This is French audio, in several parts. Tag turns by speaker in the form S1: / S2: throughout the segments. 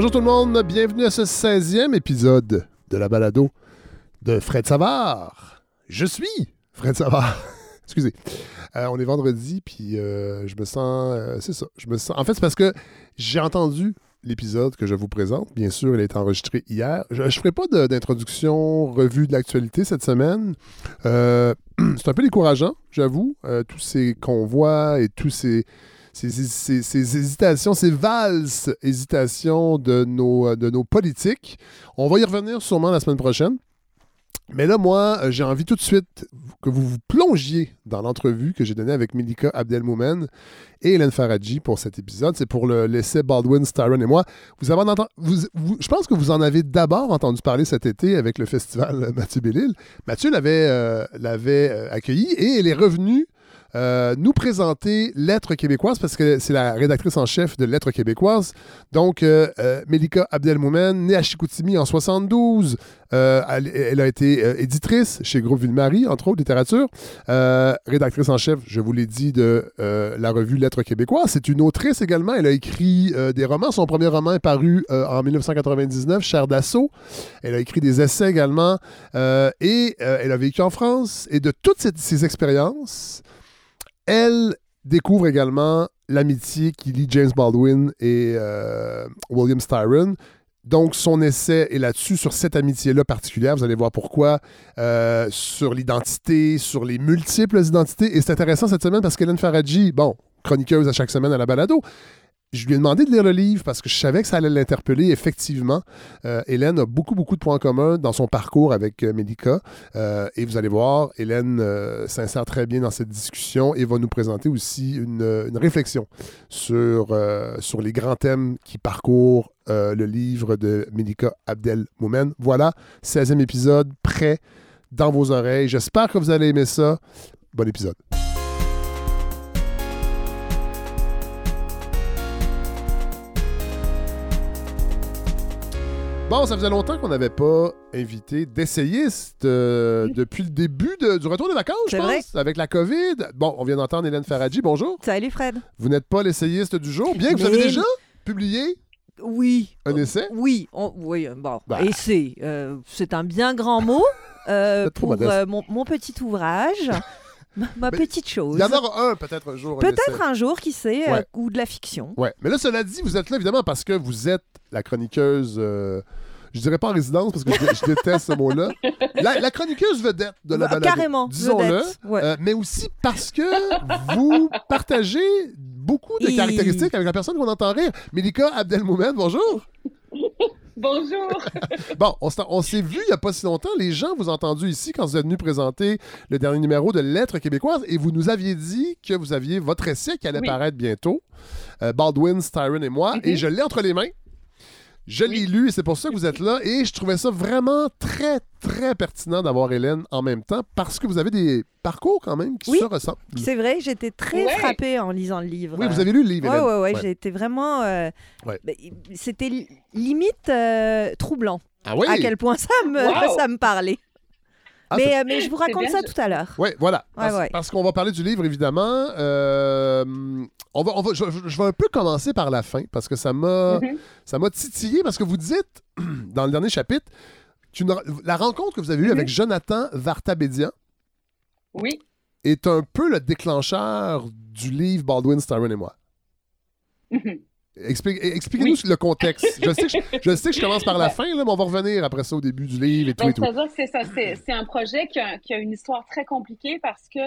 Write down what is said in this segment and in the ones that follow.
S1: Bonjour tout le monde, bienvenue à ce 16e épisode de la balado de Fred Savard. Je suis Fred Savard. Excusez. Euh, on est vendredi, puis euh, je me sens. euh, c'est ça. Je me sens. En fait, c'est parce que j'ai entendu l'épisode que je vous présente. Bien sûr, il a été enregistré hier. Je ne ferai pas d'introduction, revue de l'actualité cette semaine. C'est un peu décourageant, j'avoue. tous ces convois et tous ces, ces, hésitations, ces valses hésitations de nos, euh, de nos politiques. On va y revenir sûrement la semaine prochaine. Mais là, moi, euh, j'ai envie tout de suite que vous vous plongiez dans l'entrevue que j'ai donnée avec Melika Abdelmoumen et Hélène Faradji pour cet épisode. C'est pour le- l'essai Baldwin, Styron et moi. Vous avez je pense que vous en avez d'abord entendu parler cet été avec le festival euh, Mathieu Bellil. Mathieu l'avait accueilli et elle est revenue euh, nous présenter Lettres québécoises parce que c'est la rédactrice en chef de Lettres québécoises. Donc, euh, euh, Melika Abdelmoumen, née à Chicoutimi en 72, euh, elle, a été éditrice chez Groupe Ville-Marie, entre autres, littérature. Rédactrice en chef, je vous l'ai dit, de la revue Lettres québécoises. C'est une autrice également. Elle a écrit des romans. Son premier roman est paru en 1999, Cher d'assaut. Elle a écrit des essais également. Et elle a vécu en France. Et de toutes ces, ces expériences, elle découvre également l'amitié qui lie James Baldwin et euh, William Styron. Donc, son essai est là-dessus, sur cette amitié-là particulière. Vous allez voir pourquoi. euh, sur l'identité, sur les multiples identités. Et c'est intéressant cette semaine parce qu'Hélène Faradji, bon, chroniqueuse à chaque semaine à la balado, je lui ai demandé de lire le livre parce que je savais que ça allait l'interpeller. Effectivement, Euh, Hélène a beaucoup, beaucoup de points communs dans son parcours avec euh. Euh, et vous allez voir, Hélène euh, s'insère très bien dans cette discussion et va nous présenter aussi une, réflexion sur, les grands thèmes qui parcourent le livre de Mélika Abdel-Moumen. Voilà, 16e épisode, prêt dans vos oreilles. J'espère que vous allez aimer ça. Bon épisode. Bon, ça faisait longtemps qu'on n'avait pas invité d'essayistes euh, depuis le début de- du retour des vacances, je pense,
S2: vrai.
S1: avec la COVID. Bon, on vient d'entendre Hélène Faradji. Bonjour.
S2: Salut Fred.
S1: Vous n'êtes pas l'essayiste du jour, bien que vous avez déjà publié
S2: Oui.
S1: un essai?
S2: Oui, on- oui, bon.
S1: Bah.
S2: Et c'est, euh, c'est un bien grand mot euh, pour euh, mon, mon petit ouvrage, ma, petite chose.
S1: Il y en aura un peut-être un jour. essai.
S2: Peut-être un jour, qui sait,
S1: Ouais.
S2: ou de la fiction.
S1: Ouais. Mais là, cela dit, vous êtes là évidemment parce que vous êtes la chroniqueuse. Je dirais pas en résidence parce que je, je déteste ce mot-là. La, la chroniqueuse vedette de la
S2: Bah,
S1: balado.
S2: Carrément.
S1: Disons-le.
S2: Ouais.
S1: Euh, mais aussi parce que vous partagez beaucoup de
S2: Et-
S1: caractéristiques avec la personne qu'on entend rire. Melika Abdelmoumen, bonjour.
S3: Bonjour.
S1: Bon, on s'est vu il n'y a pas si longtemps. Les gens vous ont entendu ici quand vous êtes venu présenter le dernier numéro de Lettres québécoises et vous nous aviez dit que vous aviez votre essai qui allait
S3: Oui.
S1: paraître bientôt, euh, Baldwin, Styron et moi,
S3: Mhm.
S1: et je l'ai entre les mains. Je l'ai
S3: Oui.
S1: lu et c'est pour ça que vous êtes là et je trouvais ça vraiment très, très pertinent d'avoir Hélène en même temps parce que vous avez des parcours quand même qui
S2: Oui.
S1: se ressemblent.
S2: C'est vrai, j'étais très
S3: Ouais.
S2: frappée en lisant le livre.
S1: Oui, vous avez lu le livre,
S2: ouais, ouais, Ouais. j'ai été vraiment. euh,
S1: Ouais.
S2: ben, C'était li- limite euh, troublant
S1: Ah oui?
S2: à quel point ça me,
S3: Wow.
S2: ça me parlait.
S1: Ah,
S2: mais, euh, mais je vous raconte ça
S3: je-
S2: tout à l'heure.
S1: Oui, voilà.
S2: Ouais,
S1: parce
S2: ouais.
S1: parce qu'on va parler du livre, évidemment. Euh, on va, on va, je, je vais un peu commencer par la fin, parce que ça m'a ça m'a titillé, parce que vous dites, dans le dernier chapitre, qu'une- la rencontre que vous avez eue
S3: Mhm.
S1: avec Jonathan Vartabédian
S3: Oui.
S1: est un peu le déclencheur du livre Baldwin, Styron et moi.
S3: Mhm.
S1: Expli- Expliquez-nous le contexte. Je sais, que je, je sais que je commence par la fin, là, mais on va revenir après ça au début du livre et tout
S3: Ben,
S1: et tout.
S3: C'est-à-dire que c'est ça, c'est, un projet qui a, qui a une histoire très compliquée parce que,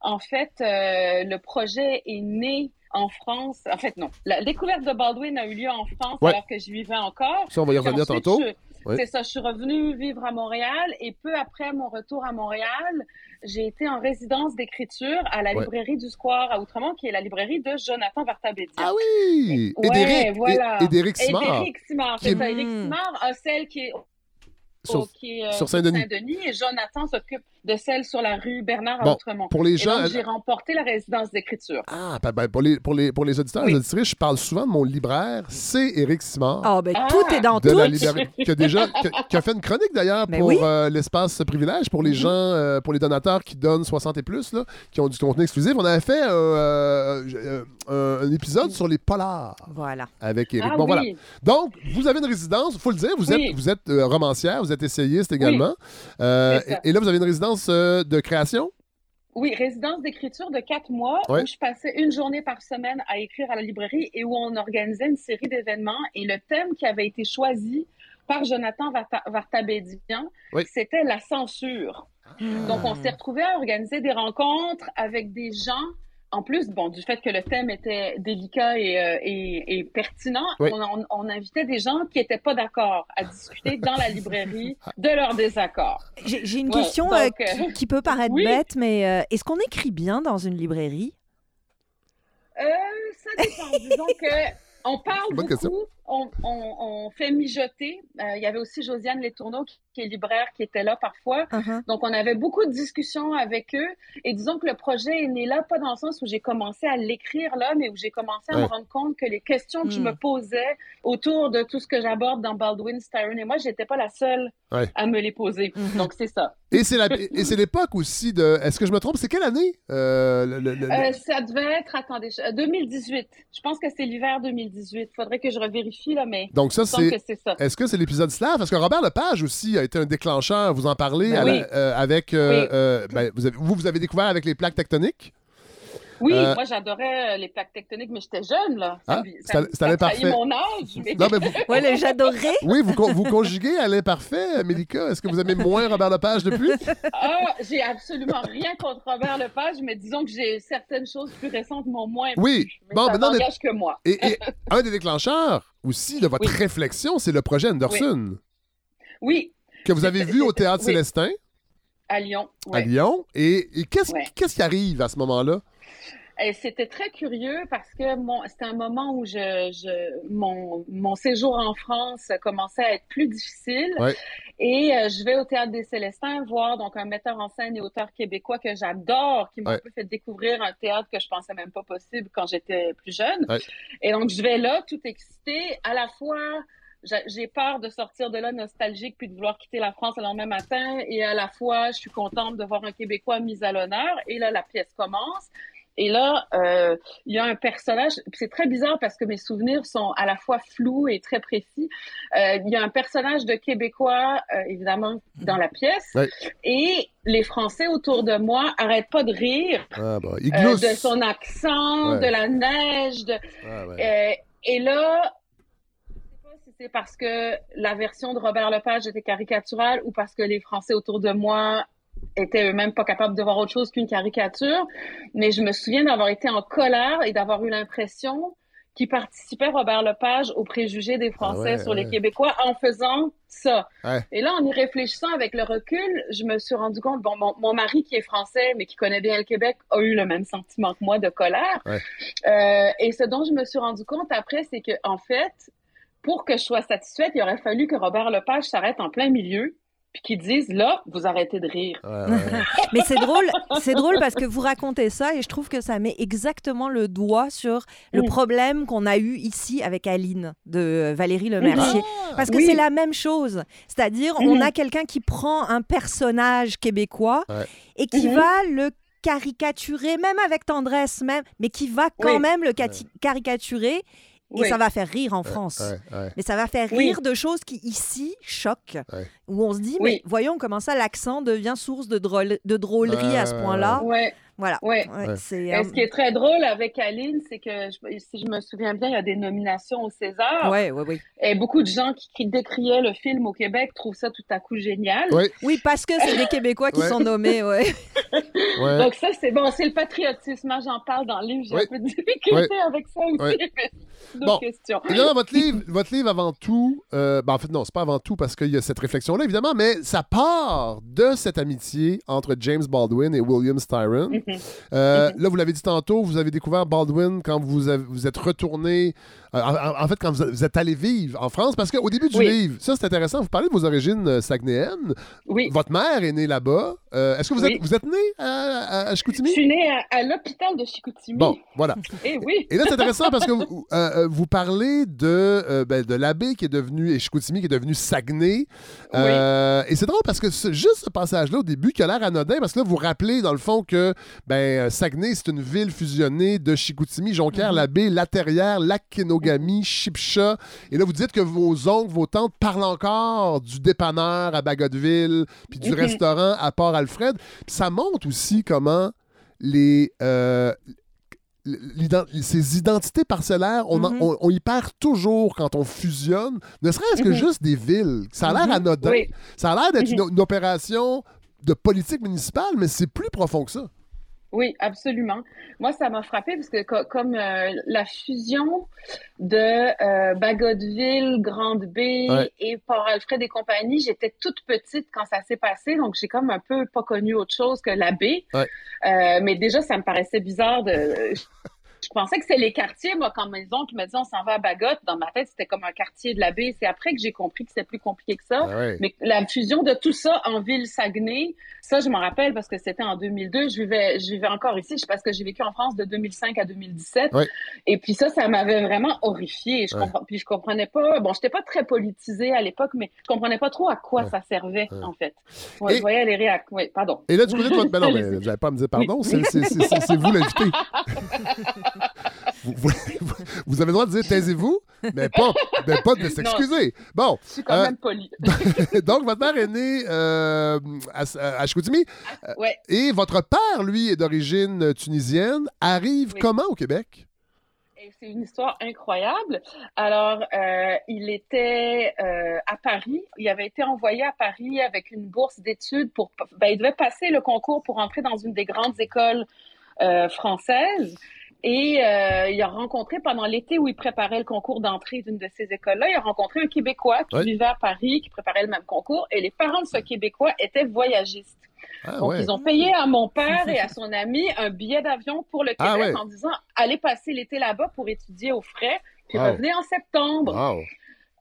S3: en fait, euh, le projet est né en France. En fait, non. La découverte de Baldwin a eu lieu en France
S1: Ouais.
S3: alors que j'y vivais encore.
S1: Ça, on va y revenir tantôt.
S3: je-. C'est ça, je suis revenue vivre à Montréal et peu après mon retour à Montréal, j'ai été en résidence d'écriture à la
S1: Ouais.
S3: librairie du Square à Outremont, qui est la librairie de Jonathan Vartabédian.
S1: Ah oui!
S3: Ouais,
S1: Édéric!
S3: voilà.
S1: Et- Édéric Simard.
S3: Éric Simard, c'est ça. Éric
S2: Mm.
S3: Simard a celle qui est,
S1: Sur-
S3: qui est, euh,
S1: sur Saint-Denis.
S3: et Jonathan s'occupe de celle sur la rue Bernard à
S1: Bon,
S3: Outremont.
S1: Pour les gens.
S3: j'ai remporté la résidence d'écriture.
S1: Ah, ben, ben, pour, les, pour, les, pour les auditeurs et
S3: Oui.
S1: les auditrices, je parle souvent de mon libraire, c'est Éric Simard.
S2: Oh, ben
S3: Ah.
S2: tout est dans
S1: de
S2: tout.
S1: la librairie, qui a déjà qui a, qui a fait une chronique d'ailleurs
S2: Mais
S1: pour
S2: oui.
S1: euh, l'espace privilège pour les
S3: Mhm.
S1: gens euh, pour les donateurs qui donnent 60 et plus là, qui ont du contenu exclusif on avait fait euh, euh, euh, un épisode sur les polars
S2: Voilà.
S1: avec Éric
S3: Ah
S1: bon
S3: oui.
S1: voilà donc vous avez une résidence faut le dire vous
S3: Oui.
S1: êtes vous êtes euh, romancière vous êtes essayiste également Euh, et là vous avez une résidence euh, de création?
S3: Oui, résidence d'écriture de quatre mois
S1: Ouais.
S3: où je passais une journée par semaine à écrire à la librairie et où on organisait une série d'événements. Et le thème qui avait été choisi par Jonathan Varta- Vartabédian,
S1: Oui.
S3: c'était la censure. Donc, on s'est retrouvés à organiser des rencontres avec des gens. En plus, bon, du fait que le thème était délicat et, euh, et- et pertinent,
S1: Oui.
S3: on, on- on invitait des gens qui n'étaient pas d'accord à discuter dans la librairie de leurs désaccords.
S2: J'ai une
S3: Ouais,
S2: question
S3: donc,
S2: euh,
S3: euh,
S2: qui, qui peut paraître
S3: oui.
S2: bête, mais euh, est-ce qu'on écrit bien dans une librairie?
S3: Euh, ça dépend. Disons que on parle
S1: Bonne
S3: beaucoup,
S1: question.
S3: On, on- on fait mijoter. Euh, il y avait aussi Josiane Letourneau qui, qui est libraire qui était là parfois.
S2: Uh-huh.
S3: Donc, on avait beaucoup de discussions avec eux. Et disons que le projet est né là, pas dans le sens où j'ai commencé à l'écrire là, mais où j'ai commencé à
S1: Ouais.
S3: me rendre compte que les questions que je
S2: Mm.
S3: me posais autour de tout ce que j'aborde dans Baldwin, Styron et moi, j'étais pas la seule
S1: Ouais.
S3: à me les poser.
S2: Mhm.
S3: Donc, c'est ça.
S1: et c'est la- et c'est l'époque aussi de est-ce que je me trompe c'est quelle année Euh, le- le- le-
S3: Euh, ça devait être, attendez, je- euh, 2018. Je pense que c'est l'hiver 2018. Faudrait que je revérifie, là, mais
S1: donc ça c'est
S3: que c'est ça.
S1: Est-ce que c'est l'épisode Slav? Parce que Robert Lepage aussi a été un déclencheur, vous en parlez,
S3: Ben
S1: la- euh, avec... euh,
S3: Oui.
S1: euh, ben, vous, avez, vous, vous avez découvert avec les plaques tectoniques?
S3: Oui,
S1: Euh,
S3: moi j'adorais euh, les plaques tectoniques, mais j'étais jeune, là.
S1: Ah, ça-
S3: me-
S1: ça parfait.
S3: mon âge. mais-
S1: Non, mais vous-
S2: Ouais, le j'adorais.
S1: oui, vous, con- vous conjuguez à l'imparfait, Mélika. Est-ce que vous aimez moins Robert Lepage depuis?
S3: Ah, j'ai absolument rien contre Robert Lepage, mais disons que j'ai certaines choses plus récentes m'ont moins
S1: Oui.
S3: plu. Mais
S1: Bon,
S3: ça
S1: mais non, mais-
S3: que moi.
S1: Et, et un des déclencheurs aussi de votre
S3: Oui.
S1: réflexion, c'est le projet Anderson,
S3: Oui,
S1: que vous avez vu au Théâtre
S3: oui.
S1: Célestin
S3: à Lyon.
S1: à. Lyon. Et, et qu'est-ce
S3: Ouais.
S1: qu'est-ce qui arrive à ce moment-là?
S3: Et c'était très curieux parce que mon, c'était un moment où je, je, mon, mon séjour en France commençait à être plus difficile.
S1: Ouais.
S3: Et euh, je vais au Théâtre des Célestins voir donc un metteur en scène et auteur québécois que j'adore, qui m'a
S1: Ouais.
S3: fait découvrir un théâtre que je pensais même pas possible quand j'étais plus jeune.
S1: Ouais.
S3: Et donc je vais là, tout excitée, à la fois j'a- j'ai peur de sortir de là nostalgique puis de vouloir quitter la France le lendemain matin et à la fois je suis contente de voir un Québécois mis à l'honneur et là la pièce commence et là euh, il y a un personnage c'est très bizarre parce que mes souvenirs sont à la fois flous et très précis Euh, il y a un personnage de Québécois euh, évidemment dans la pièce
S1: Ouais.
S3: et les Français autour de moi arrêtent pas de rire
S1: Ah, bah,
S3: de son accent
S1: Ouais.
S3: de la neige de
S1: Ah, ouais.
S3: et là, je sais pas si c'est parce que la version de Robert Lepage était caricaturale ou parce que les Français autour de moi étaient eux-mêmes pas capables de voir autre chose qu'une caricature, mais je me souviens d'avoir été en colère et d'avoir eu l'impression qu'il participait Robert Lepage aux préjugés des Français
S1: Ah ouais,
S3: sur les
S1: ouais.
S3: Québécois en faisant ça.
S1: Ouais.
S3: Et là, en y réfléchissant avec le recul, je me suis rendu compte, bon, mon, mon mari qui est français, mais qui connaît bien le Québec, a eu le même sentiment que moi de colère. Euh, et ce dont je me suis rendu compte après, c'est que, en fait, pour que je sois satisfaite, il aurait fallu que Robert Lepage s'arrête en plein milieu, puis qu'il dise, là, vous arrêtez de rire.
S1: Ouais, ouais.
S2: Mais c'est drôle, c'est drôle parce que vous racontez ça et je trouve que ça met exactement le doigt sur le
S3: Mm.
S2: problème qu'on a eu ici avec Aline de euh, Valérie Lemercier. Parce que
S3: Oui.
S2: c'est la même chose. C'est-à-dire, on
S3: Mhm.
S2: a quelqu'un qui prend un personnage québécois
S1: Ouais.
S2: et qui
S3: Mhm.
S2: va le caricaturer, même avec tendresse même, mais qui va quand
S3: Oui.
S2: même le cati- caricaturer et
S3: Oui.
S2: ça va faire rire en France.
S1: Ouais, ouais.
S2: Mais ça va faire
S3: Oui.
S2: rire de choses qui, ici, choquent. Où on se dit,
S3: Oui.
S2: mais voyons comment ça, l'accent devient source de, drôle, de drôlerie à ce point-là. Voilà.
S3: Ouais.
S1: Ouais.
S2: c'est,
S3: Et
S2: euh,
S3: ce qui est très drôle avec Aline, c'est que, je- si je me souviens bien, il y a des nominations au César.
S2: ouais, ouais, ouais.
S3: Et beaucoup de gens qui, qui décriaient le film au Québec trouvent ça tout à coup génial.
S1: Ouais,
S2: Oui, parce que c'est des Québécois qui sont nommés, ouais.
S1: ouais.
S3: Donc ça, c'est bon, c'est le patriotisme. hein, J'en parle dans le livre, j'ai
S1: Oui.
S3: un peu de difficulté avec ça aussi.
S1: Oui. Bon.
S3: questions.
S1: Et là, votre livre, votre livre avant tout, euh, ben, en fait, non, c'est pas avant tout parce qu'il y a cette réflexion-là, évidemment, mais ça part de cette amitié entre James Baldwin et William Styron. Euh, Là, vous l'avez dit tantôt, vous avez découvert Baldwin quand vous, avez- vous êtes retourné, euh, en, en fait, quand vous, êtes allé vivre en France, parce qu'au début du
S3: Oui.
S1: livre, ça c'est intéressant, vous parlez de vos origines euh, saguenéennes.
S3: Oui.
S1: Votre mère est née là-bas. Est-ce que vous,
S3: Oui.
S1: êtes, vous êtes né à, à, à
S3: Je
S1: Chicoutimi?
S3: suis née à, à l'hôpital de Chicoutimi.
S1: Bon, voilà.
S3: Et oui.
S1: Et là, c'est intéressant parce que vous, vous parlez de, ben, de l'abbé qui est devenu, et Chicoutimi qui est devenu Saguenay. Euh, Et c'est drôle parce que ce- juste ce passage-là au début qui a l'air anodin, parce que là, vous rappelez dans le fond que ben, euh, Saguenay, c'est une ville fusionnée de Chicoutimi, Jonquière, l'abbé, Laterrière, Lac-Kenogami, Chipcha. Et là, vous dites que vos oncles, vos tantes parlent encore du dépanneur à Bagotville, puis du
S3: Mhm.
S1: restaurant à Port-Alfred. Ça montre aussi comment les, euh, ces identités parcellaires, on, en-
S2: Mhm.
S1: on- on y perd toujours quand on fusionne, ne serait-ce que
S3: Mhm.
S1: juste des villes. Ça a l'air
S2: Mhm.
S1: anodin.
S3: Oui.
S1: Ça a l'air d'être
S3: Mhm.
S1: une, une opération de politique municipale, mais c'est plus profond que ça.
S3: Oui, absolument. Moi, ça m'a frappé parce que co- comme euh, la fusion de euh, Bagotville, Grande-Bay
S1: Ouais.
S3: et Port-Alfred et compagnie, j'étais toute petite quand ça s'est passé, donc j'ai comme un peu pas connu autre chose que la baie.
S1: Ouais.
S3: Euh, mais déjà, ça me paraissait bizarre de... Je pensais que c'était les quartiers. Moi, quand mes oncles me disaient on s'en va à Bagotte, dans ma tête, c'était comme un quartier de la baie. C'est après que j'ai compris que c'était plus compliqué que ça.
S1: Ah ouais.
S3: Mais la fusion de tout ça en ville Saguenay, ça, je m'en rappelle parce que c'était en 2002. Je vivais, je vivais encore ici parce que j'ai vécu en France de 2005 à 2017.
S1: Ouais.
S3: Et puis ça, ça m'avait vraiment horrifiée. Je
S1: Ouais.
S3: comprends, puis je comprenais pas. Bon, j'étais pas très politisée à l'époque, mais je comprenais pas trop à quoi ça servait en fait.
S1: Et-
S3: Je voyais les réactions. Oui, pardon.
S1: Et là, du côté de votre... Ben non, mais vous n'allez pas à me dire pardon,
S3: Oui.
S1: c'est vous l'invité. vous, vous- vous avez le droit de dire taisez-vous, mais pas, mais pas de s'excuser. Bon,
S3: Je suis quand
S1: Euh,
S3: même polie.
S1: donc votre mère est née euh, à, à Chicoutimi
S3: ouais.
S1: et votre père, lui, est d'origine tunisienne, arrive
S3: Oui.
S1: comment au Québec?
S3: C'est une histoire incroyable. Alors, euh, il était euh, à Paris. Il avait été envoyé à Paris avec une bourse d'études pour. Ben, il devait passer le concours pour entrer dans une des grandes écoles euh, françaises. Et euh, il a rencontré pendant l'été où il préparait le concours d'entrée d'une de ces écoles-là, il a rencontré un Québécois qui
S1: Ouais.
S3: vivait à Paris, qui préparait le même concours, et les parents de ce Québécois étaient voyagistes.
S1: Ah
S3: Donc,
S1: ouais.
S3: ils ont payé à mon père et à son ami un billet d'avion pour le Québec
S1: Ah ouais.
S3: en disant allez passer l'été là-bas pour étudier aux frais, puis
S1: Wow.
S3: revenez en septembre.
S1: Wow.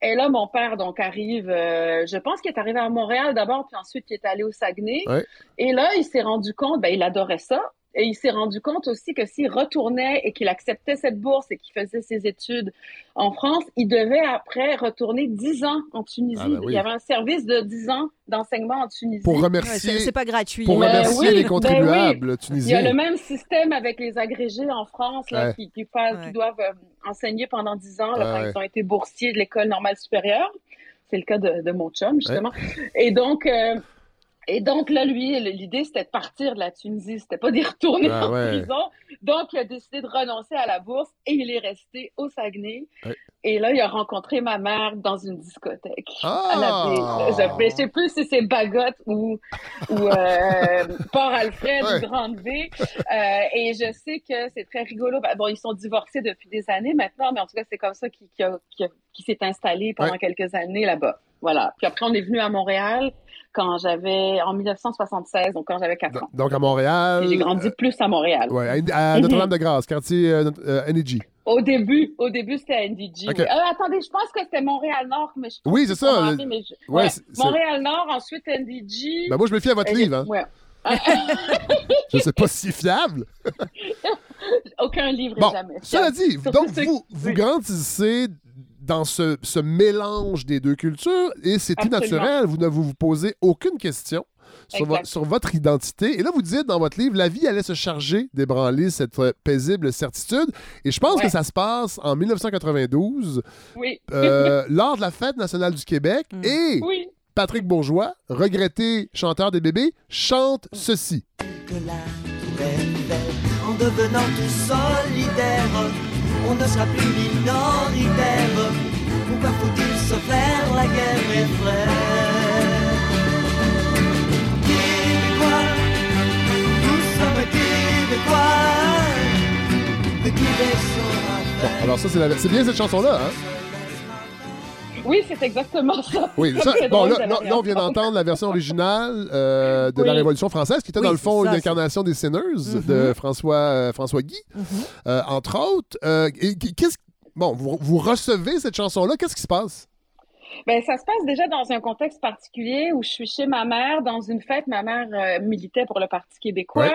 S3: Et là, mon père donc arrive, euh, je pense qu'il est arrivé à Montréal d'abord, puis ensuite il est allé au Saguenay.
S1: Ouais.
S3: Et là, il s'est rendu compte, ben il adorait ça. Et il s'est rendu compte aussi que s'il retournait et qu'il acceptait cette bourse et qu'il faisait ses études en France, il devait après retourner 10 ans en Tunisie.
S1: Ah ben oui.
S3: Il y avait un service de 10 ans d'enseignement en Tunisie.
S1: Pour remercier,
S2: c'est c'est pas gratuit.
S1: pour
S3: Ben
S1: remercier
S3: oui,
S1: les
S3: ben
S1: contribuables
S3: Il y a
S1: tunisiens.
S3: le même système avec les agrégés en France là,
S1: Ouais.
S3: qui, qui, fa-
S2: Ouais.
S3: qui doivent euh, enseigner pendant 10 ans là,
S1: Ouais,
S3: quand
S1: ouais.
S3: ils ont été boursiers de l'école normale supérieure. C'est le cas de, de mon chum, justement. Et donc, euh, et donc là, lui, l'idée, c'était de partir de la Tunisie. C'était pas d'y retourner
S1: Ah
S3: en
S1: ouais.
S3: prison. Donc, il a décidé de renoncer à la bourse et il est resté au Saguenay.
S1: Ouais.
S3: Et là, il a rencontré ma mère dans une discothèque.
S1: Ah!
S3: à la. Je, je sais plus si c'est Bagotte ou, ou euh, Port-Alfred
S1: Ouais.
S3: ou Grande-Bay. Euh, et je sais que c'est très rigolo. Ben, Bon, ils sont divorcés depuis des années maintenant, mais en tout cas, c'est comme ça qu'il s'est installé pendant quelques années là-bas. Voilà. Puis après, on est venu à Montréal quand j'avais, en 1976, donc quand j'avais 4 ans.
S1: Donc à Montréal.
S3: J'ai grandi plus à Montréal.
S1: Ouais, à, à. Notre-Dame-de-Grâce, quartier euh, euh, NEG.
S3: Au début, au début, c'était NDG. Oui. Euh, attendez, je pense que c'était Montréal-Nord, mais je
S1: Oui, c'est ça.
S3: mais je-
S1: Ouais,
S3: ouais, Montréal-Nord, ensuite NDG.
S1: Ben moi, je me fie à votre
S3: Euh,
S1: livre. Hein.
S3: ouais.
S1: Je sais pas si fiable.
S3: Aucun livre
S1: Bon,
S3: jamais.
S1: cela dit, donc vous, vous
S3: oui.
S1: grandissez dans ce, ce mélange des deux cultures et c'est tout naturel. Vous ne vous, vous posez aucune question sur, vo-
S3: Exact.
S1: sur votre identité. Et là, vous dites dans votre livre, la vie allait se charger d'ébranler cette euh, paisible certitude. Et je pense
S3: Ouais.
S1: que ça se passe en 1992,
S3: Oui.
S1: euh, lors de la Fête nationale du Québec.
S2: Mm.
S1: Et
S3: Oui.
S1: Patrick Bourgeois, regretté chanteur des bébés, chante ceci.
S4: que la. En devenant tout solidaire, on ne sera plus minoritaire. Pourquoi faut-il se faire la guerre, mes frères? Québécois, nous sommes Québécois. De Québec sera
S1: Bon, alors ça, c'est bien cette chanson-là. Hein?
S3: Oui, c'est exactement ça.
S1: Oui,
S3: Ça,
S1: bon, là, là, là, on vient d'entendre la version originale euh, de la. Révolution française, qui était
S2: Oui,
S1: dans le fond une incarnation des Sinners
S2: Mhm.
S1: de François, euh, François Guy,
S2: Mhm.
S1: euh, entre autres. Qu'est-ce Bon, vous, vous recevez cette chanson-là, qu'est-ce qui se passe?
S3: Ben, ça se passe déjà dans un contexte particulier où je suis chez ma mère dans une fête. Ma mère euh, militait pour le Parti québécois.
S1: Ouais.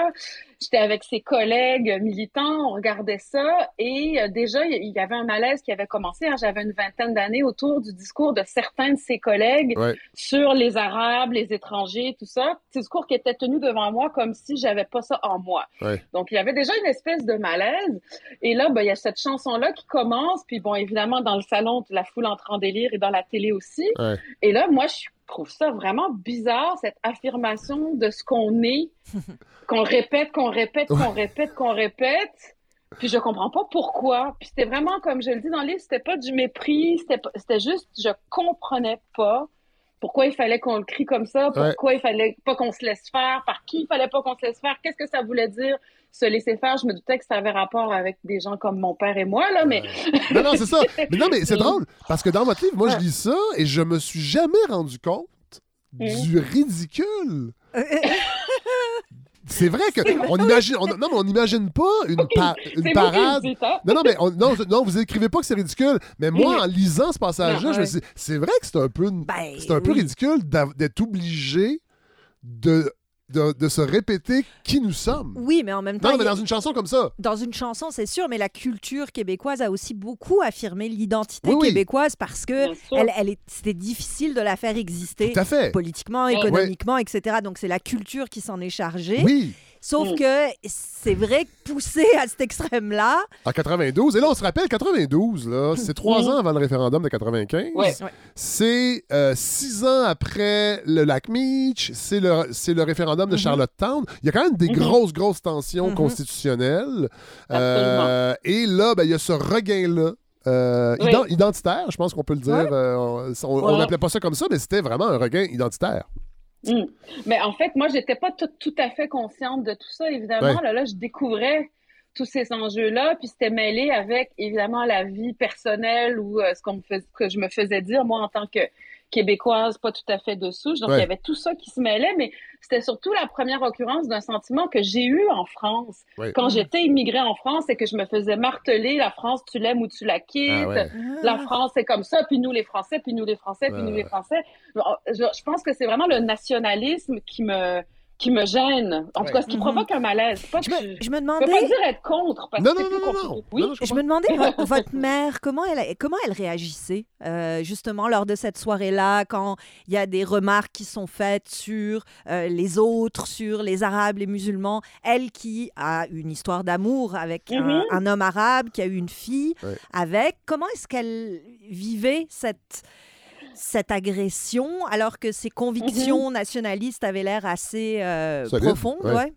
S3: J'étais avec ses collègues militants, on regardait ça et euh, déjà il y avait un malaise qui avait commencé. hein. J'avais une vingtaine d'années autour du discours de certains de ses collègues
S1: Ouais.
S3: sur les Arabes, les étrangers, tout ça. Discours qui était tenu devant moi comme si j'avais pas ça en moi.
S1: Ouais.
S3: Donc il y avait déjà une espèce de malaise. Et là, ben, il y a cette chanson-là qui commence. Puis bon, évidemment, dans le salon, la foule entre en délire et dans la télé aussi.
S1: Ouais.
S3: Et là, moi, je trouve ça vraiment bizarre, cette affirmation de ce qu'on est, qu'on répète, qu'on répète, qu'on répète, qu'on répète. Puis je comprends pas pourquoi. Puis c'était vraiment, comme je le dis dans le livre, c'était pas du mépris, c'était pas- c'était juste, je comprenais pas pourquoi il fallait qu'on le crie comme ça, pourquoi il fallait pas qu'on se laisse faire, par qui il fallait pas qu'on se laisse faire, qu'est-ce que ça voulait dire se laisser faire. Je me doutais que ça avait rapport avec des gens comme mon père et moi, là, mais
S1: Non, non, c'est ça. Mais non, mais c'est drôle, parce que dans votre livre, moi, je
S3: Ouais.
S1: lis ça et je me suis jamais rendu compte
S3: Mhm.
S1: du ridicule. C'est vrai que on imagine, on- non, mais on n'imagine pas une, une parade. Non, non, mais on- non, non, vous écrivez pas que c'est ridicule. Mais moi, en lisant ce passage-là,
S2: Non,
S1: je me suis dit, c'est vrai que c'est un peu,
S2: Ben,
S1: c'est un peu ridicule d'être obligé de, de, de se répéter qui nous sommes.
S2: Oui, mais en même temps,
S1: Non, mais
S2: a-
S1: dans une chanson comme ça.
S2: dans une chanson, c'est sûr, mais la culture québécoise a aussi beaucoup affirmé l'identité
S1: Oui, oui.
S2: québécoise parce que elle, elle est, c'était difficile de la faire exister
S1: Tout à fait.
S2: politiquement,
S3: Ouais.
S2: économiquement, etc. Donc c'est la culture qui s'en est chargée.
S1: Oui,
S2: Sauf
S3: Mm.
S2: que c'est vrai que poussé à cet extrême-là,
S1: en 92. Et là, on se rappelle, 92, là, c'est trois ans avant le référendum de 95.
S3: Ouais.
S2: Ouais.
S1: C'est euh, six ans après le lac Meach, c'est le, c'est le référendum de
S2: Mhm.
S1: Charlottetown. Il y a quand même des
S3: Mhm.
S1: grosses, grosses tensions
S2: Mhm.
S1: constitutionnelles. Euh, et là, ben, il y a ce regain-là. euh,
S3: Oui.
S1: ident- identitaire, je pense qu'on peut le dire.
S2: Ouais.
S1: Euh, on-
S3: Ouais.
S1: n'appelait pas ça comme ça, mais c'était vraiment un regain identitaire.
S3: Mm. Mais en fait, moi, j'étais pas tout, tout à fait consciente de tout ça, évidemment.
S1: Ouais.
S3: Là, là, je découvrais tous ces enjeux-là, puis c'était mêlé avec, évidemment, la vie personnelle ou euh, ce qu'on me fais- que je me faisais dire, moi, en tant que québécoise, pas tout à fait de souche. Donc,
S1: Ouais.
S3: il y avait tout ça qui se mêlait, mais c'était surtout la première occurrence d'un sentiment que j'ai eu en France.
S1: Ouais.
S3: Quand j'étais immigrée en France, c'est que je me faisais marteler, la France, tu l'aimes ou tu la quittes.
S1: Ah ouais.
S3: La France, c'est comme ça, puis nous les Français, puis nous les Français, puis nous les Français. Je, je pense que c'est vraiment le nationalisme qui me qui me gêne. En tout cas, ce qui
S2: Mhm.
S3: provoque un malaise. Pas
S2: je
S3: que
S2: me,
S3: je,
S2: je me
S3: je
S2: demandais.
S3: peux pas dire être contre parce
S1: Non,
S3: que
S1: non,
S3: plus
S1: non,
S3: compliqué.
S1: non.
S3: Oui.
S1: Non, non, je
S2: Je me demandais, vo- votre mère, comment elle, comment elle réagissait euh, justement lors de cette soirée-là, quand il y a des remarques qui sont faites sur euh, les autres, sur les Arabes, les musulmans. Elle qui a une histoire d'amour avec un,
S3: Mhm.
S2: un homme arabe, qui a eu une fille
S1: Ouais.
S2: avec. Comment est-ce qu'elle vivait cette, cette agression alors que ses convictions nationalistes avaient l'air assez euh, profondes?
S1: ouais.
S2: ouais.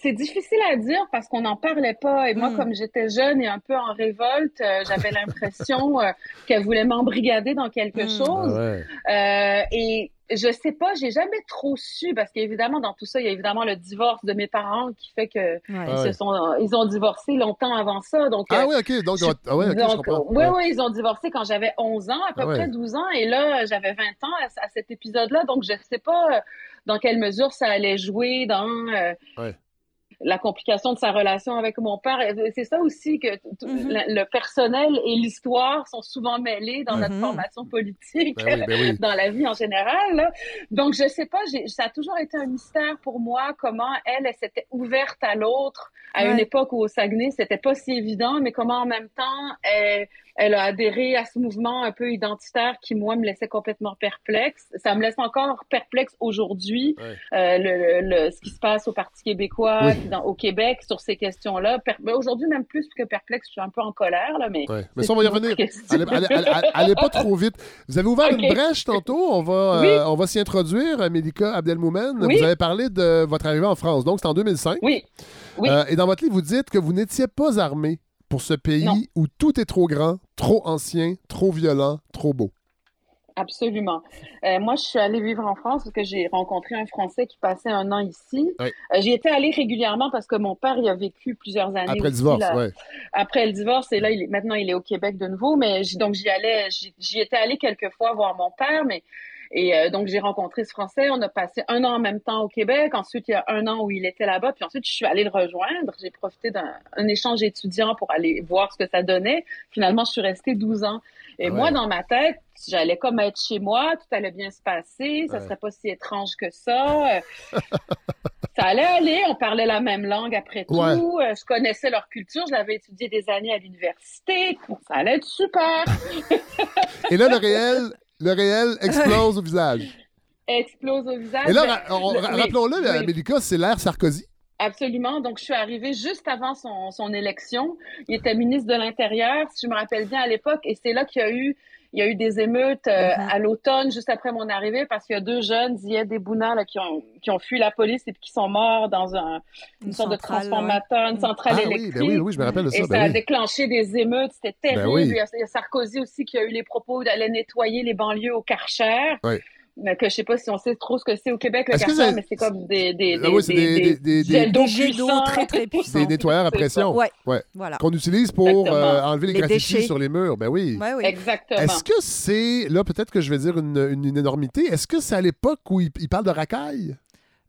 S3: C'est difficile à dire parce qu'on n'en parlait pas. Et moi,
S2: Mm.
S3: comme j'étais jeune et un peu en révolte, euh, j'avais l'impression euh, qu'elle voulait m'embrigader dans quelque
S2: Mm.
S1: Ah
S3: chose.
S1: ouais.
S3: Euh, et je sais pas, j'ai jamais trop su parce qu'évidemment dans tout ça, il y a évidemment le divorce de mes parents qui fait que
S2: Ouais.
S3: ils
S1: Ah
S3: se
S1: ouais.
S3: sont ils ont divorcé longtemps avant ça. Donc
S1: Ah
S3: euh,
S1: oui, OK. Donc,
S3: je-
S1: ah ouais, OK, je
S3: donc,
S1: comprends.
S3: oui,
S1: Ouais.
S3: oui, ils ont divorcé quand j'avais 11 ans, à peu
S1: Ah ouais.
S3: près 12 ans, et là, j'avais 20 ans à, à cet épisode-là, donc je sais pas euh, dans quelle mesure ça allait jouer dans euh,
S1: Ouais.
S3: La complication de sa relation avec mon père. C'est ça aussi que
S2: Mhm.
S3: la- le personnel et l'histoire sont souvent mêlés dans notre
S2: Mhm.
S3: formation politique.
S1: Ben oui, ben oui.
S3: dans la vie en général. là. Donc, je sais pas, j'ai- ça a toujours été un mystère pour moi comment elle, elle s'était ouverte à l'autre à une époque où au Saguenay, c'était pas si évident, mais comment en même temps, elle, elle a adhéré à ce mouvement un peu identitaire qui, moi, me laissait complètement perplexe. Ça me laisse encore perplexe aujourd'hui,
S1: Ouais.
S3: euh, le, le- le- ce qui se passe au Parti québécois,
S1: Oui.
S3: Dans- au Québec sur ces questions-là. Ben, aujourd'hui, même plus que perplexe, je suis un peu en colère, là, mais...
S1: Ouais. Mais ça, on va y
S3: une
S1: revenir. Allez, allez- allez- allez pas trop vite. Vous avez ouvert une
S3: Ok.
S1: brèche tantôt. On va,
S3: Oui.
S1: euh, on va s'y introduire. Mélika Abdelmoumen,
S3: Oui.
S1: vous avez parlé de votre arrivée en France. Donc, c'est en 2005.
S3: Oui, oui.
S1: Euh, et dans votre livre, vous dites que vous n'étiez pas armé pour ce pays
S3: Non.
S1: où tout est trop grand, trop ancien, trop violent, trop beau.
S3: Absolument. Euh, moi, je suis allée vivre en France parce que j'ai rencontré un Français qui passait un an ici.
S1: Oui.
S3: Euh, J'y étais allée régulièrement parce que mon père y a vécu plusieurs années.
S1: Après le divorce,
S3: là.
S1: ouais.
S3: Après le divorce, et là, il est, maintenant, il est au Québec de nouveau. Mais donc, j'y allais, j'y étais allée quelques fois voir mon père, mais et euh, donc j'ai rencontré ce Français. On a passé un an en même temps au Québec. Ensuite, il y a un an où il était là-bas. Puis ensuite, je suis allée le rejoindre. J'ai profité d'un un échange étudiant pour aller voir ce que ça donnait. Finalement, je suis restée 12 ans. Et
S1: Ah ouais.
S3: moi, dans ma tête, j'allais comme être chez moi, tout allait bien se passer, ça
S1: Ouais.
S3: serait pas si étrange que ça. Ça allait aller, on parlait la même langue après tout,
S1: Ouais.
S3: Euh, je connaissais leur culture, je l'avais étudié des années à l'université, ça allait être super.
S1: Et là, le réel, le réel explose au visage.
S3: Explose au visage.
S1: Et là,
S3: Ben, oui,
S1: rappelons-le,
S3: oui.
S1: Mélika, c'est l'ère Sarkozy.
S3: Absolument. Donc, je suis arrivée juste avant son, son élection. Il était ministre de l'Intérieur, si je me rappelle bien à l'époque, et c'est là qu'il y a eu il y a eu des émeutes euh, à l'automne, juste après mon arrivée, parce qu'il y a deux jeunes, Zied et Bouna, là, qui ont, qui ont fui la police et puis qui sont morts dans un, une,
S2: Une
S3: sorte
S2: centrale,
S3: de transformateur, une
S2: ouais.
S3: centrale
S1: Ah oui,
S3: électrique.
S1: ben oui, oui, je me rappelle de ça.
S3: Et ça
S1: ben
S3: a
S1: oui.
S3: déclenché des émeutes, c'était terrible.
S1: Ben oui.
S3: il, y a, il y a Sarkozy aussi qui a eu les propos d'aller nettoyer les banlieues au Karcher.
S1: Oui.
S3: Mais que je sais pas si on sait trop ce que c'est au Québec, le
S1: ça-
S3: mais c'est comme des, des,
S1: Ah oui, c'est des- des- des-
S3: d'eau
S2: Des très très puissants.
S1: Des nettoyeurs à pression.
S2: Ouais.
S1: Ouais.
S2: Voilà.
S1: Qu'on utilise pour euh, enlever les,
S2: Les
S1: graffitis
S2: déchets.
S1: sur les murs. Ben oui.
S2: Ouais, oui.
S3: Exactement.
S1: Est-ce que c'est, là, peut-être que je vais dire une, une- une énormité, est-ce que c'est à l'époque où il, il parle de racaille?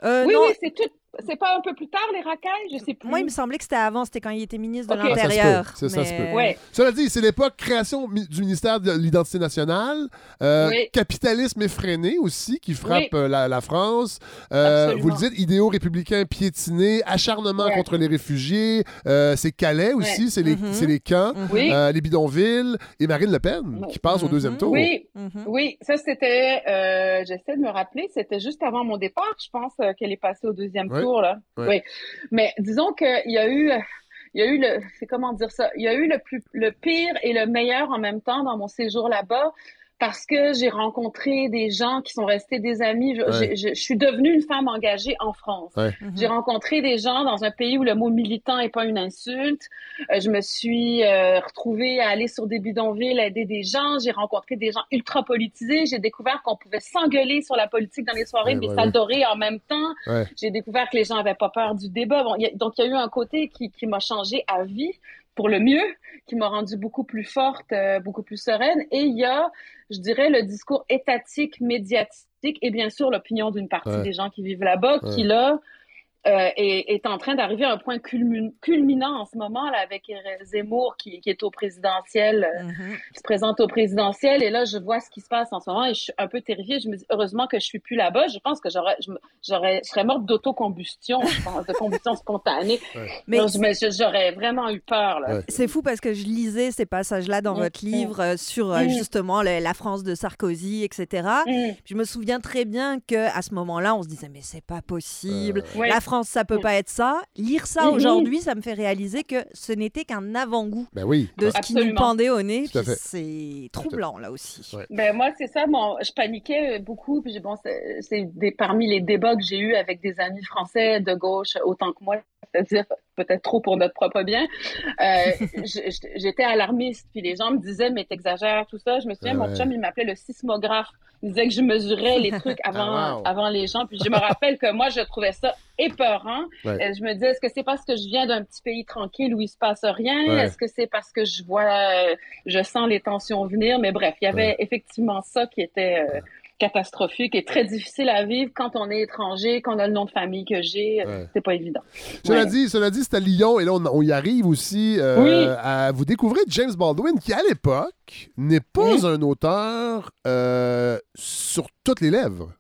S2: Euh,
S3: oui,
S2: non,
S3: oui, c'est tout. C'est pas un peu plus tard, les racailles? Je sais plus.
S2: moi, il me semblait que c'était avant, c'était quand il était ministre de
S3: Ok. Ah,
S1: ça se peut.
S2: l'Intérieur.
S1: Ça, ça se
S2: mais-
S1: peut.
S3: Ouais.
S1: Cela dit, c'est l'époque création du ministère de l'identité nationale, euh,
S3: Oui.
S1: capitalisme effréné aussi qui frappe
S3: Oui.
S1: euh, la, la France. Euh, vous le dites, idéaux républicains piétinés, acharnement
S3: Ouais.
S1: contre les réfugiés, euh, c'est Calais aussi, c'est les,
S2: Mhm.
S1: c'est les camps,
S2: Mhm.
S1: Euh, les bidonvilles et Marine Le Pen
S3: Ouais.
S1: qui passe au
S2: Mhm.
S1: deuxième tour.
S3: Oui,
S2: Mhm.
S3: oui, ça c'était, euh, j'essaie de me rappeler, c'était juste avant mon départ, je pense euh, qu'elle est passée au deuxième
S1: Ouais.
S3: Tour là.
S1: Ouais.
S3: Oui, mais disons qu'il y a eu, il y a eu le, c'est comment dire ça, il y a eu le plus, le pire et le meilleur en même temps dans mon séjour là-bas. Parce que j'ai rencontré des gens qui sont restés des amis. Je,
S1: Ouais.
S3: j'ai- je- je suis devenue une femme engagée en France.
S1: Ouais.
S2: Mhm.
S3: J'ai rencontré des gens dans un pays où le mot militant est pas une insulte. Euh, je me suis euh, retrouvée à aller sur des bidonvilles, aider des gens. J'ai rencontré des gens ultra politisés. J'ai découvert qu'on pouvait s'engueuler sur la politique dans les soirées,
S1: Ouais,
S3: mais
S1: ouais,
S3: s'adorer en même temps.
S1: Ouais.
S3: J'ai découvert que les gens avaient pas peur du débat. Bon, il y a- donc il y a eu un côté qui, qui m'a changé à vie pour le mieux, qui m'a rendue beaucoup plus forte, euh, beaucoup plus sereine. Et il y a, je dirais, le discours étatique, médiatique, et bien sûr l'opinion d'une partie
S1: Ouais.
S3: des gens qui vivent là-bas,
S1: Ouais.
S3: qui là euh, est, est en train d'arriver à un point culmin- culminant en ce moment là avec Zemmour qui, qui est au présidentiel, euh,
S2: Mhm.
S3: qui se présente au présidentiel. Et là, je vois ce qui se passe en ce moment et je suis un peu terrifiée. Je me dis heureusement que je suis plus là-bas. Je pense que j'aurais, j'aurais, je serais morte d'autocombustion, je pense, de combustion spontanée.
S2: Mais
S3: me- je- j'aurais vraiment eu peur.
S1: Ouais.
S2: c'est fou parce que je lisais ces passages-là dans
S3: Mm,
S2: votre livre euh, sur euh,
S3: Mm.
S2: justement le- la France de Sarkozy, etc.
S3: Mm.
S2: Je me souviens très bien que à ce moment-là, on se disait mais c'est pas possible.
S3: Ouais.
S2: La France, ça peut pas être ça. Lire ça
S3: Mhm.
S2: aujourd'hui, ça me fait réaliser que ce n'était qu'un avant-goût
S1: Ben oui.
S2: de ce qui nous
S3: Absolument.
S2: pendait au nez. C'est troublant là aussi.
S1: Ouais.
S3: Ben moi c'est ça, mon, je paniquais beaucoup. Puis j'ai- bon, c'est parmi les débats que j'ai eus avec des amis français de gauche autant que moi, c'est-à-dire peut-être trop pour notre propre bien. Euh, J'étais alarmiste. Puis les gens me disaient mais t'exagères tout ça. Je me souviens,
S1: Ah
S3: mon
S1: ouais.
S3: chum il m'appelait le sismographe. Il disait que je mesurais les trucs avant
S1: Ah, wow.
S3: avant les gens. Puis je me rappelle que moi je trouvais ça épeurant.
S1: Ouais.
S3: Euh, je me disais est-ce que c'est parce que je viens d'un petit pays tranquille où il se passe rien?
S1: Ouais.
S3: Est-ce que c'est parce que je vois euh, je sens les tensions venir, mais bref, il y avait effectivement ça qui était euh, catastrophique et très difficile à vivre quand on est étranger, quand on a le nom de famille que j'ai,
S1: Ouais.
S3: c'est pas évident.
S1: Cela
S3: Ouais.
S1: dit, cela dit, c'est à Lyon et là on, on y arrive aussi. euh,
S3: Oui.
S1: à, vous découvrez James Baldwin qui à l'époque n'est pas
S3: Oui.
S1: un auteur euh, sur toutes les lèvres.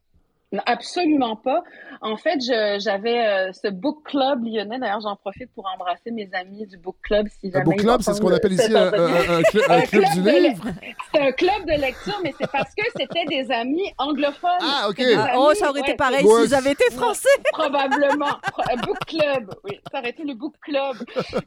S3: Absolument pas. En fait, j'avais euh, ce book club lyonnais. D'ailleurs, j'en profite pour embrasser mes amis du book club. Si
S1: Un book club, c'est ce qu'on appelle ici un,
S3: entretien.
S1: un- un cl- un
S3: Un
S1: club
S3: club
S1: du
S3: de
S1: livre.
S3: C'est un club de lecture, mais c'est parce que c'était des amis anglophones.
S1: Ah, ok.
S2: Ah,
S3: amis,
S2: oh, ça aurait été
S3: ouais,
S2: pareil
S1: Moi,
S2: s'ils avaient été français.
S3: Probablement. Pro- Un book club. Oui, ça aurait été le book club.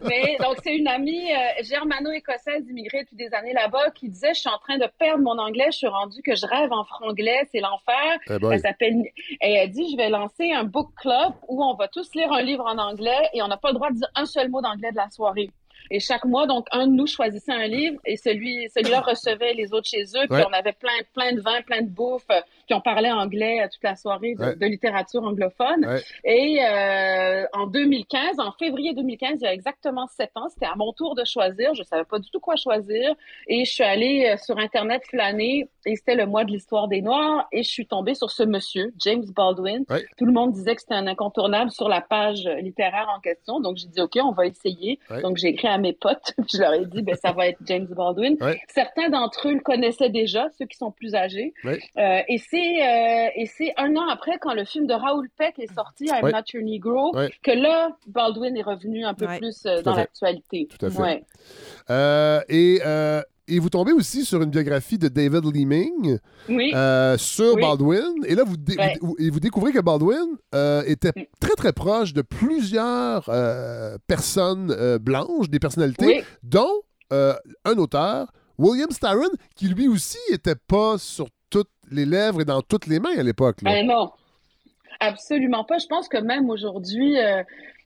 S3: Mais donc, c'est une amie euh, germano-écossaise immigrée depuis des années là-bas qui disait Je suis en train de perdre mon anglais, je suis rendue que je rêve en franglais, c'est l'enfer.
S1: Eh.
S3: Elle s'appelle. Elle dit Je vais lancer un book club où on va tous lire un livre en anglais et on n'a pas le droit de dire un seul mot d'anglais de la soirée. Et chaque mois, donc, un de nous choisissait un livre et celui, celui-là recevait les autres chez eux. Puis
S1: Ouais.
S3: on avait plein, plein de vins, plein de bouffe. euh, Puis on parlait anglais toute la soirée de,
S1: Ouais.
S3: de littérature anglophone.
S1: Ouais.
S3: Et euh, en 2015, en février 2015, il y a exactement sept ans, c'était à mon tour de choisir. Je savais pas du tout quoi choisir. Et je suis allée euh, sur Internet flâner et c'était le mois de l'histoire des Noirs. Et je suis tombée sur ce monsieur, James Baldwin. Tout le monde disait que c'était un incontournable sur la page littéraire en question. Donc j'ai dit, OK, on va essayer. Donc j'ai écrit à mes potes. je leur ai dit, ben, ça va être James Baldwin.
S1: Ouais.
S3: Certains d'entre eux le connaissaient déjà, ceux qui sont plus âgés.
S1: Ouais.
S3: Euh, et c'est euh, et c'est un an après, quand le film de Raoul Peck est sorti, I'm
S1: Ouais.
S3: Not Your Negro,
S1: Ouais.
S3: que là, Baldwin est revenu un peu
S2: Ouais.
S3: plus euh, dans l'actualité.
S1: Tout à fait.
S3: Ouais.
S1: Euh, et, euh, et vous tombez aussi sur une biographie de David Leeming
S3: Oui.
S1: euh, sur
S3: Oui.
S1: Baldwin. Et là, vous,
S3: Ouais.
S1: vous, et vous découvrez que Baldwin euh, était
S3: Mm.
S1: très, très proche de plusieurs euh, personnes blanches, des personnalités,
S3: oui.
S1: dont un auteur, William Styron, qui lui aussi était pas sur toutes les lèvres et dans toutes les mains à l'époque.
S3: Ah, non. Absolument pas. Je pense que même aujourd'hui,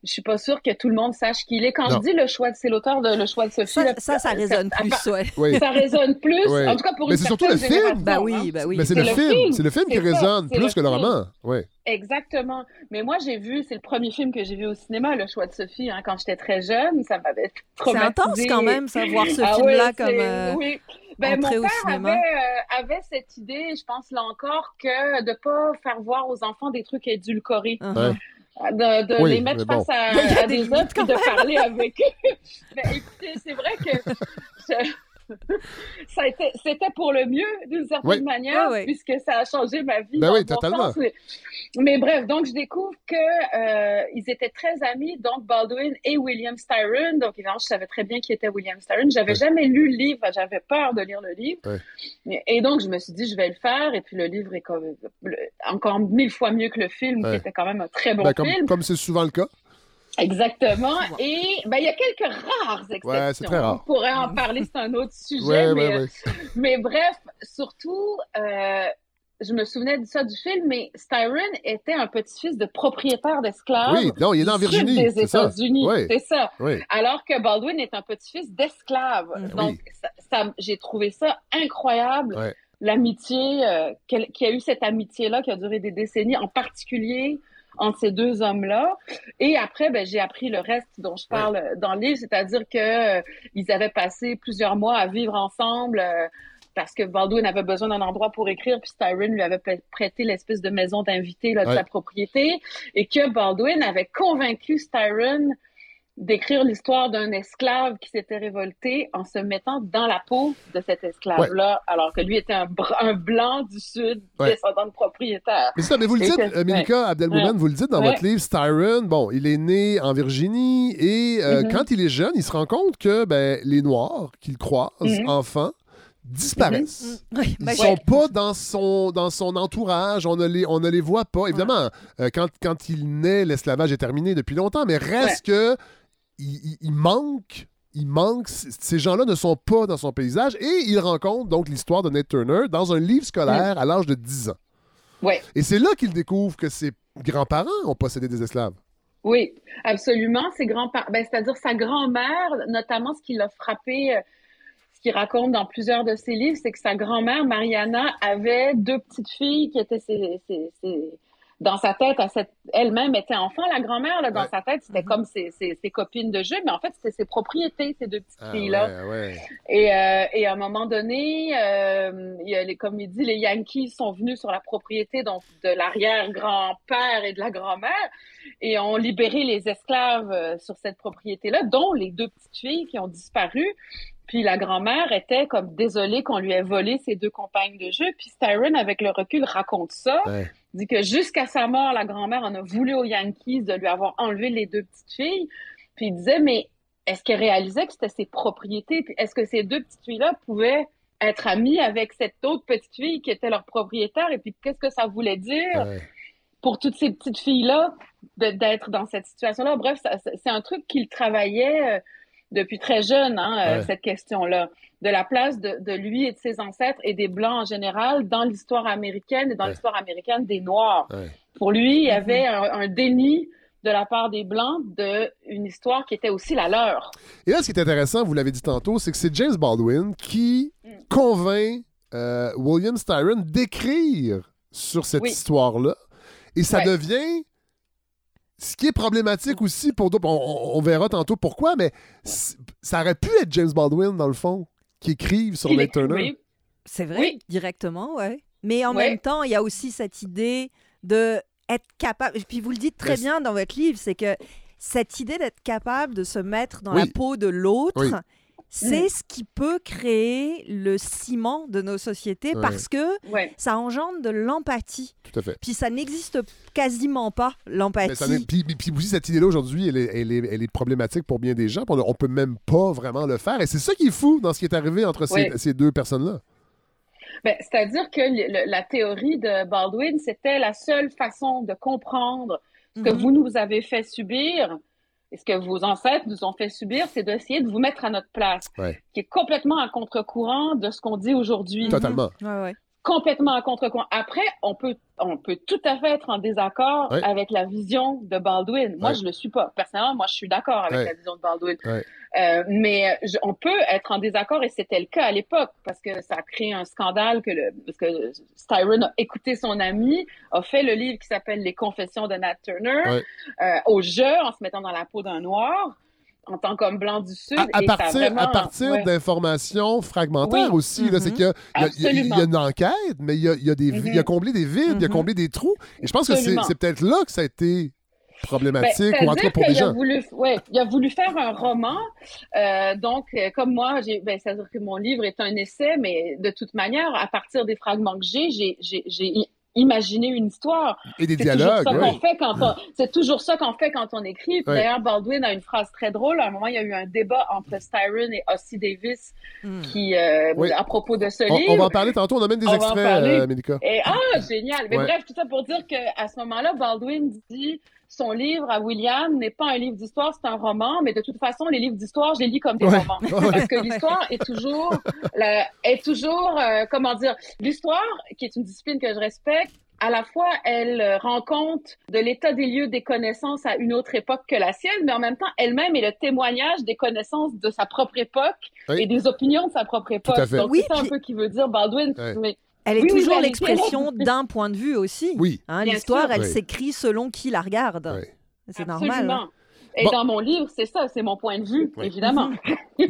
S3: je suis pas sûre que tout le monde sache qui il est. Quand
S1: Non.
S3: je dis le choix, de- c'est l'auteur de Le choix de Sophie.
S2: Ça,
S3: là,
S2: ça, ça résonne plus, ouais.
S1: Oui.
S3: Ça résonne plus. En tout cas, pour
S1: Mais
S3: une
S1: c'est surtout le film.
S2: Bah
S3: hein.
S2: oui, bah oui.
S1: Mais c'est le,
S3: le
S1: film,
S3: film.
S1: c'est le film qui
S3: ça,
S1: résonne plus
S3: le
S1: que le
S3: film.
S1: roman. Ouais.
S3: Exactement. Mais moi, j'ai vu, c'est le premier film que j'ai vu au cinéma, Le choix de Sophie, hein, quand j'étais très jeune. Ça m'avait
S2: C'est intense quand même, ça, voir ce
S3: Ah
S2: film-là
S3: oui,
S2: comme. euh,
S3: oui. Ben, mon père
S2: cinéma.
S3: avait, euh, avait cette idée, je pense là encore, que de pas faire voir aux enfants des trucs édulcorés,
S2: uh-huh.
S3: De, de
S1: Oui,
S3: les mettre
S1: bon.
S3: face à, à
S2: des
S3: autres, puis de parler avec eux. Ben, écoutez, c'est vrai que je- ça a été, c'était pour le mieux d'une certaine
S1: Oui.
S3: manière, puisque ça a changé ma vie.
S1: Ben oui, totalement.
S3: sens. Mais, mais bref, donc je découvre que euh, ils étaient très amis, donc Baldwin et William Styron. Donc évidemment, je savais très bien qui était William Styron. J'avais
S1: Ouais.
S3: jamais lu le livre, j'avais peur de lire le livre. Et, et donc je me suis dit, je vais le faire. Et puis le livre est comme, le- encore mille fois mieux que le film, qui était quand même un très bon
S1: Ben, comme
S3: film.
S1: comme c'est souvent le cas.
S3: Exactement. Et ben il y a quelques rares exceptions.
S1: Ouais, c'est très rare.
S3: On pourrait en parler, c'est un autre sujet.
S1: Ouais,
S3: mais,
S1: ouais,
S3: euh,
S1: ouais.
S3: mais bref, surtout, euh, je me souvenais de ça du film, mais Styron était un petit-fils de propriétaire d'esclaves.
S1: Oui, non, il est en Virginie.
S3: des
S1: C'est ça.
S3: États-Unis.
S1: Oui.
S3: C'est ça.
S1: Oui.
S3: Alors que Baldwin est un petit-fils d'esclaves.
S2: Mhm.
S3: Donc, ça, ça- j'ai trouvé ça incroyable.
S1: Ouais.
S3: L'amitié, euh, qu'il y a eu cette amitié-là qui a duré des décennies, en particulier entre ces deux hommes-là. Et après, ben, j'ai appris le reste dont je parle dans le livre, c'est-à-dire que euh, ils avaient passé plusieurs mois à vivre ensemble. euh, parce que Baldwin avait besoin d'un endroit pour écrire, puis Styron lui avait prê- prêté l'espèce de maison d'invité là, de
S1: Ouais.
S3: sa propriété, et que Baldwin avait convaincu Styron d'écrire l'histoire d'un esclave qui s'était révolté en se mettant dans la peau de cet esclave-là, alors que lui était un, br- un blanc du Sud,
S1: Ouais.
S3: descendant de propriétaire.
S1: Mais ça, mais vous le dites, euh, Mélika Abdelmoumen,
S3: Ouais.
S1: vous le dites dans
S3: Ouais.
S1: votre livre, Styron, bon, il est né en Virginie et euh,
S3: Mhm.
S1: quand il est jeune, il se rend compte que ben, les Noirs qu'il croise,
S3: Mhm.
S1: enfants, disparaissent.
S2: Oui,
S1: Ils
S2: ben,
S1: sont pas dans son, dans son entourage, on ne les, on ne les voit pas. Évidemment, euh, quand, quand il naît, l'esclavage est terminé depuis longtemps, mais reste que il, il- il manque. Il manque, ces gens-là ne sont pas dans son paysage et il rencontre donc l'histoire de Nate Turner dans un livre scolaire à l'âge de 10 ans.
S3: Ouais.
S1: Et c'est là qu'il découvre que ses grands-parents ont possédé des esclaves.
S3: Oui, absolument. Ses grands-parents, ben, c'est-à-dire sa grand-mère, notamment ce qui l'a frappé, euh, ce qu'il raconte dans plusieurs de ses livres, c'est que sa grand-mère, Mariana, avait deux petites filles qui étaient ses, ses- ses- dans sa tête, à cette, elle-même était enfant, la grand-mère, là, dans
S1: Ouais.
S3: sa tête, c'était comme ses, ses, ses copines de jeu, mais en fait, c'était ses propriétés, ces deux petites
S1: Ah,
S3: filles-là.
S1: ouais, ouais.
S3: Et, euh, et à un moment donné, euh, les, comme il dit, les Yankees sont venus sur la propriété donc de l'arrière-grand-père et de la grand-mère et ont libéré les esclaves euh, sur cette propriété-là, dont les deux petites filles qui ont disparu. Puis la grand-mère était comme désolée qu'on lui ait volé ses deux compagnes de jeu. Puis Styron, avec le recul, raconte ça.
S1: Ouais.
S3: Dit que jusqu'à sa mort, la grand-mère en a voulu aux Yankees de lui avoir enlevé les deux petites filles. Puis il disait, mais est-ce qu'elle réalisait que c'était ses propriétés? Puis est-ce que ces deux petites filles-là pouvaient être amies avec cette autre petite fille qui était leur propriétaire? Et puis qu'est-ce que ça voulait dire
S1: Ouais.
S3: pour toutes ces petites filles-là d'être dans cette situation-là? Bref, c'est un truc qu'il travaillait euh, depuis très jeune, hein, euh,
S1: Ouais.
S3: cette question-là, de la place de, de lui et de ses ancêtres et des Blancs en général dans l'histoire américaine et dans
S1: Ouais.
S3: l'histoire américaine des Noirs.
S1: Ouais.
S3: Pour lui, il y
S2: Mhm.
S3: avait un, un déni de la part des Blancs d'une histoire qui était aussi la leur.
S1: Et là, ce qui est intéressant, vous l'avez dit tantôt, c'est que c'est James Baldwin qui
S3: Mm.
S1: convainc euh, William Styron d'écrire sur cette
S3: Oui.
S1: histoire-là. Et ça
S3: Ouais.
S1: devient ce qui est problématique aussi pour d'autres. On, on- on verra tantôt pourquoi, mais ça aurait pu être James Baldwin, dans le fond, qui écrive sur
S3: est-
S1: Turner.
S3: oui.
S2: C'est vrai,
S3: Oui.
S2: directement, ouais. Mais en
S3: Ouais.
S2: même temps, il y a aussi cette idée de être capable. Et puis vous le dites très
S1: Mais
S2: bien dans votre livre, c'est que cette idée d'être capable de se mettre dans
S1: Oui.
S2: la peau de l'autre,
S1: Oui.
S2: C'est
S3: Mm.
S2: ce qui peut créer le ciment de nos sociétés
S1: Ouais.
S2: parce que
S3: Ouais.
S2: ça engendre de l'empathie.
S1: Tout à fait.
S2: Puis ça n'existe quasiment pas, l'empathie.
S1: puis, puis- puis aussi, cette idée-là, aujourd'hui, elle est, elle, est, elle est problématique pour bien des gens. On, on peut même pas vraiment le faire. Et c'est ça qui est fou dans ce qui est arrivé entre ces, deux personnes-là.
S3: Ben, C'est-à-dire que le- le- la théorie de Baldwin, c'était la seule façon de comprendre ce que
S2: Mhm.
S3: vous nous avez fait subir et ce que vos ancêtres nous ont fait subir, c'est d'essayer de vous mettre à notre place,
S1: Ouais.
S3: qui est complètement à contre-courant de ce qu'on dit aujourd'hui.
S1: Totalement.
S2: Ouais, ouais.
S3: Complètement à contre-courant. Après, on peut, on peut tout à fait être en désaccord avec la vision de Baldwin. Moi, je le suis pas. Personnellement, moi, je suis d'accord avec la vision de Baldwin. Euh, mais je- on peut être en désaccord et c'était le cas à l'époque parce que ça a créé un scandale que le, parce que Styron a écouté son ami, a fait le livre qui s'appelle Les Confessions de Nat Turner euh, au jeu en se mettant dans la peau d'un noir en tant qu'homme blanc du Sud.
S1: À,
S3: et
S1: partir,
S3: vraiment-
S1: à partir
S3: ouais.
S1: d'informations fragmentaires
S3: Oui.
S1: aussi. là,
S2: Mhm.
S1: C'est qu'il y a- y y, une enquête, mais il y a, il y a des, il a comblé des vides, il a
S2: Mhm.
S1: comblé des trous. Et je pense que c'est peut-être là que ça a été
S3: Ben,
S1: problématique, ou en tout cas pour des gens.
S3: voulu, ouais, il a voulu faire un roman. Euh, donc, euh, comme moi, j'ai, ben, c'est-à-dire que mon livre est un essai, mais de toute manière, à partir des fragments que j'ai, j'ai, j'ai, j'ai i- imaginé une histoire.
S1: Et des
S3: C'est toujours
S1: dialogues,
S3: ça
S1: oui.
S3: qu'on fait quand on, c'est toujours ça qu'on fait quand on écrit.
S1: Ouais.
S3: D'ailleurs, Baldwin a une phrase très drôle. À un moment, il y a eu un débat entre Styron et Ossie Davis
S2: Mm.
S3: qui, euh,
S1: Oui.
S3: à propos de ce
S1: On,
S3: livre.
S1: on va en parler tantôt, on a même des
S3: On va en
S1: extraits,
S3: parler.
S1: euh, Mélika.
S3: Et ah, génial. Mais
S1: Ouais.
S3: bref, tout ça pour dire qu'à ce moment-là, Baldwin dit son livre à William n'est pas un livre d'histoire, c'est un roman, mais de toute façon, les livres d'histoire, je les lis comme des
S1: Ouais.
S3: romans.
S1: Ouais.
S3: Parce que l'histoire est toujours, la- est toujours, euh, comment dire, l'histoire, qui est une discipline que je respecte, à la fois, elle euh, rend compte de l'état des lieux des connaissances à une autre époque que la sienne, mais en même temps, elle-même est le témoignage des connaissances de sa propre époque
S1: Oui.
S3: et des opinions de sa propre époque. Donc,
S2: Oui,
S3: c'est ça un peu qui veut dire Baldwin. Mais
S2: Elle est
S3: Oui,
S2: toujours l'expression d'un point de vue aussi.
S1: Oui.
S2: Hein, L'histoire, elle
S1: Oui.
S2: s'écrit selon qui la regarde. C'est normal.
S3: Absolument.
S2: hein.
S3: Et
S1: Bon.
S3: dans mon livre, c'est ça, c'est mon point de vue,
S1: Oui.
S3: évidemment.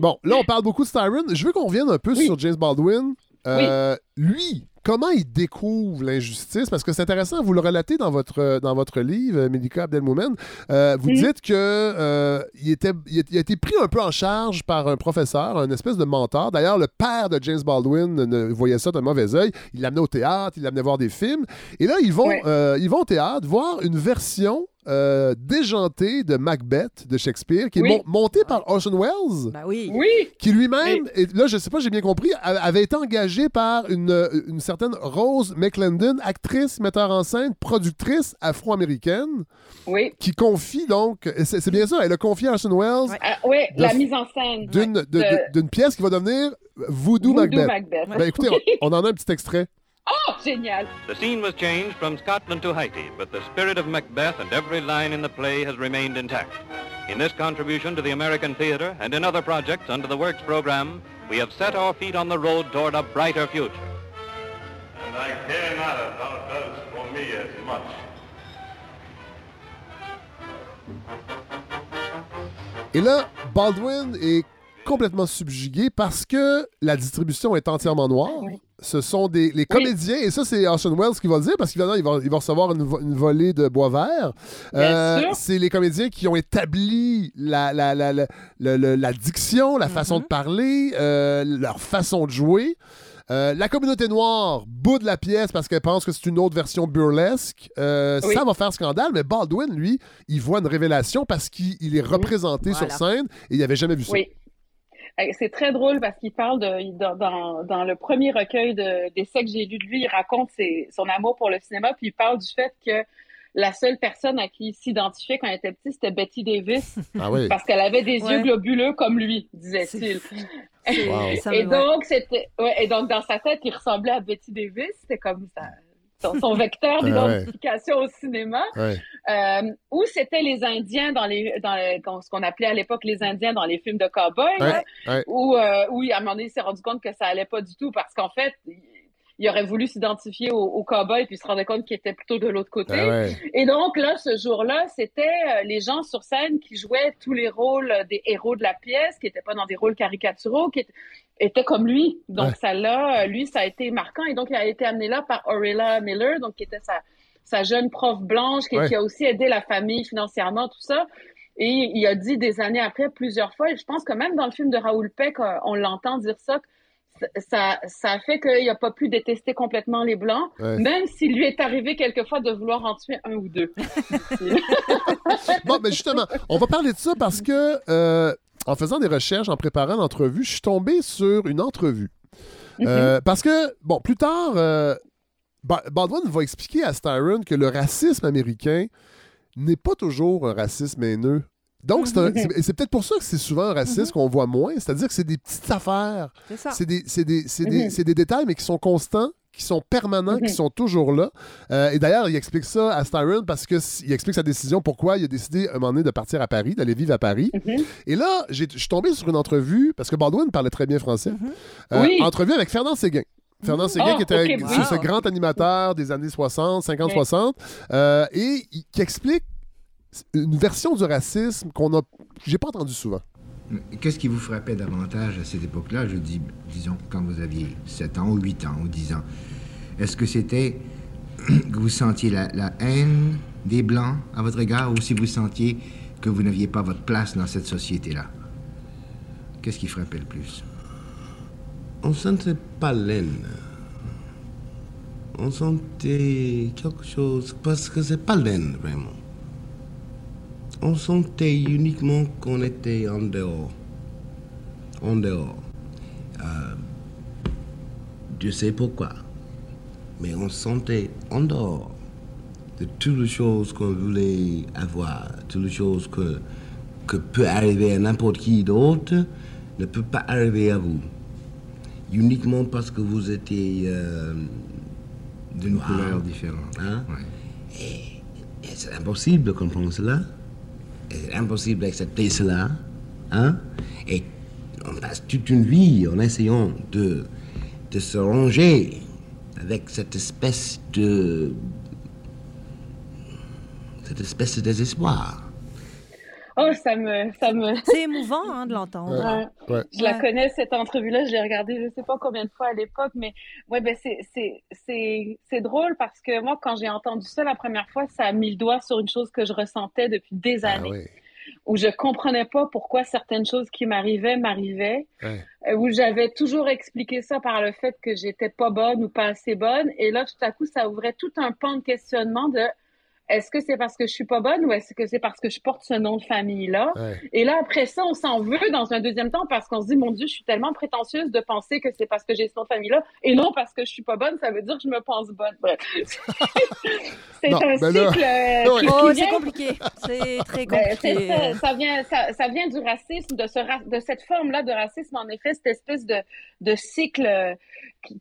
S1: Bon, là, on parle beaucoup de Styron. Je veux qu'on revienne un peu
S3: Oui.
S1: sur James Baldwin. Euh, Lui, comment il découvre l'injustice? Parce que c'est intéressant, vous le relatez dans votre, dans votre livre, euh, Melika Abdelmoumen. Euh, vous dites que euh, il, était, il a- il a été pris un peu en charge par un professeur, un espèce de mentor. D'ailleurs, le père de James Baldwin ne voyait ça d'un mauvais œil. Il l'amenait au théâtre, il l'amenait voir des films. Et là, ils vont,
S3: Ouais.
S1: euh, ils vont au théâtre voir une version euh, déjantée de Macbeth de Shakespeare, qui est
S3: Oui.
S1: mon- montée par Orson Welles
S2: oui.
S3: Oui,
S1: qui lui-même, et là, je sais pas, j'ai bien compris, a- avait été engagé par une, une certaine Rose McClendon, actrice, metteur en scène, productrice afro-américaine,
S3: oui.
S1: qui confie donc, c'est c'est bien ça, elle a confié à Orson Welles.
S3: Ah, oui,
S1: De-
S3: la mise en scène
S1: d'une
S3: ouais,
S1: de- de- d'une pièce qui va devenir Voodoo,
S3: Voodoo
S1: Macbeth.
S3: Macbeth.
S1: Ben écoutez, on, on en a un petit extrait.
S3: Oh, génial.
S5: The scene was changed from Scotland to Haiti, but the spirit of Macbeth and every line in the play has remained intact. In this contribution to the American theater and in other projects under the Works program, we have set our feet on the road toward a brighter future.
S6: And I care not if thou dost for me as much.
S1: Et là, Baldwin est complètement subjugué parce que la distribution est entièrement noire.
S3: Oui.
S1: Ce sont des, les comédiens, et ça, c'est Orson Welles qui va le dire, parce qu'évidemment, il va, il va recevoir une, vo- une volée de bois vert. Euh, c'est les comédiens qui ont établi la, la, la, la, le- le- la diction, la façon de parler, euh, leur façon de jouer. Euh, la communauté noire boude la pièce parce qu'elle pense que c'est une autre version burlesque. Euh,
S3: Oui.
S1: Ça va faire scandale, mais Baldwin, lui, il voit une révélation parce qu'il il est représenté
S2: Voilà.
S1: sur scène et il n'avait jamais vu ça.
S3: Oui. C'est très drôle parce qu'il parle de dans, le premier recueil de- d'essais que j'ai lu de lui, il raconte ses- son amour pour le cinéma, puis il parle du fait que la seule personne à qui il s'identifiait quand il était petit, c'était Betty Davis,
S1: Ah oui.
S3: parce qu'elle avait des
S2: Ouais.
S3: yeux globuleux comme lui, disait-il.
S2: C'est-
S1: Wow.
S3: Et donc, c'était, ouais, et donc, dans sa tête, il ressemblait à Betty Davis. C'était comme ça. Son, son vecteur
S1: Ouais,
S3: d'identification au cinéma,
S1: Ouais.
S3: euh, où c'était les Indiens dans les, dans les- dans ce qu'on appelait à l'époque les Indiens dans les films de cowboys,
S1: ouais.
S3: où, euh, où à un moment donné, il s'est rendu compte que ça allait pas du tout parce qu'en fait, il, aurait voulu s'identifier au, au cowboy puis il se rendait compte qu'il était plutôt de l'autre côté.
S1: Ah ouais.
S3: Et donc là, ce jour-là, c'était euh, les gens sur scène qui jouaient tous les rôles des héros de la pièce, qui n'étaient pas dans des rôles caricaturaux, qui étaient, comme lui. Donc
S1: Ouais.
S3: ça l'a, euh, lui, ça a été marquant. Et donc il a été amené là par Aurelia Miller, donc qui était sa, sa jeune prof blanche, qui,
S1: Ouais.
S3: qui a aussi aidé la famille financièrement, tout ça. Et il a dit des années après, plusieurs fois, et je pense que même dans le film de Raoul Peck, euh, on l'entend dire ça, ça, ça a fait qu'il n'a pas pu détester complètement les Blancs,
S1: Ouais.
S3: même s'il lui est arrivé quelquefois de vouloir en tuer un ou deux.
S1: Bon, mais justement, on va parler de ça parce que euh, en faisant des recherches, en préparant l'entrevue, je suis tombé sur une entrevue. Euh, parce que, bon, plus tard, euh, Ba- Baldwin va expliquer à Styron que le racisme américain n'est pas toujours un racisme haineux. Donc, c'est peut-être pour ça que c'est souvent un racisme qu'on voit moins, c'est-à-dire que c'est des petites affaires.
S2: C'est ça.
S1: C'est des, des- des- c'est des détails, mais qui sont constants, qui sont permanents, qui
S3: Mhm.
S1: sont toujours là. Euh, et d'ailleurs, il explique ça à Styron parce que s- il explique sa décision, pourquoi il a décidé un moment donné de partir à Paris, d'aller vivre à Paris. Et là, je suis tombé sur une entrevue, parce que Baldwin parlait très bien français. Euh,
S3: Oui.
S1: Entrevue avec Fernand Séguin. Fernand Séguin,
S3: Ah,
S1: qui était
S2: wow.
S1: ce grand animateur des années 60, 50-60,
S3: Oui.
S1: euh, et qui explique une version du racisme qu'on a. J'ai pas entendu souvent.
S7: Qu'est-ce qui vous frappait davantage à cette époque-là, je dis, disons, quand vous aviez 7 ans ou 8 ans ou 10 ans Est-ce que c'était que vous sentiez la, la haine des Blancs à votre égard ou si vous sentiez que vous n'aviez pas votre place dans cette société-là? Qu'est-ce qui frappait le plus?
S8: On sentait pas l'aine. On sentait quelque chose parce que c'est pas l'aine vraiment. On sentait uniquement qu'on était en dehors. En dehors. Euh, Dieu sait pourquoi. Mais on sentait en dehors de toutes les choses qu'on voulait avoir, toutes les choses que, que peut arriver à n'importe qui d'autre ne peut pas arriver à vous uniquement parce que vous étiez euh,
S7: D'une couleur différente.
S8: Hein?
S7: Ouais.
S8: Et c'est impossible de comprendre cela. C'est impossible d'accepter cela. Hein? Et on passe toute une vie en essayant de, de se ranger avec cette espèce de. cette espèce de désespoir.
S3: Oh, ça me, ça me,
S2: C'est émouvant hein, de l'entendre.
S3: Ouais.
S1: Ouais.
S3: Je la connais, cette entrevue-là. Je l'ai regardée je sais pas combien de fois à l'époque, mais ouais, ben c'est, c'est, c'est, c'est drôle parce que moi, quand j'ai entendu ça la première fois, ça a mis le doigt sur une chose que je ressentais depuis des
S1: Ah
S3: années, où je comprenais pas pourquoi certaines choses qui m'arrivaient m'arrivaient,
S1: Ouais.
S3: euh, où j'avais toujours expliqué ça par le fait que j'étais pas bonne ou pas assez bonne. Et là, tout à coup, ça ouvrait tout un pan de questionnement de est-ce que c'est parce que je suis pas bonne ou est-ce que c'est parce que je porte ce nom de famille-là?
S1: Ouais.
S3: Et là, après ça, on s'en veut dans un deuxième temps parce qu'on se dit, mon Dieu, je suis tellement prétentieuse de penser que c'est parce que j'ai ce nom de famille-là et non parce que je suis pas bonne, ça veut dire que je me pense bonne. Bref. c'est
S1: Non,
S3: un
S1: ben là-
S3: cycle euh,
S1: Ouais.
S2: c'est compliqué. C'est très
S3: ben, c'est
S2: compliqué.
S3: ça, ça vient, ça, ça vient du racisme, de, ce ra- de cette forme-là de racisme, en effet, cette espèce de, de cycle euh,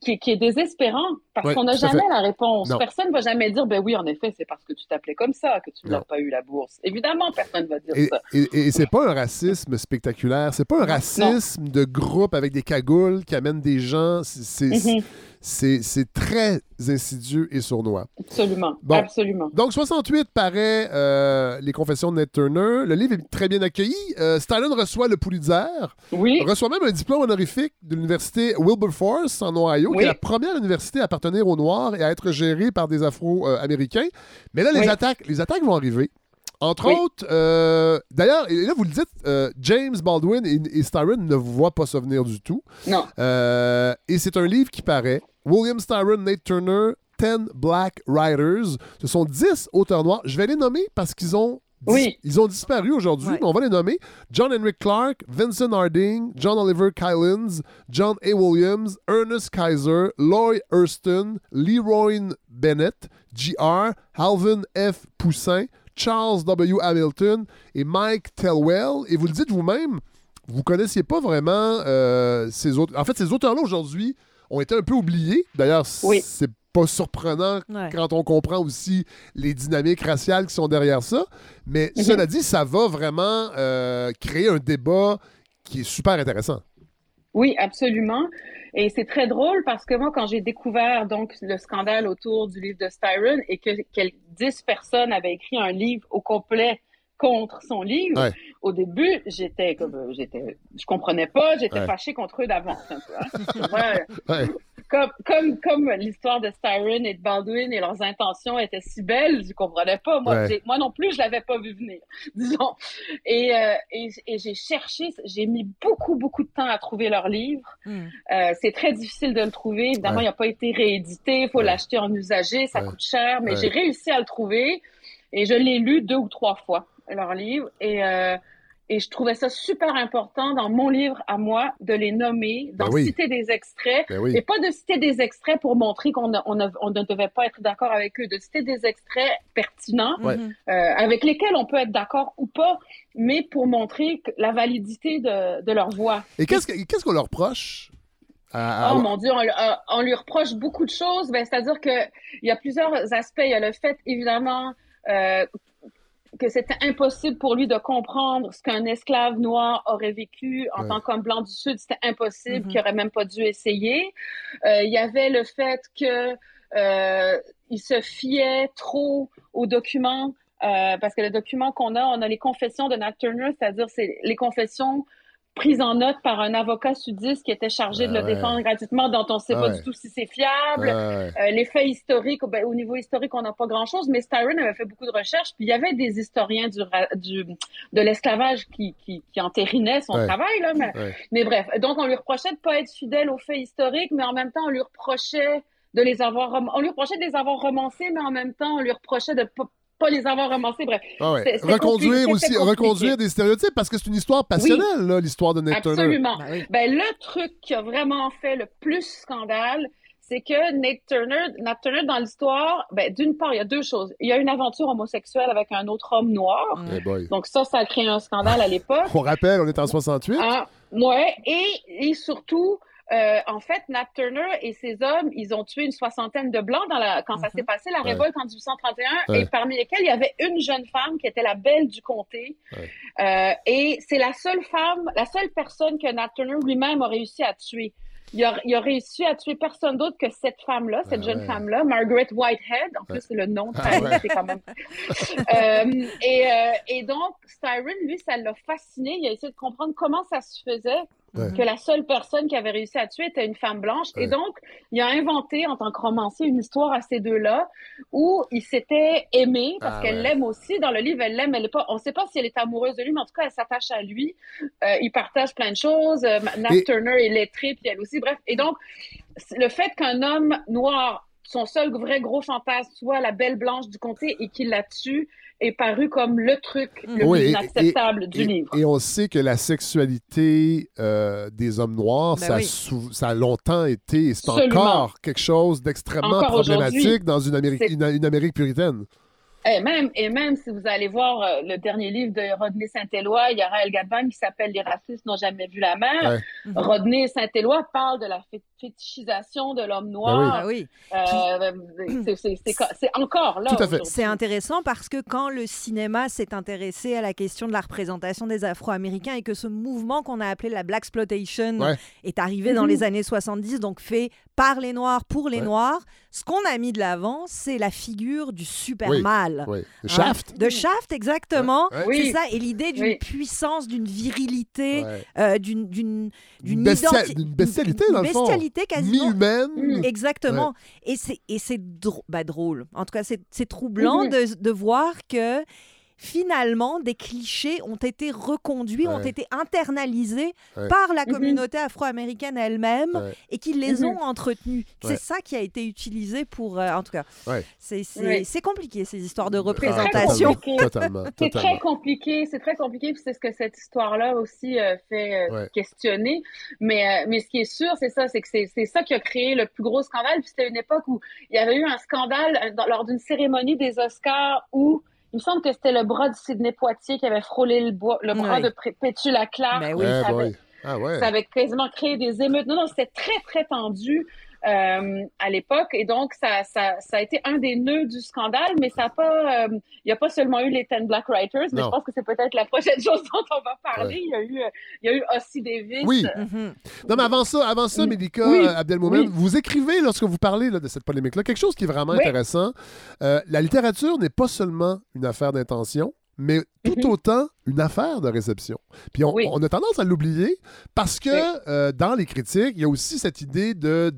S3: qui, est désespérant parce
S1: Ouais,
S3: qu'on n'a jamais
S1: fait.
S3: la réponse.
S1: Non.
S3: Personne ne va jamais dire, ben oui, en effet, c'est parce que tu t'appelais comme ça que tu n'as pas eu la bourse. Évidemment, personne ne va dire
S1: Et,
S3: ça.
S1: et- et c'est pas un racisme spectaculaire, c'est pas un racisme de groupe avec des cagoules qui amènent des gens. C'est-
S3: Mhm.
S1: C'est- très insidieux et sournois.
S3: Absolument,
S1: Bon.
S3: absolument.
S1: Donc, 68 paraît euh, Les Confessions de Ned Turner. Le livre est très bien accueilli. Euh, Stalin reçoit le Pulitzer,
S3: Oui.
S1: reçoit même un diplôme honorifique de l'université Wilberforce en Ohio, qui est la première université à appartenir aux Noirs et à être gérée par des Afro-Américains. Mais là, les,
S3: Oui.
S1: attaques, les attaques vont arriver. Entre
S3: Oui.
S1: autres, euh, d'ailleurs, et là, vous le dites, euh, James Baldwin et, et Styron ne voient pas ça venir du tout.
S3: Non.
S1: Euh, et c'est un livre qui paraît. William Styron, Nate Turner, 10 Black Writers. Ce sont 10 auteurs noirs. Je vais les nommer parce qu'ils ont, dis-
S3: Oui.
S1: ils ont disparu aujourd'hui,
S2: Ouais.
S1: mais on va les nommer. John Henrik Clark, Vincent Harding, John Oliver Kylens, John A. Williams, Ernest Kaiser, Loy Hurston, Leroy Bennett, G.R., Alvin F. Poussin, Charles W. Hamilton et Mike Telwell. Et vous le dites vous-même, vous connaissiez pas vraiment euh, ces autres. En fait, ces auteurs-là aujourd'hui ont été un peu oubliés. D'ailleurs,
S3: Oui.
S1: c'est pas surprenant
S2: Ouais.
S1: quand on comprend aussi les dynamiques raciales qui sont derrière ça. Mais
S3: Mhm.
S1: cela dit, ça va vraiment euh, créer un débat qui est super intéressant.
S3: Oui, absolument. Et c'est très drôle parce que moi, quand j'ai découvert donc le scandale autour du livre de Styron et que, que 10 personnes avaient écrit un livre au complet contre son livre,
S1: Ouais.
S3: au début, j'étais comme, euh, j'étais, je comprenais pas, j'étais
S1: Ouais.
S3: fâchée contre eux d'avance. un peu, hein. Ouais.
S1: Ouais.
S3: comme, comme, comme l'histoire de Styron et de Baldwin et leurs intentions étaient si belles, je comprenais pas. Moi,
S1: Ouais.
S3: j'ai- moi non plus, je l'avais pas vu venir, disons. Et, euh, et, et j'ai cherché, j'ai mis beaucoup, beaucoup de temps à trouver leur livre.
S2: Mm.
S3: Euh, c'est très difficile de le trouver. Évidemment,
S1: Ouais.
S3: il n'a pas été réédité. Il faut
S1: Ouais.
S3: l'acheter en usagé. Ça
S1: Ouais.
S3: coûte cher. Mais
S1: Ouais.
S3: j'ai réussi à le trouver. Et je l'ai lu deux ou trois fois, leur livre. Et, euh, et je trouvais ça super important dans mon livre à moi de les nommer, d'en
S1: Ben oui.
S3: citer des extraits.
S1: Ben oui.
S3: Et pas de citer des extraits pour montrer qu'on on on ne devait pas être d'accord avec eux, de citer des extraits pertinents
S1: Ouais.
S3: Euh, avec lesquels on peut être d'accord ou pas, mais pour montrer la validité de, de leur voix.
S1: Et qu'est-ce que- qu'est-ce qu'on leur reproche?
S3: Oh mon Dieu, on, euh, on lui reproche beaucoup de choses. Ben, C'est-à-dire qu'il y a plusieurs aspects. Il y a le fait, évidemment, euh, que c'était impossible pour lui de comprendre ce qu'un esclave noir aurait vécu en
S1: Ouais.
S3: tant qu'homme blanc du Sud. C'était impossible,
S2: Mhm.
S3: qu'il aurait même pas dû essayer. Euh, il y avait le fait que euh, il se fiait trop aux documents. euh, parce que le document qu'on a, on a les confessions de Nat Turner, c'est-à-dire c'est les confessions prises en note par un avocat sudiste qui était chargé de
S1: Ah
S3: le
S1: ouais.
S3: défendre gratuitement, dont on ne sait
S1: Ah
S3: pas
S1: ouais.
S3: du tout si c'est fiable.
S1: Ouais.
S3: Euh, les faits historiques, ben, au niveau historique, on n'a pas grand-chose, mais Styron avait fait beaucoup de recherches, puis il y avait des historiens du, de l'esclavage qui, qui, qui entérinaient son travail, là, mais, bref. Donc, on lui reprochait de pas être fidèle aux faits historiques, mais en même temps, on lui reprochait de les avoir, on lui reprochait de les avoir romancés, mais en même temps, on lui reprochait de pas, les avoir romancés, bref.
S1: Ah ouais.
S3: C'est- c'est
S1: Reconduire
S3: compliqué,
S1: aussi, reconduire des stéréotypes parce que c'est une histoire passionnelle, là, l'histoire de Nate Turner.
S3: Absolument.
S2: Ben oui.
S3: Ben, le truc qui a vraiment fait le plus scandale, c'est que Nate Turner, Nat Turner, dans l'histoire, ben, d'une part, il y a deux choses. Il y a une aventure homosexuelle avec un autre homme noir.
S1: Eh boy.
S3: Donc ça, ça a créé un scandale à l'époque.
S1: On rappelle, on est en 68.
S3: Ah, ouais. Et, et surtout, euh, en fait, Nat Turner et ses hommes, ils ont tué une soixantaine de Blancs dans la, quand ça s'est passé, la
S1: Ouais.
S3: révolte en 1831,
S1: Ouais.
S3: et parmi lesquels il y avait une jeune femme qui était la belle du comté.
S1: Ouais.
S3: Euh, et c'est la seule femme, la seule personne que Nat Turner lui-même a réussi à tuer. Il a, il a réussi à tuer personne d'autre que cette femme-là, cette
S1: Ah
S3: jeune
S1: ouais.
S3: femme-là, Margaret Whitehead. En plus, c'est le nom de
S1: Ah
S3: famille,
S1: ouais.
S3: c'est quand même. Euh, et, euh, et donc, Styron, lui, ça l'a fasciné. Il a essayé de comprendre comment ça se faisait
S1: Ouais.
S3: que la seule personne qui avait réussi à tuer était une femme blanche.
S1: Ouais.
S3: Et donc, il a inventé, en tant que romancier, une histoire à ces deux-là où ils s'étaient aimés, parce
S1: Ah
S3: qu'elle l'aime aussi. Dans le livre, elle l'aime, elle est pas, on sait pas si elle est amoureuse de lui, mais en tout cas, elle s'attache à lui. Euh, ils partagent plein de choses. Euh, Nat
S1: Et-
S3: Turner est lettrée, puis elle aussi. Bref. Et donc, le fait qu'un homme noir, son seul vrai gros fantasme, soit la belle blanche du comté et qu'il la tue, est paru comme le truc le
S1: Oui,
S3: plus
S1: et-
S3: inacceptable du
S1: et,
S3: livre.
S1: et on sait que la sexualité euh, des hommes noirs,
S2: Ben
S1: ça, a
S2: oui.
S1: sou- ça a longtemps été, et c'est encore quelque chose d'extrêmement problématique dans une Amérique, une Amérique puritaine.
S3: Et même, et même si vous allez voir euh, le dernier livre de Rodney Saint-Éloi, il y a Raël Gabin qui s'appelle Les racistes n'ont jamais vu la mer.
S1: Ouais.
S2: Mhm.
S3: Rodney Saint-Éloi parle de la fé- fétichisation de l'homme noir.
S2: Ah oui.
S3: Euh, c'est- c'est- c'est co- c'est encore là.
S1: Tout à fait.
S3: aujourd'hui.
S2: C'est intéressant parce que quand le cinéma s'est intéressé à la question de la représentation des Afro-Américains et que ce mouvement qu'on a appelé la Black Exploitation
S1: Ouais.
S2: est arrivé dans
S3: Mhm.
S2: les années 70, donc fait par les Noirs pour les
S1: Ouais.
S2: Noirs, ce qu'on a mis de l'avant, c'est la figure du super
S1: Oui.
S2: mal.
S1: Oui.
S2: Hein,
S1: Shaft.
S2: De Shaft, exactement.
S1: Ouais, ouais.
S3: Oui.
S2: C'est ça, et l'idée d'une
S3: Oui.
S2: puissance, d'une virilité,
S1: Ouais.
S2: euh, d'une d'une d'une
S1: Bestia- bestialité, dans le fond.
S2: bestialité quasiment
S1: Mi-humaine.
S3: Mm.
S2: Exactement. Et c'est et c'est drô- bah, drôle. En tout cas, c'est c'est troublant
S3: Mhm.
S2: de, de voir que finalement des clichés ont été reconduits, ont été internalisés
S1: Ouais.
S2: par la
S3: Mhm.
S2: communauté afro-américaine elle-même
S1: Ouais.
S2: et qu'ils les
S3: Mhm.
S2: ont entretenus.
S1: Ouais.
S2: C'est ça qui a été utilisé pour, euh, en tout cas,
S1: Ouais.
S2: c'est compliqué ces histoires de
S1: Ah,
S2: représentation.
S3: C'est très compliqué, c'est très compliqué, puis c'est ce que cette histoire-là aussi euh, fait euh,
S1: Ouais.
S3: questionner. Mais, euh, mais ce qui est sûr, c'est ça, c'est que c'est c'est ça qui a créé le plus gros scandale. Puis c'était une époque où il y avait eu un scandale dans- lors d'une cérémonie des Oscars où il me semble que c'était le bras de Sidney Poitier qui avait frôlé le, bois, le bras de Pétula Clark.
S2: Ben oui.
S1: Eh
S3: ça, avait,
S1: boy. Ah ouais.
S3: ça avait quasiment créé des émeutes. Non, non, c'était très, très tendu. Euh, à l'époque. Et donc, ça, ça, ça a été un des nœuds du scandale, mais ça a pas, euh, il n'y a pas seulement eu les Ten Black Writers, mais
S1: Non.
S3: je pense que c'est peut-être la prochaine chose dont on va parler. Il y a eu, euh, il y a eu Ossie Davis.
S1: Oui.
S2: Mhm.
S1: Non, mais avant ça, avant ça. Mélika
S3: Oui.
S1: euh, Abdelmoumen,
S3: Oui.
S1: vous écrivez, lorsque vous parlez là, de cette polémique-là, quelque chose qui est vraiment
S3: Oui.
S1: intéressant. Euh, la littérature n'est pas seulement une affaire d'intention, mais tout
S3: Mhm.
S1: autant une affaire de réception. Puis on,
S3: Oui.
S1: on a tendance à l'oublier parce que
S3: Oui.
S1: euh, dans les critiques, il y a aussi cette idée de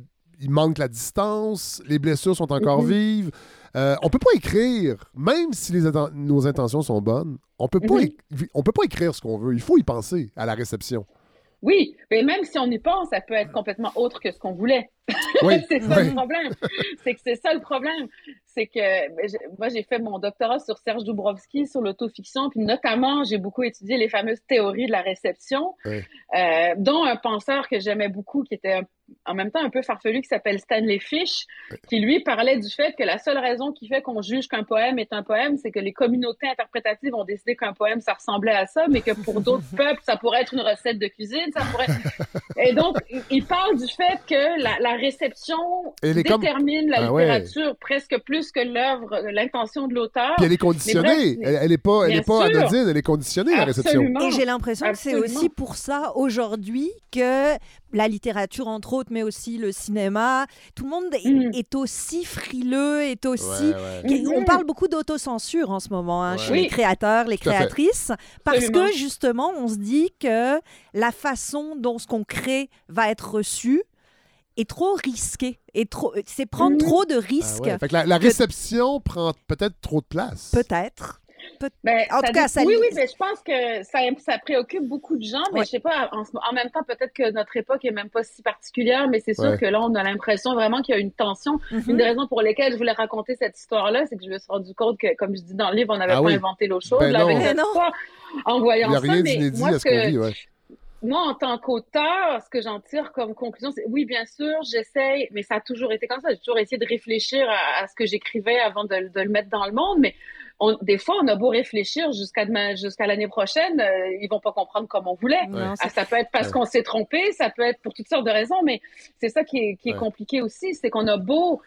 S1: il manque la distance, les blessures sont encore
S3: Mhm.
S1: vives. Euh, on peut pas écrire, même si les nos intentions sont bonnes, on peut pas,
S3: Mhm.
S1: on peut pas écrire ce qu'on veut. Il faut y penser à la réception.
S3: Oui, mais même si on y pense, ça peut être complètement autre que ce qu'on voulait.
S1: Oui,
S3: c'est ça
S1: oui.
S3: le problème. C'est que c'est ça le problème. C'est que ben, moi, j'ai fait mon doctorat sur Serge Dubrovski, sur l'autofiction, puis notamment, j'ai beaucoup étudié les fameuses théories de la réception,
S1: Oui.
S3: euh, dont un penseur que j'aimais beaucoup, qui était en même temps un peu farfelu, qui s'appelle Stanley Fish, qui lui parlait du fait que la seule raison qui fait qu'on juge qu'un poème est un poème, c'est que les communautés interprétatives ont décidé qu'un poème, ça ressemblait à ça, mais que pour d'autres peuples, ça pourrait être une recette de cuisine, ça pourrait... Et donc, il- il parle du fait que la, la réception
S1: est comme-
S3: détermine la
S1: Ah ouais.
S3: littérature presque plus que l'œuvre, l'intention de l'auteur.
S1: Puis elle est conditionnée.
S3: bref,
S1: elle, elle est pas, elle est pas
S3: sûr.
S1: anodine, elle est conditionnée, la réception.
S3: Absolument.
S2: Et j'ai l'impression que c'est
S3: Absolument.
S2: aussi pour ça aujourd'hui que la littérature, entre autres, mais aussi le cinéma, tout le monde est,
S3: Mm.
S2: est aussi frileux, est aussi...
S1: Ouais, ouais.
S2: Qui- On
S3: Mhm.
S2: parle beaucoup d'autocensure en ce moment hein,
S1: Ouais.
S2: chez
S3: Oui.
S2: les créateurs, les créatrices, parce
S3: Absolument.
S2: que justement, on se dit que la façon dont ce qu'on crée va être reçu est trop risqué. Et trop, c'est prendre
S3: Mhm.
S2: trop de
S1: Ah
S2: risques,
S1: ouais. Fait que la, la réception prend peut-être trop de place.
S2: peut-être.
S3: Ben,
S2: En tout cas,
S3: dé-
S2: ça
S3: oui, oui, mais je pense que ça, ça préoccupe beaucoup de gens, mais
S2: Ouais.
S3: je sais pas, en, même temps, peut-être que notre époque est même pas si particulière, mais c'est sûr
S1: Ouais.
S3: que là, on a l'impression vraiment qu'il y a une tension.
S2: Mhm.
S3: Une des raisons pour lesquelles je voulais raconter cette histoire-là, c'est que je me suis rendu compte que, comme je dis dans le livre, on n'avait
S1: Ah
S3: pas
S1: oui.
S3: inventé l'eau chaude,
S1: Ben
S3: là,
S1: non.
S2: Ben
S3: histoire, en
S1: Il
S3: voyant
S1: n'y a
S3: ça,
S1: rien
S3: mais
S1: d'inédit
S3: moi,
S1: à
S3: ce que,
S1: vit. Ouais.
S3: Moi, en tant qu'auteur, ce que j'en tire comme conclusion, c'est oui, bien sûr, j'essaye, mais ça a toujours été comme ça. J'ai toujours essayé de réfléchir à, à ce que j'écrivais avant de, de le mettre dans le monde, mais on- des fois, on a beau réfléchir jusqu'à demain, jusqu'à l'année prochaine, euh, ils vont pas comprendre comme on voulait. Ah, ça peut être parce
S1: Ouais.
S3: qu'on s'est trompé, ça peut être pour toutes sortes de raisons, mais c'est ça qui est, qui est
S1: Ouais.
S3: compliqué aussi, c'est qu'on a beau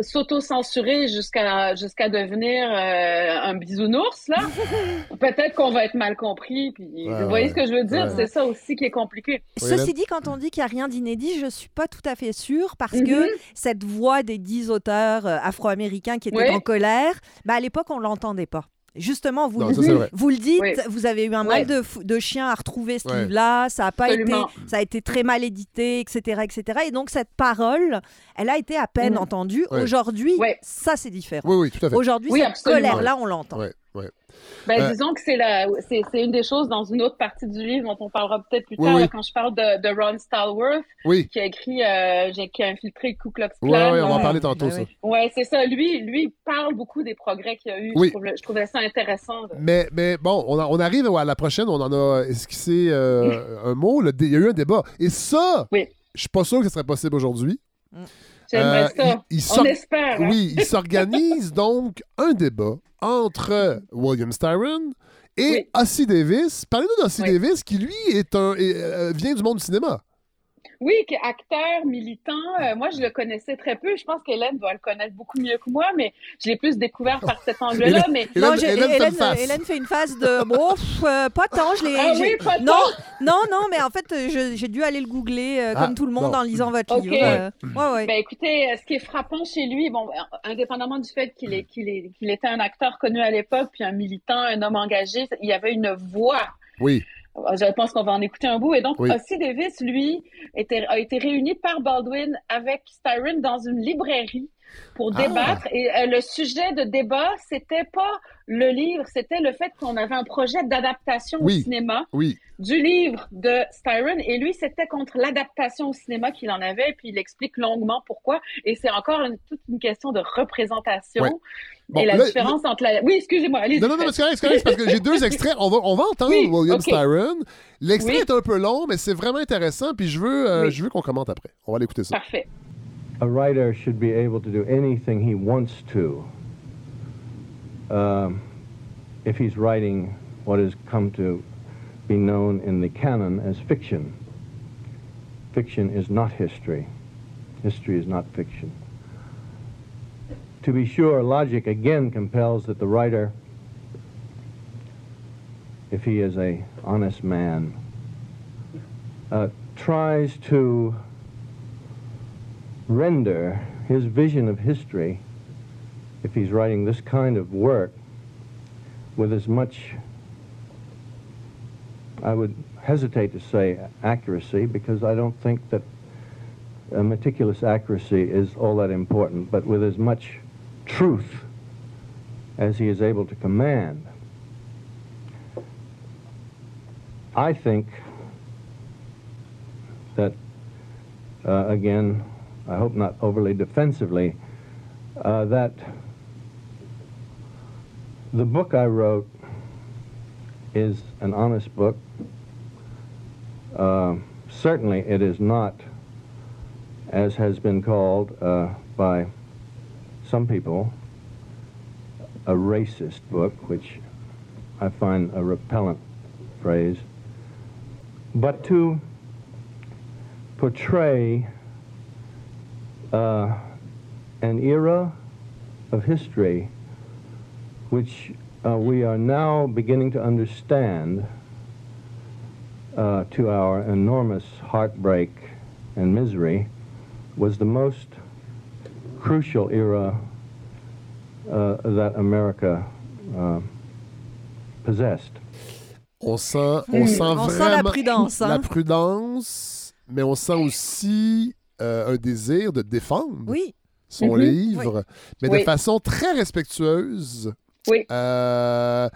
S3: s'auto-censurer jusqu'à jusqu'à devenir euh, un bisounours là, peut-être qu'on va être mal compris. Puis
S1: Ouais,
S3: vous voyez
S1: ouais.
S3: ce que je veux dire
S1: Ouais.
S3: C'est ça aussi qui est compliqué.
S2: Ceci dit, quand on dit qu'il n'y a rien d'inédit, je ne suis pas tout à fait sûre parce
S3: Mhm.
S2: que cette voix des dix auteurs euh, afro-américains qui étaient
S3: Oui.
S2: en colère, ben, à l'époque, on ne l'entendait pas. Justement, vous,
S1: Non,
S2: le, vous le dites,
S3: Oui.
S2: vous avez eu un
S3: Ouais.
S2: mal de, chien à retrouver ce
S1: Ouais.
S2: livre-là, ça a pas été, ça a été très mal édité, etc., etc. Et donc cette parole, elle a été à peine
S3: Mhm.
S2: entendue.
S1: Ouais.
S2: Aujourd'hui,
S3: Ouais.
S2: ça c'est différent.
S1: Oui, oui, tout à fait.
S2: Aujourd'hui,
S3: Oui,
S2: cette colère-là, on l'entend.
S3: Ben,
S1: Euh,
S3: disons que c'est la, c'est, c'est une des choses dans une autre partie du livre dont on parlera peut-être plus
S1: Oui,
S3: tard,
S1: oui.
S3: là, quand je parle de, de Ron Stallworth,
S1: Oui,
S3: qui a écrit, euh, j'ai- qui a infiltré le Ku Klux Klan.
S1: ouais, on va en
S3: Euh,
S1: parler tantôt,
S2: ben
S1: ça.
S2: oui.
S3: Ouais, c'est ça. Lui, lui il parle beaucoup des progrès qu'il y a eu.
S1: Oui.
S3: Je, trouve le- je trouvais ça intéressant.
S1: Mais, mais bon, on, a- on arrive à la prochaine, on en a esquissé euh, un mot. le Il y a eu un débat. Et ça,
S3: Oui.
S1: je suis pas sûr que ce serait possible aujourd'hui.
S3: J'aimerais
S1: Euh,
S3: ça.
S1: il- il
S3: On espère. hein.
S1: Oui, il s'organise donc un débat entre William Styron et
S3: Oui.
S1: Ossie Davis. Parlez-nous d'Ossie
S3: Oui.
S1: Davis, qui lui est un, est, euh, vient du monde du cinéma.
S3: Oui, qui est acteur, militant. Euh, moi, je le connaissais très peu. Je pense qu'Hélène doit le connaître beaucoup mieux que moi, mais je l'ai plus découvert par cet angle-là. Mais
S1: Hélène-
S2: non,
S1: Hélène fait
S2: Hélène, fait une phase de bon, euh, pas tant. Je l'ai.
S3: Ah
S2: j'ai-
S3: oui, pas
S2: non,
S3: tant.
S2: non, non, mais en fait, j'ai dû aller le googler euh,
S1: Ah,
S2: comme tout le monde
S1: bon.
S2: en lisant votre
S3: Ok.
S2: livre. euh, ouais, ouais.
S3: Ben écoutez, ce qui est frappant chez lui, bon, indépendamment du fait qu'il est, qu'il est, qu'il était un acteur connu à l'époque, puis un militant, un homme engagé, il y avait une voix.
S1: Oui,
S3: Je pense qu'on va en écouter un bout. Et donc,
S1: Oui.
S3: Ossie Davis, lui, était, a été réuni par Baldwin avec Styron dans une librairie pour
S1: Ah.
S3: débattre. Et euh, le sujet de débat, c'était pas le livre, c'était le fait qu'on avait un projet d'adaptation
S1: Oui.
S3: au cinéma
S1: oui.
S3: du livre de Styron et lui c'était contre l'adaptation au cinéma qu'il en avait puis il explique longuement pourquoi et c'est encore une, toute une question de représentation
S1: Ouais. Bon,
S3: et la
S1: là-
S3: différence entre la oui excusez-moi allez
S1: Non, non, non, c'est correct, c'est parce que j'ai deux extraits. On va, on va entendre
S3: Oui,
S1: William
S3: ok.
S1: Styron. L'extrait
S3: Oui.
S1: est un peu long, mais c'est vraiment intéressant, puis je veux, euh,
S3: Oui.
S1: je veux qu'on commente après. On va aller écouter ça.
S3: parfait
S9: a writer should be able to do anything he wants to um, if he's writing what has come to be known in the canon as fiction. Fiction is not history. history is not fiction. To be sure, logic again compels that the writer, if he is a honest man, uh, tries to render his vision of history, if he's writing this kind of work, with as much, I would hesitate to say accuracy, because I don't think that meticulous accuracy is all that important, but with as much truth as he is able to command. I think that, uh, again, I hope not overly defensively, uh, that the book I wrote is an honest book. Uh, certainly, it is not, as has been called uh, by some people, a racist book, which I find a repellent phrase. But to portray uh, an era of history which uh, we are now beginning to understand uh, to our enormous heartbreak and misery was the most crucial era uh, that America uh, possessed.
S1: On sent, on
S2: Hmm,
S1: sent
S2: on
S1: vraiment
S2: sent la prudence, hein.
S1: la prudence, mais on sent aussi euh, un désir de défendre
S2: Oui.
S1: son
S3: Mhm.
S1: livre, mais de
S3: Oui.
S1: façon très respectueuse.
S3: Oui.
S1: Euh,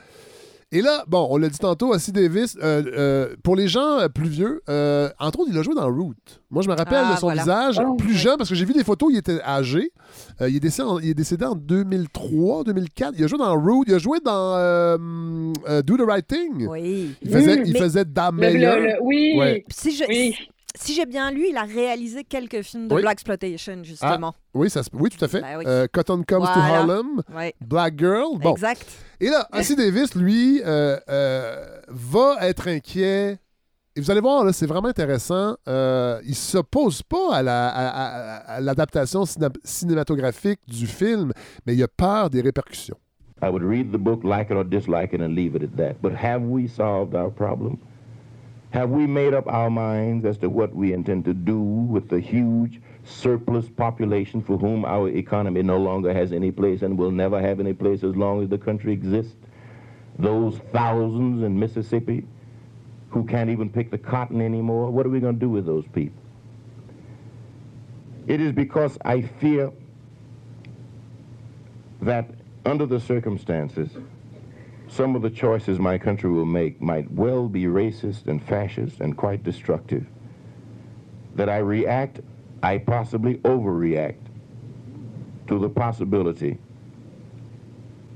S1: et là, bon, on l'a dit tantôt, Ossie Davis, euh, euh, pour les gens euh, plus vieux, euh, entre autres, il a joué dans Root. Moi, je me rappelle
S2: Ah,
S1: de son
S2: voilà.
S1: visage
S3: Oh,
S1: plus jeune, parce que j'ai vu des photos, il était âgé. Euh, il, est décédé en, il est décédé en 2003, 2004. Il a joué dans Root, il a joué dans euh, euh, Do the Right Thing.
S2: Oui.
S1: Il faisait,
S3: Mm.
S1: il faisait Dame
S3: Le- le-
S1: Meilleure.
S3: le- oui,
S1: Ouais.
S2: Si je-
S3: oui.
S2: Si j'ai bien lu, il a réalisé quelques films de
S1: Oui.
S2: Black Exploitation, justement.
S1: Oui, ça se- oui, tout à fait.
S2: Ben oui.
S1: Euh, Cotton Comes to. Harlem. Black Girl. Bon.
S2: Exact.
S1: Et là, Ossie Davis, lui, euh, euh, va être inquiet. Et vous allez voir, là, c'est vraiment intéressant. Euh, il s'oppose pas à la- à- à- à l'adaptation ciné- cinématographique du film, mais il a peur des répercussions.
S10: I would read the book, like it or dislike it, and leave it at that. But have we solved our problem? Have we made up our minds as to what we intend to do with the huge surplus population for whom our economy no longer has any place and will never have any place as long as the country exists? Those thousands in Mississippi who can't even pick the cotton anymore, what are we going to do with those people? It is because I fear that under the circumstances, some of the choices my country will make might well be racist and fascist and quite destructive. That I react, I possibly overreact to the possibility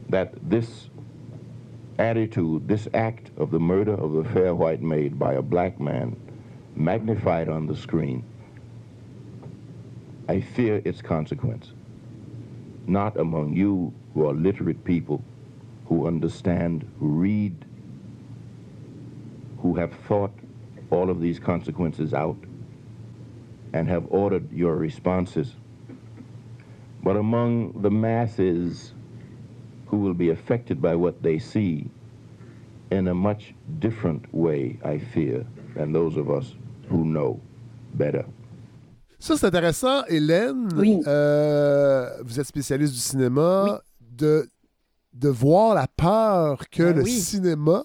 S10: that this attitude, this act of the murder of the fair white maid by a black man, magnified on the screen, I fear its consequence. Not among you who are literate people, who understand, who read, who have thought all of these consequences out and have ordered your responses, but among the masses who will be affected by what they see in a much different way, I fear, than those of us who know better.
S1: Ça, c'est intéressant. Hélène,
S3: Oui.
S1: euh, vous êtes spécialiste du cinéma, de, de voir la peur que
S2: Ben
S1: le
S2: oui.
S1: cinéma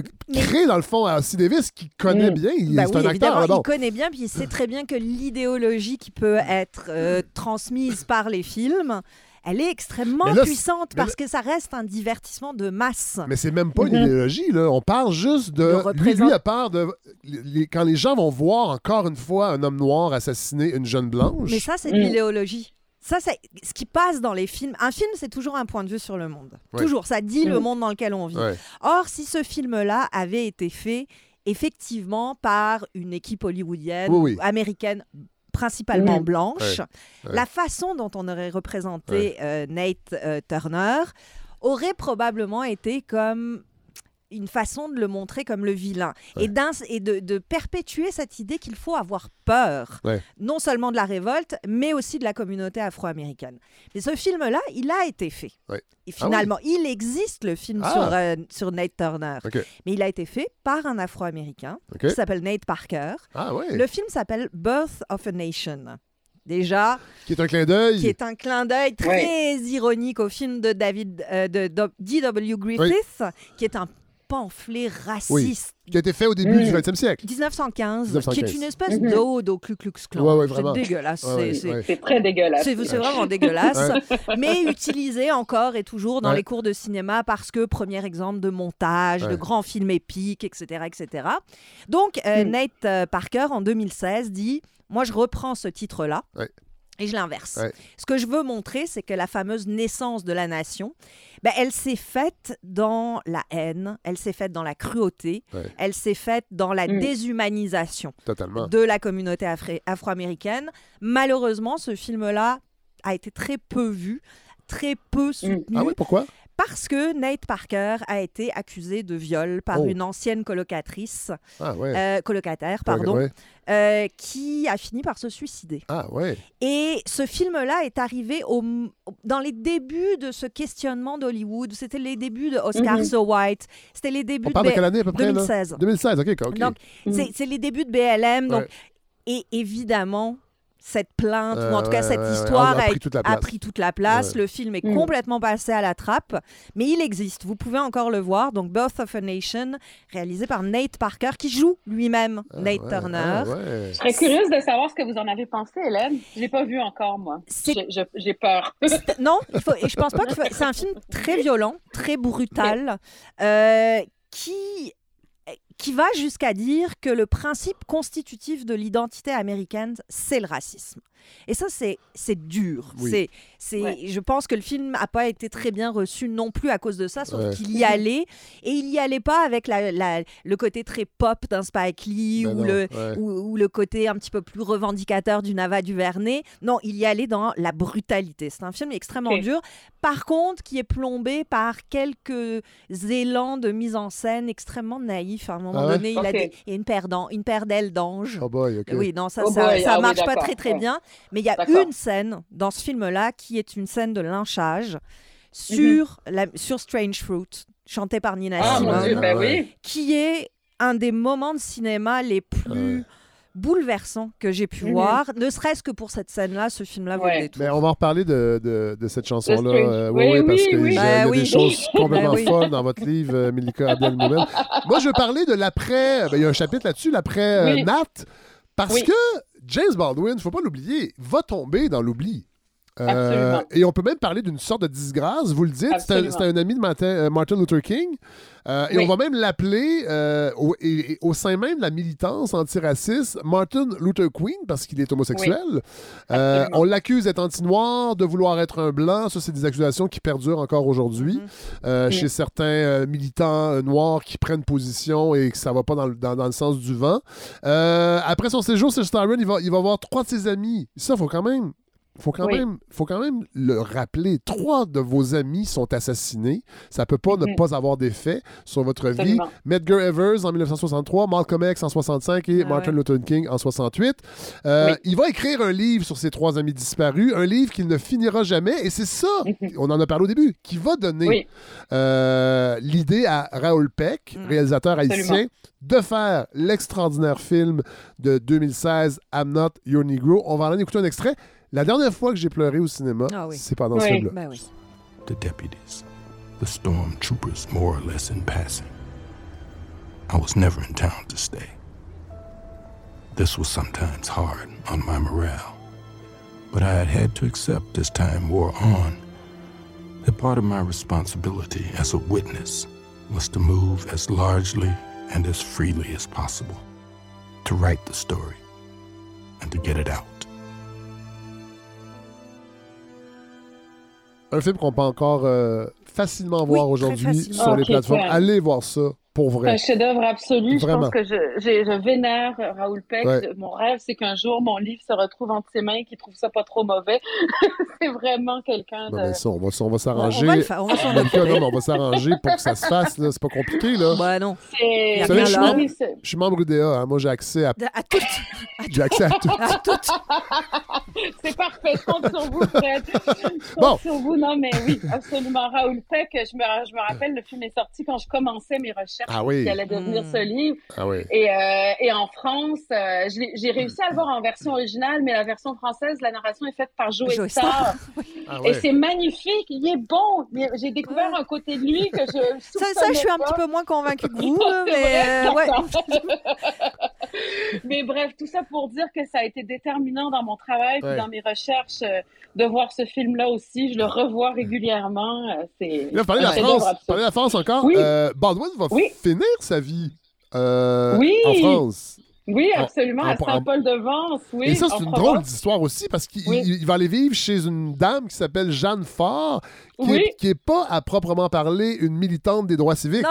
S1: peut créer, dans le fond, à Ossie Davis, qui connaît
S3: Mm.
S1: bien. Il,
S2: Bah
S1: c'est
S2: oui,
S1: un acteur
S2: il connaît bien, puis il sait très bien que l'idéologie qui peut être euh, transmise par les films, elle est extrêmement
S1: là,
S2: puissante parce que ça reste un divertissement de masse.
S1: Mais c'est même pas une
S3: Mhm.
S1: idéologie, là. On parle juste de.
S2: De
S1: Lui, lui a peur de. les- quand les gens vont voir encore une fois un homme noir assassiner une jeune blanche.
S2: Mais ça, c'est de
S3: Mm.
S2: l'idéologie. Ça, c'est ce qui passe dans les films. Un film, c'est toujours un point de vue sur le monde.
S1: Ouais.
S2: Toujours. Ça dit le
S3: Mm.
S2: monde dans lequel on vit.
S1: Ouais.
S2: Or, si ce film-là avait été fait effectivement par une équipe hollywoodienne,
S1: Oui, oui.
S2: américaine, principalement
S3: Mm.
S2: blanche,
S1: Ouais, ouais.
S2: la façon dont on aurait représenté euh, Nate euh, Turner aurait probablement été comme une façon de le montrer comme le vilain et, d'ins- et de, de perpétuer cette idée qu'il faut avoir peur,
S1: Ouais.
S2: non seulement de la révolte, mais aussi de la communauté afro-américaine. Mais ce film-là, il a été fait.
S1: Ouais.
S2: Et
S1: Ah oui.
S2: finalement, il existe le film
S1: Ah.
S2: sur, euh, sur Nate Turner. Mais il a été fait par un afro-américain qui s'appelle Nate Parker.
S1: Ah ouais.
S2: Le film s'appelle Birth of a Nation. Déjà,
S1: Qui est un clin d'œil.
S2: qui est un clin d'œil très ironique au film de David euh, de D.W. Griffith, qui est un pamphlet
S1: Oui.
S2: raciste.
S1: Qui a été fait au début
S2: Mm.
S1: du 20e siècle.
S2: 1915, qui
S1: 1915.
S2: est une espèce
S3: Mhm.
S2: d'ode au Ku Klux Klan.
S1: Ouais, ouais,
S2: c'est dégueulasse.
S1: Ouais, ouais,
S2: c'est-
S3: très dégueulasse.
S2: c'est vraiment dégueulasse, mais utilisé encore et toujours dans
S1: Ouais.
S2: les cours de cinéma parce que premier exemple de montage, de grands films épiques, etc. etc. Donc, euh,
S3: Mm.
S2: Nate euh, Parker, en 2016, dit Moi, je reprends ce titre-là. Et je l'inverse.
S1: Ouais.
S2: Ce que je veux montrer, c'est que la fameuse naissance de la nation, ben, elle s'est faite dans la haine, elle s'est faite dans la cruauté,
S1: Ouais.
S2: elle s'est faite dans la
S3: Mm.
S2: déshumanisation
S1: Totalement.
S2: de la communauté afro-américaine. Malheureusement, ce film-là a été très peu vu, très peu soutenu,
S1: Ah oui, pourquoi?
S2: Parce que Nate Parker a été accusé de viol par
S1: Oh.
S2: une ancienne colocatrice,
S1: Ah ouais.
S2: euh, colocataire, pardon,
S1: Ouais.
S2: euh, qui a fini par se suicider.
S1: Ah ouais.
S2: Et ce film-là est arrivé au, dans les débuts de ce questionnement d'Hollywood. C'était les débuts de Oscar
S3: Mhm.
S2: So White. C'était les débuts
S1: On parle de
S2: B-
S1: quelle année à peu près? là?
S2: 2016.
S1: 2016, OK. ok.
S2: Donc, c'est c'est les débuts de BLM. Donc,
S1: Ouais.
S2: et évidemment, cette plainte,
S1: Euh,
S2: ou en tout cas
S1: ouais,
S2: cette
S1: ouais, ouais,
S2: histoire,
S1: a- pris toute la
S2: a
S1: place.
S2: pris toute la place.
S1: Ouais.
S2: Le film est
S3: Mm.
S2: complètement passé à la trappe, mais il existe. Vous pouvez encore le voir. Donc, Birth of a Nation, réalisé par Nate Parker, qui joue lui-même
S1: Ah
S2: Nate
S1: ouais,
S2: Turner.
S1: ah ouais.
S3: Je serais curieuse de savoir ce que vous en avez pensé, Hélène. Je l'ai pas vu encore, moi. J'ai peur.
S2: Non, il faut, et je pense pas que c'est un film très violent, très brutal, euh, qui qui va jusqu'à dire que le principe constitutif de l'identité américaine, c'est le racisme. Et ça, c'est c'est dur.
S1: Oui.
S2: C'est c'est
S3: Ouais.
S2: je pense que le film n'a pas été très bien reçu non plus à cause de ça, sauf
S1: Ouais.
S2: qu'il y allait et il y allait pas avec la, la- le côté très pop d'un Spike Lee
S1: Ben
S2: ou
S1: non,
S2: le
S1: ouais.
S2: ou, ou le côté un petit peu plus revendicateur du Nava Duvernay. Non, il y allait dans la brutalité. C'est un film extrêmement
S3: Ok.
S2: dur. Par contre, qui est plombé par quelques élans de mise en scène extrêmement naïfs. À un moment
S1: Ah ouais?
S2: donné, il, a des- il y a une paire, d'ailes d'ange.
S1: Oh boy, OK.
S2: Oui, non, ça,
S3: Oh
S2: ça,
S3: boy,
S2: ça
S3: ah oui,
S2: marche pas très, très
S3: ouais.
S2: bien. Mais il y a une scène dans ce film-là qui est une scène de lynchage sur, la, sur Strange Fruit, chantée par Nina
S3: Mhm. Ah, mon
S2: Simone
S3: Dieu, ben oui.
S2: qui est un des moments de cinéma les plus
S1: Ouais.
S2: bouleversants que j'ai pu
S3: Mhm.
S2: voir. Ne serait-ce que pour cette scène-là, ce film-là
S3: Ouais.
S1: Mais on va en reparler de, de, de cette chanson-là. Euh, oui,
S3: Oui,
S1: oui, parce
S3: oui,
S1: que
S3: oui.
S1: il y a,
S2: Ben
S1: y a
S2: oui.
S1: des choses complètement
S2: Ben oui.
S1: folles dans votre livre, euh, Milika Abdel Moumen. Moi, je veux parler de l'après. ben, il y a un chapitre là-dessus, l'après euh,
S3: Oui.
S1: Nat. Parce
S3: Oui.
S1: que James Baldwin, faut pas l'oublier, va tomber dans l'oubli. Euh, et on peut même parler d'une sorte de disgrâce, vous le dites. C'est un, ami de Martin, euh, Martin Luther King. Euh, Et on va même l'appeler, euh, au, et- et au sein même de la militance antiraciste, Martin Luther Queen, parce qu'il est homosexuel. On l'accuse d'être anti-noir, de vouloir être un blanc. Ça, c'est des accusations qui perdurent encore aujourd'hui
S2: Mhm.
S1: chez certains militants noirs qui prennent position et que ça va pas dans le, dans, dans le sens du vent. Après son séjour Star Run, il va, il va voir trois de ses amis. Ça, faut quand même faut quand,
S3: Oui.
S1: même, faut quand même le rappeler. Trois de vos amis sont assassinés. Ça peut pas ne
S3: Mhm.
S1: pas avoir d'effet sur votre vie. Medgar Evers en 1963, Malcolm X en 65 et
S2: Ah
S1: Martin
S2: ouais.
S1: Luther King en 68. Euh,
S3: Oui.
S1: Il va écrire un livre sur ses trois amis disparus, un livre qu'il ne finira jamais. Et c'est ça, on en a parlé au début, qui va donner
S3: Oui.
S1: euh, l'idée à Raoul Peck,
S2: Mm.
S1: réalisateur haïtien, de faire l'extraordinaire film de 2016, I'm Not Your Negro. On va en écouter un extrait. La dernière fois que j'ai pleuré au cinéma,
S2: Ah oui.
S1: c'est pendant ce
S3: Oui.
S1: film-là.
S2: Ben oui.
S11: the deputies, the stormtroopers more or less in passing. I was never in town to stay. This was sometimes hard on my morale, but I had had to accept as time wore on that part of my responsibility as a witness was to move as largely and as freely as possible, to write the story and to get it out.
S1: Un film qu'on peut encore euh, facilement voir
S2: Oui,
S1: aujourd'hui sur les plateformes.
S3: ouais.
S1: Allez voir ça. Pour
S3: C'est
S1: vrai.
S3: un chef-d'œuvre absolu.
S1: Vraiment.
S3: Je pense que je, vénère Raoul Peck.
S1: Ouais.
S3: Mon rêve, c'est qu'un jour, mon livre se retrouve entre ses mains, qu'il trouve ça pas trop mauvais. c'est vraiment quelqu'un
S1: Bon,
S3: de...
S1: ben, ça, on va, on va s'arranger.
S2: On va on
S1: mais s'arranger pour que ça se fasse. C'est pas compliqué, là.
S2: Bah non.
S3: C'est...
S1: Vous savez, je suis membre, je suis membre UDA. hein. Moi, j'ai accès à,
S2: À toutes.
S1: j'ai accès à tout.
S2: À.
S3: C'est parfait, je compte sur vous, Fred. Je compte
S1: Bon.
S3: sur vous, non, mais oui, absolument. Raoul Peck, je me, je me rappelle, le film est sorti quand je commençais mes recherches
S1: Ah oui.
S3: qui allait devenir ce livre.
S1: Ah oui.
S3: Et, euh, et en France, euh, j'ai réussi à le voir en version originale, mais la version française, la narration est faite par Joe
S2: Joe
S3: Star.
S1: Ah
S3: Et
S1: ouais.
S3: c'est magnifique, il est bon. J'ai découvert un côté de lui que je
S2: Ça, ça, je suis un petit peu moins convaincue que vous, mais euh, ouais.
S3: Mais bref, tout ça pour dire que ça a été déterminant dans mon travail, puis
S1: Ouais.
S3: dans mes recherches, euh, de voir ce film-là aussi. Je le revois régulièrement. C'est
S1: Là, vous parlez de la France. parlez de la France encore?
S3: Oui.
S1: Euh, Baldwin va
S3: Oui.
S1: Finir sa vie euh,
S3: Oui.
S1: en France.
S3: Oui,
S1: En-
S3: absolument,
S1: en-
S3: à Saint-Paul-de-Vence, oui.
S1: Et ça, c'est une drôle d'histoire aussi parce qu'il
S3: Oui.
S1: va aller vivre chez une dame qui s'appelle Jeanne Faure, qui,
S3: Oui.
S1: est, pas à proprement parler une militante des droits civiques.
S2: Non.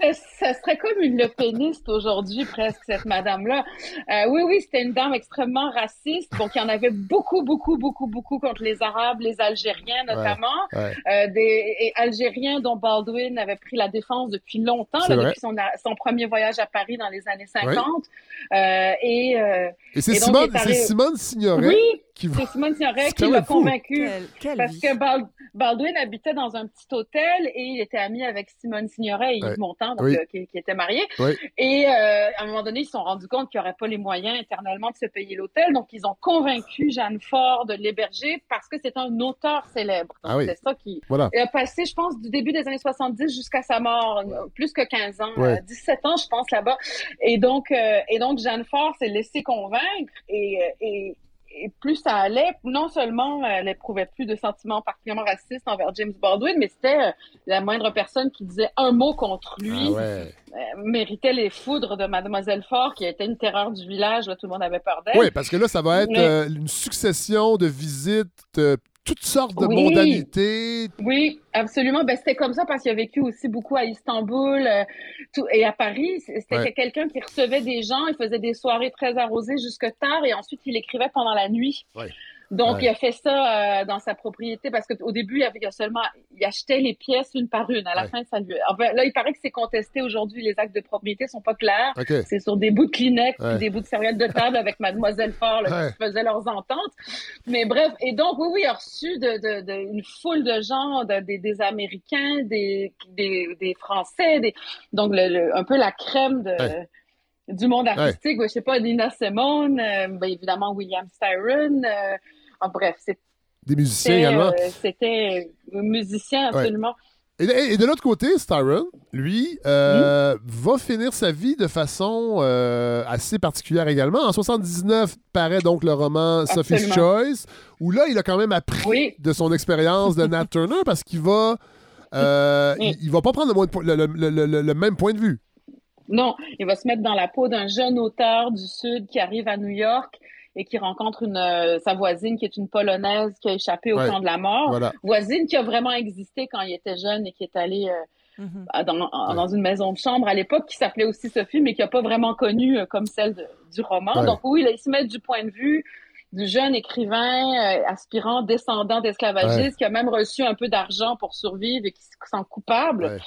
S3: ça serait comme une lepéniste aujourd'hui, presque, cette madame-là. Euh, oui, oui, c'était une dame extrêmement raciste. Donc, il y en avait beaucoup, beaucoup, beaucoup, beaucoup contre les Arabes, les Algériens notamment.
S1: Ouais.
S3: Euh, des et Algériens dont Baldwin avait pris la défense depuis longtemps, là, depuis son, son premier voyage à Paris dans les années 50. Euh, et, euh,
S1: Et c'est Simone, Signoret
S3: oui,
S1: qui va.
S3: c'est Simone Signoret
S1: C'est
S3: qui
S1: quand
S3: l'a convaincu.
S2: Quelle, quelle
S3: Parce
S2: vie.
S3: que Bal- Baldwin habitait dans un petit hôtel et il était ami avec Simone Signoret et Yves
S1: Ouais.
S3: Montand, donc,
S1: Oui.
S3: Qui, qui étaient mariés.
S1: Oui.
S3: Et euh, à un moment donné, ils se sont rendus compte qu'ils n'auraient pas les moyens éternellement de se payer l'hôtel. Donc, ils ont convaincu Jeanne Fort de l'héberger parce que c'est un auteur célèbre. Donc,
S1: Ah oui.
S3: c'est ça qui
S1: Voilà.
S3: a passé, je pense, du début des années 70 jusqu'à sa mort, euh, plus que 15 ans,
S1: Ouais.
S3: euh, 17 ans, je pense, là-bas. Et donc, euh, et donc Jeanne Fort s'est laissée convaincre et, et, et plus ça allait, non seulement euh, elle éprouvait plus de sentiments particulièrement racistes envers James Baldwin, mais c'était euh, la moindre personne qui disait un mot contre lui
S1: Ah ouais.
S3: euh, méritait les foudres de Mademoiselle Fort, qui était une terreur du village. Là, tout le monde avait peur d'elle.
S1: Oui, parce que là, ça va être
S3: Mais-
S1: euh, une succession de visites, euh, toutes sortes de
S3: Oui.
S1: mondanités.
S3: Oui, absolument. Ben, c'était comme ça parce qu'il a vécu aussi beaucoup à Istanbul euh, tout, et à Paris. C'était
S1: Ouais.
S3: quelqu'un qui recevait des gens, il faisait des soirées très arrosées jusque tard et ensuite il écrivait pendant la nuit.
S1: Ouais.
S3: Donc,
S1: Ouais.
S3: il a fait ça euh, dans sa propriété parce qu'au début, il, avait, il a seulement, il achetait les pièces une par une. À la
S1: Ouais.
S3: fin, ça lui. Enfin, là, il paraît que c'est contesté aujourd'hui. Les actes de propriété sont pas clairs.
S1: OK.
S3: C'est sur des bouts de Kleenex
S1: Ouais.
S3: des bouts de serviettes de table avec Mademoiselle Fort là, qui faisaient leurs ententes. Mais bref, et donc oui, oui, il a reçu de, de, de- une foule de gens, de- des, des Américains, des, des, des Français, des, donc le, le- un peu la crème de, du monde artistique. Ouais, je sais pas, Nina Simone, euh, ben, évidemment William Styron. euh, en bref, c'est-
S1: Des musiciens également.
S3: euh, c'était musicien
S1: Ouais.
S3: absolument.
S1: Et, et de l'autre côté, Styron, lui, euh, va finir sa vie de façon euh, assez particulière également. En 79 paraît donc le roman Sophie's. Choice, où là, il a quand même appris
S3: Oui.
S1: de son expérience de Nat Turner parce qu'il va, euh, il, il va pas prendre le même point de vue.
S3: Non, il va se mettre dans la peau d'un jeune auteur du Sud qui arrive à New York et qui rencontre une, euh, sa voisine qui est une Polonaise qui a échappé au
S1: Ouais.
S3: camp de la mort.
S1: Voilà.
S3: Voisine qui a vraiment existé quand il était jeune et qui est allée euh,
S2: Mhm.
S3: dans, une maison de chambre à l'époque qui s'appelait aussi Sophie, mais qui n'a pas vraiment connu euh, comme celle de- du roman.
S1: Ouais.
S3: Donc oui, là, il se met du point de vue du jeune écrivain, euh, aspirant, descendant d'esclavagistes, qui a même reçu un peu d'argent pour survivre et qui se sent coupable
S1: Ouais.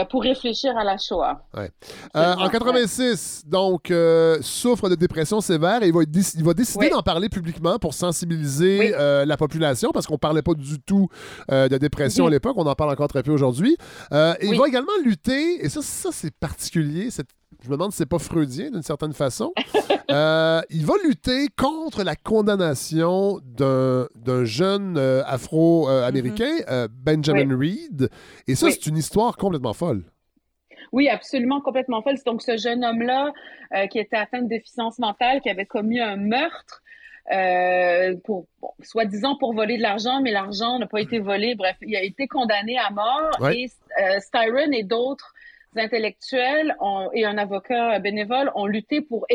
S3: euh, pour réfléchir à la Shoah.
S1: Ouais. Euh, en 86, donc, souffre de dépression sévère et il va, déc- il va décider
S3: Oui.
S1: d'en parler publiquement pour sensibiliser
S3: Oui.
S1: la population parce qu'on parlait pas du tout de dépression
S3: Mhm.
S1: à l'époque. On en parle encore très peu aujourd'hui. Et Il va également lutter, et ça, ça c'est particulier. c'est- Je me demande si c'est pas freudien d'une certaine façon. Euh, il va lutter contre la condamnation d'un jeune euh, afro-américain, euh, Benjamin Reed. Et ça,
S3: Mhm. Oui.
S1: c'est une histoire complètement folle.
S3: Oui, absolument, complètement folle. C'est donc ce jeune homme-là qui était atteint de déficience mentale, qui avait commis un meurtre, euh, pour bon, soi-disant pour voler de l'argent, mais l'argent n'a pas été volé. Bref, il a été condamné à mort.
S1: Ouais.
S3: Et euh, Styron et d'autres intellectuels ont- et un avocat bénévole ont lutté pour,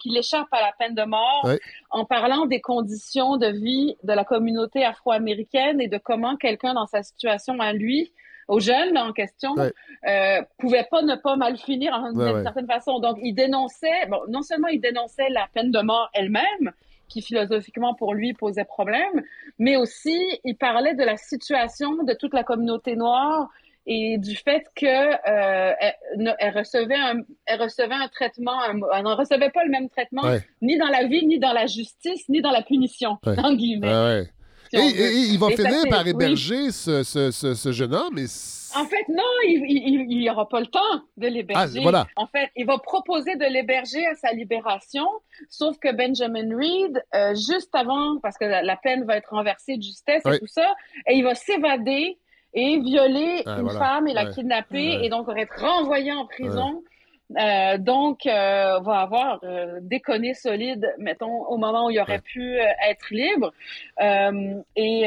S3: qu'il échappe à la peine de mort en parlant des conditions de vie de la communauté afro-américaine et de comment quelqu'un dans sa situation à lui aux jeunes en question,
S1: Ouais.
S3: euh, pouvait pas ne pas mal finir en- d'une
S1: Ouais, ouais.
S3: certaine façon. Donc, il dénonçait, bon, non seulement il dénonçait la peine de mort elle-même, qui philosophiquement pour lui posait problème, mais aussi il parlait de la situation de toute la communauté noire et du fait que euh, elle, ne- elle recevait un, elle recevait un traitement, un- elle ne recevait pas le même traitement
S1: Ouais.
S3: ni dans la vie, ni dans la justice, ni dans la punition,
S1: Ouais.
S3: en guillemets.
S1: Ah ouais.
S3: si
S1: Et, et- et il va
S3: Et
S1: finir par
S3: oui.
S1: héberger ce, ce- ce- ce jeune homme.
S3: En fait, non, il n'y aura pas le temps de l'héberger.
S1: Ah, voilà.
S3: En fait, il va proposer de l'héberger à sa libération, sauf que Benjamin Reed, euh, juste avant, parce que la, la peine va être renversée de justesse et tout ça, et il va s'évader et violer
S1: Ah,
S3: une
S1: voilà.
S3: femme et la
S1: Ouais.
S3: kidnapper
S1: Ouais.
S3: et donc être renvoyé en prison. Euh, donc, euh, va avoir euh, déconné solide, mettons, au moment où il aurait pu euh, être libre. Euh, et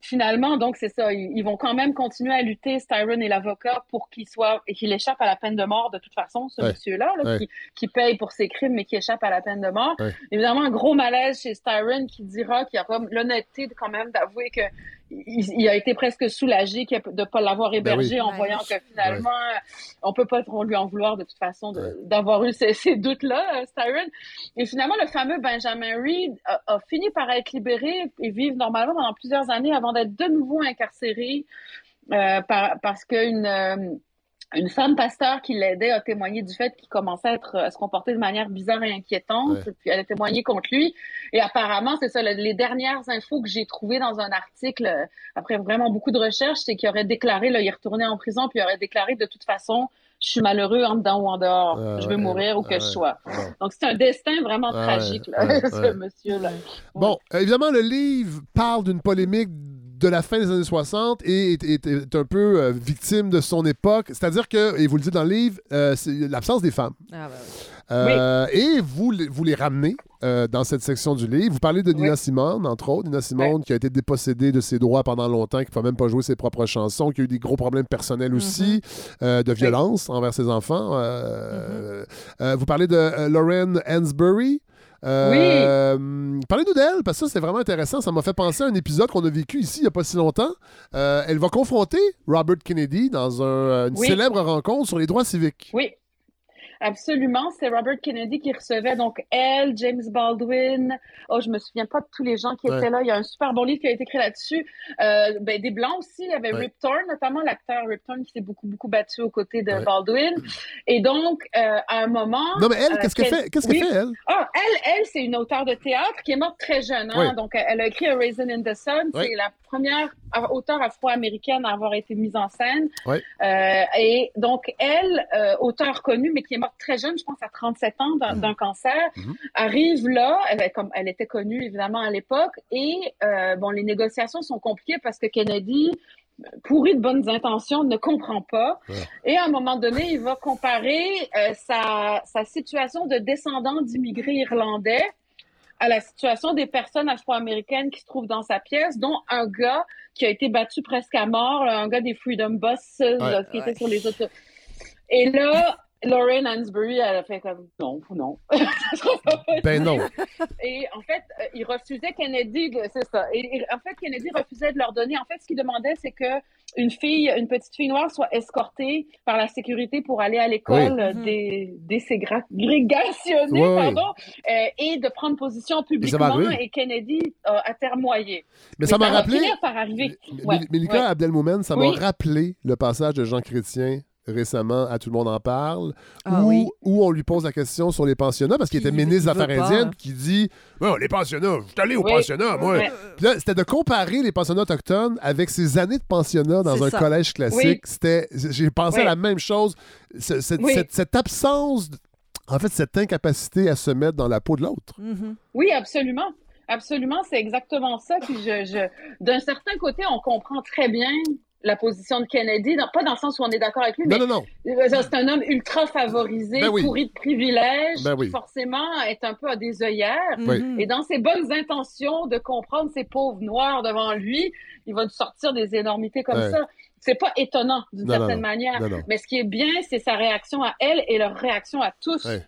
S3: finalement, donc, c'est ça. Ils, ils vont quand même continuer à lutter, Styron et l'avocat, pour qu'il soit et qu'il échappe à la peine de mort de toute façon, ce
S1: Ouais.
S3: monsieur-là, là,
S1: Ouais.
S3: qui, qui paye pour ses crimes, mais qui échappe à la peine de mort.
S1: Ouais.
S3: Évidemment, un gros malaise chez Styron qui dira qu'il a l'honnêteté quand même d'avouer que il, il a été presque soulagé de ne pas l'avoir hébergé
S1: Ben oui.
S3: en
S2: Ouais.
S3: voyant que finalement, on peut pas trop lui en vouloir de toute façon d'avoir eu ces, ces doutes-là, euh, Styron. Et finalement, le fameux Benjamin Reed a, a fini par être libéré et vivre normalement pendant plusieurs années avant d'être de nouveau incarcéré euh, par- parce qu'une euh, une femme pasteur qui l'aidait a témoigné du fait qu'il commençait à, être, à se comporter de manière bizarre et inquiétante.
S1: Ouais.
S3: Puis elle a témoigné contre lui. Et apparemment, c'est ça, le- les dernières infos que j'ai trouvées dans un article, euh, après vraiment beaucoup de recherches, c'est qu'il aurait déclaré, là, il est retourné en prison, puis il aurait déclaré de toute façon, je suis malheureux en dedans ou en dehors.
S1: Ah,
S3: je veux
S1: ouais,
S3: mourir où que
S1: ah,
S3: je sois.
S1: Bon.
S3: Donc c'est un destin vraiment
S1: Ah,
S3: tragique, là, ce monsieur-là.
S1: Bon, euh, évidemment, le livre parle d'une polémique de la fin des années 60 et est, est- est un peu euh, victime de son époque. C'est-à-dire que, et vous le dites dans le livre, euh, c'est l'absence des femmes.
S2: Ah, bah oui.
S1: Euh, Et vous, les- vous les ramenez dans cette section du livre. Vous parlez de Nina
S3: Oui.
S1: Simone, entre autres. Nina Simone qui a été dépossédée de ses droits pendant longtemps, qui ne peut même pas jouer ses propres chansons, qui a eu des gros problèmes personnels aussi, euh, de violence envers ses enfants. Euh, vous parlez de Lauren Hansberry. Euh, Parlez-nous d'elle, parce que ça, c'est vraiment intéressant. Ça m'a fait penser à un épisode qu'on a vécu ici il n'y a pas si longtemps. Euh, elle va confronter Robert Kennedy dans un- une
S3: Oui.
S1: célèbre rencontre sur les droits civiques.
S3: Oui. Absolument, c'est Robert Kennedy qui recevait donc elle, James Baldwin. Oh, je me souviens pas de tous les gens qui
S1: Ouais.
S3: étaient là. Il y a un super bon livre qui a été écrit là-dessus. Euh, ben, des blancs aussi. Il y avait
S1: Ouais.
S3: Rip Torn, notamment l'acteur Rip Torn qui s'est beaucoup beaucoup battu aux côtés de
S1: Ouais.
S3: Baldwin. Et donc, euh, à un moment.
S1: Non, mais elle,
S3: euh,
S1: qu'est-ce qu'elle fait? Qu'est-ce qu'elle fait, elle?
S3: Ah, elle, elle, c'est une auteure de théâtre qui est morte très jeune. Hein? Donc, elle a écrit A Raisin in the Sun. C'est la première auteure afro-américaine à avoir été mise en scène. Et donc, elle, auteure connue, mais qui est morte très jeune, je pense à 37 ans d'un d'un cancer,
S1: Mhm.
S3: arrive là, elle, comme, elle était connue évidemment à l'époque, et euh, bon, les négociations sont compliquées parce que Kennedy, pourri de bonnes intentions, ne comprend pas.
S1: Ouais.
S3: Et à un moment donné, il va comparer euh, sa, sa situation de descendant d'immigrés irlandais à la situation des personnes afro-américaines qui se trouvent dans sa pièce, dont un gars qui a été battu presque à mort, là, un gars des Freedom Buses là, qui était sur les autos. Et là, Lauren Hansberry, elle a fait comme non, non.
S1: Ben non.
S3: Et en fait, euh, il refusait Kennedy, c'est ça. Et, et en fait, Kennedy refusait de leur donner. En fait, ce qu'il demandait, c'est que une fille, une petite fille noire soit escortée par la sécurité pour aller à l'école
S1: Oui.
S3: des déségrégationner,
S1: Oui, oui.
S3: pardon, euh, et de prendre position publiquement.
S1: arriver.
S3: Et Kennedy a atermoyé.
S1: Mais ça m'a rappelé.
S3: par arriver. Ouais,
S1: Mélika
S3: ouais.
S1: Abdelmoumen, ça m'a rappelé le passage de Jean Chrétien récemment à Tout le monde en parle,
S2: Ah
S1: où,
S2: oui.
S1: où on lui pose la question sur les pensionnats, parce qu'il
S2: Qui-
S1: était ministre des Affaires indiennes,
S2: hein.
S1: qui dit les pensionnats, je suis allé aux
S3: Oui.
S1: pensionnats, moi.
S3: Ouais.
S1: Puis là, c'était de comparer les pensionnats autochtones avec ses années de pensionnat dans un
S2: ça.
S1: collège classique.
S3: Oui.
S1: C'était, j'ai pensé à la même chose. Ce- cette,
S3: Oui.
S1: cette- cette absence, en fait, cette incapacité à se mettre dans la peau de l'autre.
S2: Mhm.
S3: Oui, absolument. Absolument, c'est exactement ça. Puis je, je, d'un certain côté, on comprend très bien la position de Kennedy, non, pas dans le sens où on est d'accord avec lui,
S1: Non,
S3: mais
S1: non, non.
S3: Euh, C'est un homme ultra favorisé,
S1: Ben oui.
S3: pourri de privilèges,
S1: Ben oui.
S3: qui forcément est un peu à des œillères.
S2: Mhm.
S3: Et dans ses bonnes intentions de comprendre ces pauvres noirs devant lui, il va nous sortir des énormités comme
S1: Ouais.
S3: ça. C'est pas étonnant d'une certaine
S1: non.
S3: manière.
S1: Non, non.
S3: Mais ce qui est bien, c'est sa réaction à elle et leur réaction à tous.
S1: Ouais.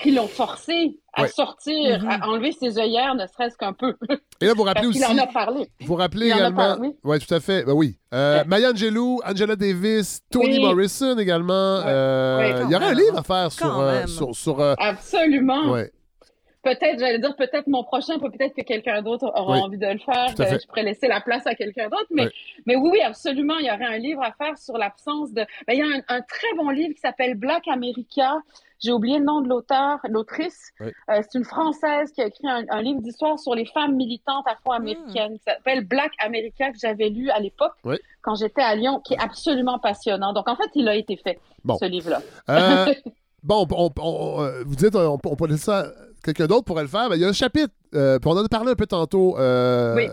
S3: Qui l'ont forcé à
S1: Ouais.
S3: sortir,
S2: Mhm.
S3: à enlever ses œillères, ne serait-ce qu'un peu.
S1: Et là, vous rappelez aussi.
S3: en a parlé.
S1: Vous rappelez
S3: Il
S1: également. Oui, tout à fait. Ben oui. Euh, Maya Angelou, Angela Davis, Toni
S3: Oui.
S1: Morrison également. Euh,
S3: Ouais,
S1: il y aurait un livre
S2: même.
S1: à faire sur. Euh, sur, sur, euh,
S3: Absolument.
S1: ouais.
S3: Peut-être, j'allais dire, peut-être mon prochain, peut-être que quelqu'un d'autre aura
S1: Oui.
S3: envie de le faire. Je pourrais laisser la place à quelqu'un d'autre. Mais,
S1: Oui.
S3: mais oui, oui, absolument, il y aurait un livre à faire sur l'absence de. Ben, il y a un, un très bon livre qui s'appelle Black America. J'ai oublié le nom de l'auteur, l'autrice.
S1: Oui.
S3: Euh, c'est une Française qui a écrit un, un livre d'histoire sur les femmes militantes afro-américaines qui s'appelle Black America que j'avait lu à l'époque
S1: Oui.
S3: quand j'étais à Lyon, qui est absolument passionnant. Donc, en fait, il a été fait,
S1: Bon.
S3: ce livre-là.
S1: Euh, bon, on, on- on- euh, vous dites, on, on peut laisser ça. Quelqu'un d'autre pourrait le faire. mais il y a un chapitre, euh, puis on en a parlé un peu tantôt, euh,
S3: Oui.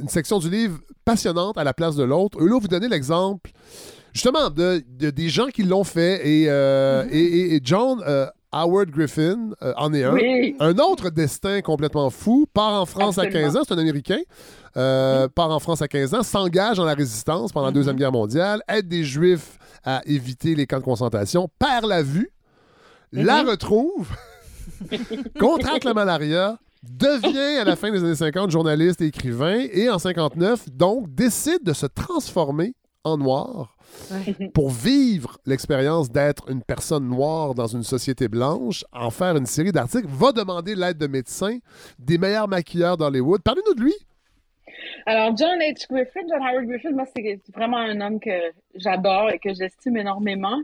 S1: une section du livre passionnante à la place de l'autre. Eux, là, vous donnez l'exemple, justement, de, de- des gens qui l'ont fait. Et, euh, et- et John euh, Howard Griffin euh, en est un.
S3: Oui.
S1: Un autre destin complètement fou, part en France à
S3: Absolument.
S1: 15 ans, c'est un Américain, euh, part en France à 15 ans, s'engage dans la résistance pendant la Deuxième Guerre mondiale, aide des Juifs à éviter les camps de concentration, perd la vue, la retrouve, contracte la malaria, devient à la fin des années 50 journaliste et écrivain, et en 59, donc, décide de se transformer en noir pour vivre l'expérience d'être une personne noire dans une société blanche, en faire une série d'articles, va demander l'aide de médecins, des meilleurs maquilleurs d'Hollywood. Parlez-nous de lui.
S3: Alors, John H. Griffin, John Howard Griffin, moi, c'est vraiment un homme que j'adore et que j'estime énormément.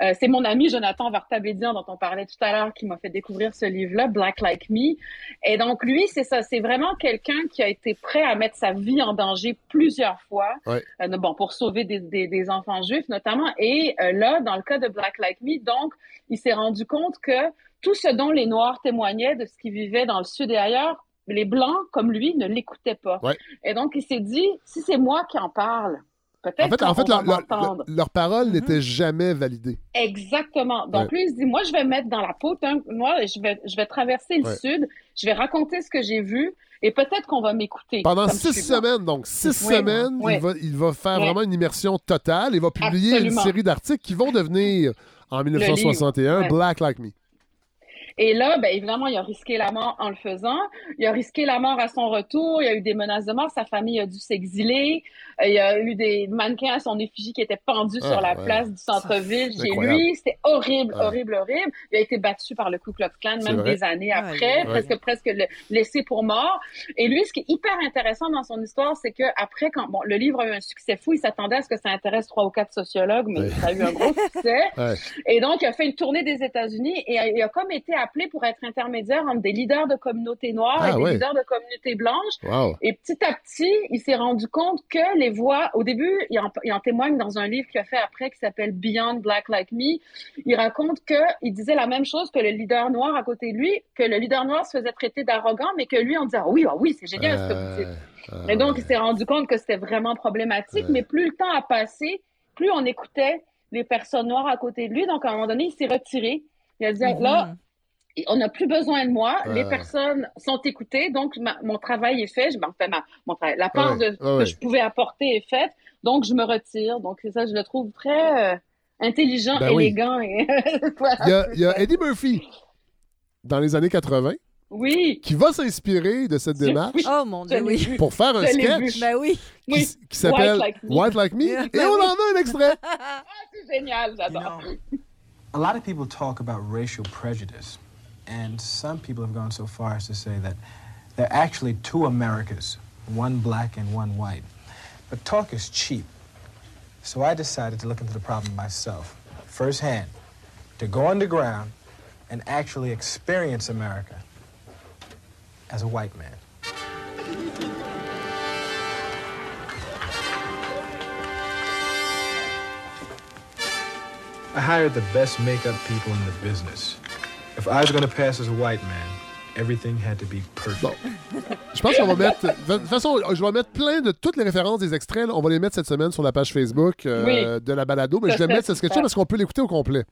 S3: Euh, c'est mon ami Jonathan Vartabédian, dont on parlait tout à l'heure, qui m'a fait découvrir ce livre-là, Black Like Me. Et donc, lui, c'est ça, c'est vraiment quelqu'un qui a été prêt à mettre sa vie en danger plusieurs fois,
S1: Ouais.
S3: euh, bon, pour sauver des, des, des enfants juifs notamment. Et euh, là, dans le cas de Black Like Me, donc, il s'est rendu compte que tout ce dont les Noirs témoignaient de ce qu'ils vivaient dans le Sud et ailleurs, les Blancs, comme lui, ne l'écoutaient pas.
S1: Ouais.
S3: Et donc, il s'est dit, si c'est moi qui en parle,
S1: En fait, en fait leur, leur- leur- leur parole n'était jamais validée.
S3: Exactement. Donc,
S1: Ouais.
S3: lui, il se dit, moi, je vais mettre dans la peau d'un noir je vais, je vais traverser le
S1: Ouais.
S3: Sud, je vais raconter ce que j'ai vu et peut-être qu'on va m'écouter.
S1: Pendant six semaines, donc six
S3: Oui,
S1: semaines,
S3: oui.
S1: il, va, il va faire
S3: Oui.
S1: vraiment une immersion totale. Il va publier
S3: Absolument.
S1: une série d'articles qui vont devenir, en 1961,
S3: Ouais.
S1: Black Like Me.
S3: Et là, ben, évidemment, il a risqué la mort en le faisant. Il a risqué la mort à son retour. Il y a eu des menaces de mort. Sa famille a dû s'exiler. Euh, Il y a eu des mannequins à son effigie qui étaient pendus
S1: Ah,
S3: sur la
S1: ouais.
S3: place du centre-ville chez
S1: incroyable.
S3: lui. C'était horrible,
S1: Ouais.
S3: horrible, horrible. Il a été battu par le Ku Klux Klan même des années
S2: Ouais.
S3: après,
S1: Ouais.
S3: presque, presque le- laissé pour mort. Et lui, ce qui est hyper intéressant dans son histoire, c'est que après, quand bon, le livre a eu un succès fou, il s'attendait à ce que ça intéresse trois ou quatre sociologues, mais
S1: Ouais.
S3: ça a eu un gros succès.
S1: Ouais.
S3: Et donc, il a fait une tournée des États-Unis et il a comme été appelé pour être intermédiaire entre des leaders de communautés noires
S1: Ah,
S3: et des
S1: ouais.
S3: leaders de communautés blanches.
S1: Wow.
S3: Et petit à petit, il s'est rendu compte que les voix, au début, il en, il en témoigne dans un livre qu'il a fait après qui s'appelle Beyond Black Like Me. Il raconte que il disait la même chose que le leader noir à côté de lui, que le leader noir se faisait traiter d'arrogant, mais que lui, on disait, ah oui, ah oui, c'est génial ce que vous dites.
S1: Euh,
S3: Et donc, il s'est rendu compte que c'était vraiment problématique, mais plus le temps a passé, plus on écoutait les personnes noires à côté de lui. Donc, à un moment donné, il s'est retiré. Il a dit,
S2: Mhm.
S3: là, on n'a plus besoin de moi.
S1: Ouais,
S3: les
S1: ouais.
S3: personnes sont écoutées, donc ma- mon travail est fait. Je, ben, enfin, ma- mon travail, la part
S1: Ouais,
S3: de,
S1: ouais, ouais.
S3: que je pouvais apporter est faite. Donc, je me retire. Donc, c'est ça, je le trouve très euh, intelligent,
S1: Ben oui.
S3: élégant. Et... Voilà.
S1: Il y, a, il y a Eddie Murphy, dans les années 80,
S3: Oui.
S1: qui va s'inspirer de cette démarche
S3: oui,
S2: Oh mon Dieu, oui.
S1: pour faire un sketch.
S2: Ben oui.
S1: qui, s'appelle
S3: White Like Me.
S1: White Like Me.
S2: Yeah,
S1: Et on en a un extrait.
S3: Ah, c'est génial, j'adore.
S12: A lot of people talk about racial prejudice, and some people have gone so far as to say that there are actually two Americas, one black and one white. But talk is cheap. So I decided to look into the problem myself, firsthand, to go underground and actually experience America as a white man. I hired the best makeup people in the business. If I was going to pass as a white man, everything had to be perfect.
S1: Bon. Je pense qu'on va mettre. De toute façon, je vais mettre plein de toutes les références des extraits. là, on va les mettre cette semaine sur la page Facebook euh,
S3: Oui.
S1: de la balado. Mais
S3: Ça
S1: je vais mettre ce sketch parce qu'on peut l'écouter au complet.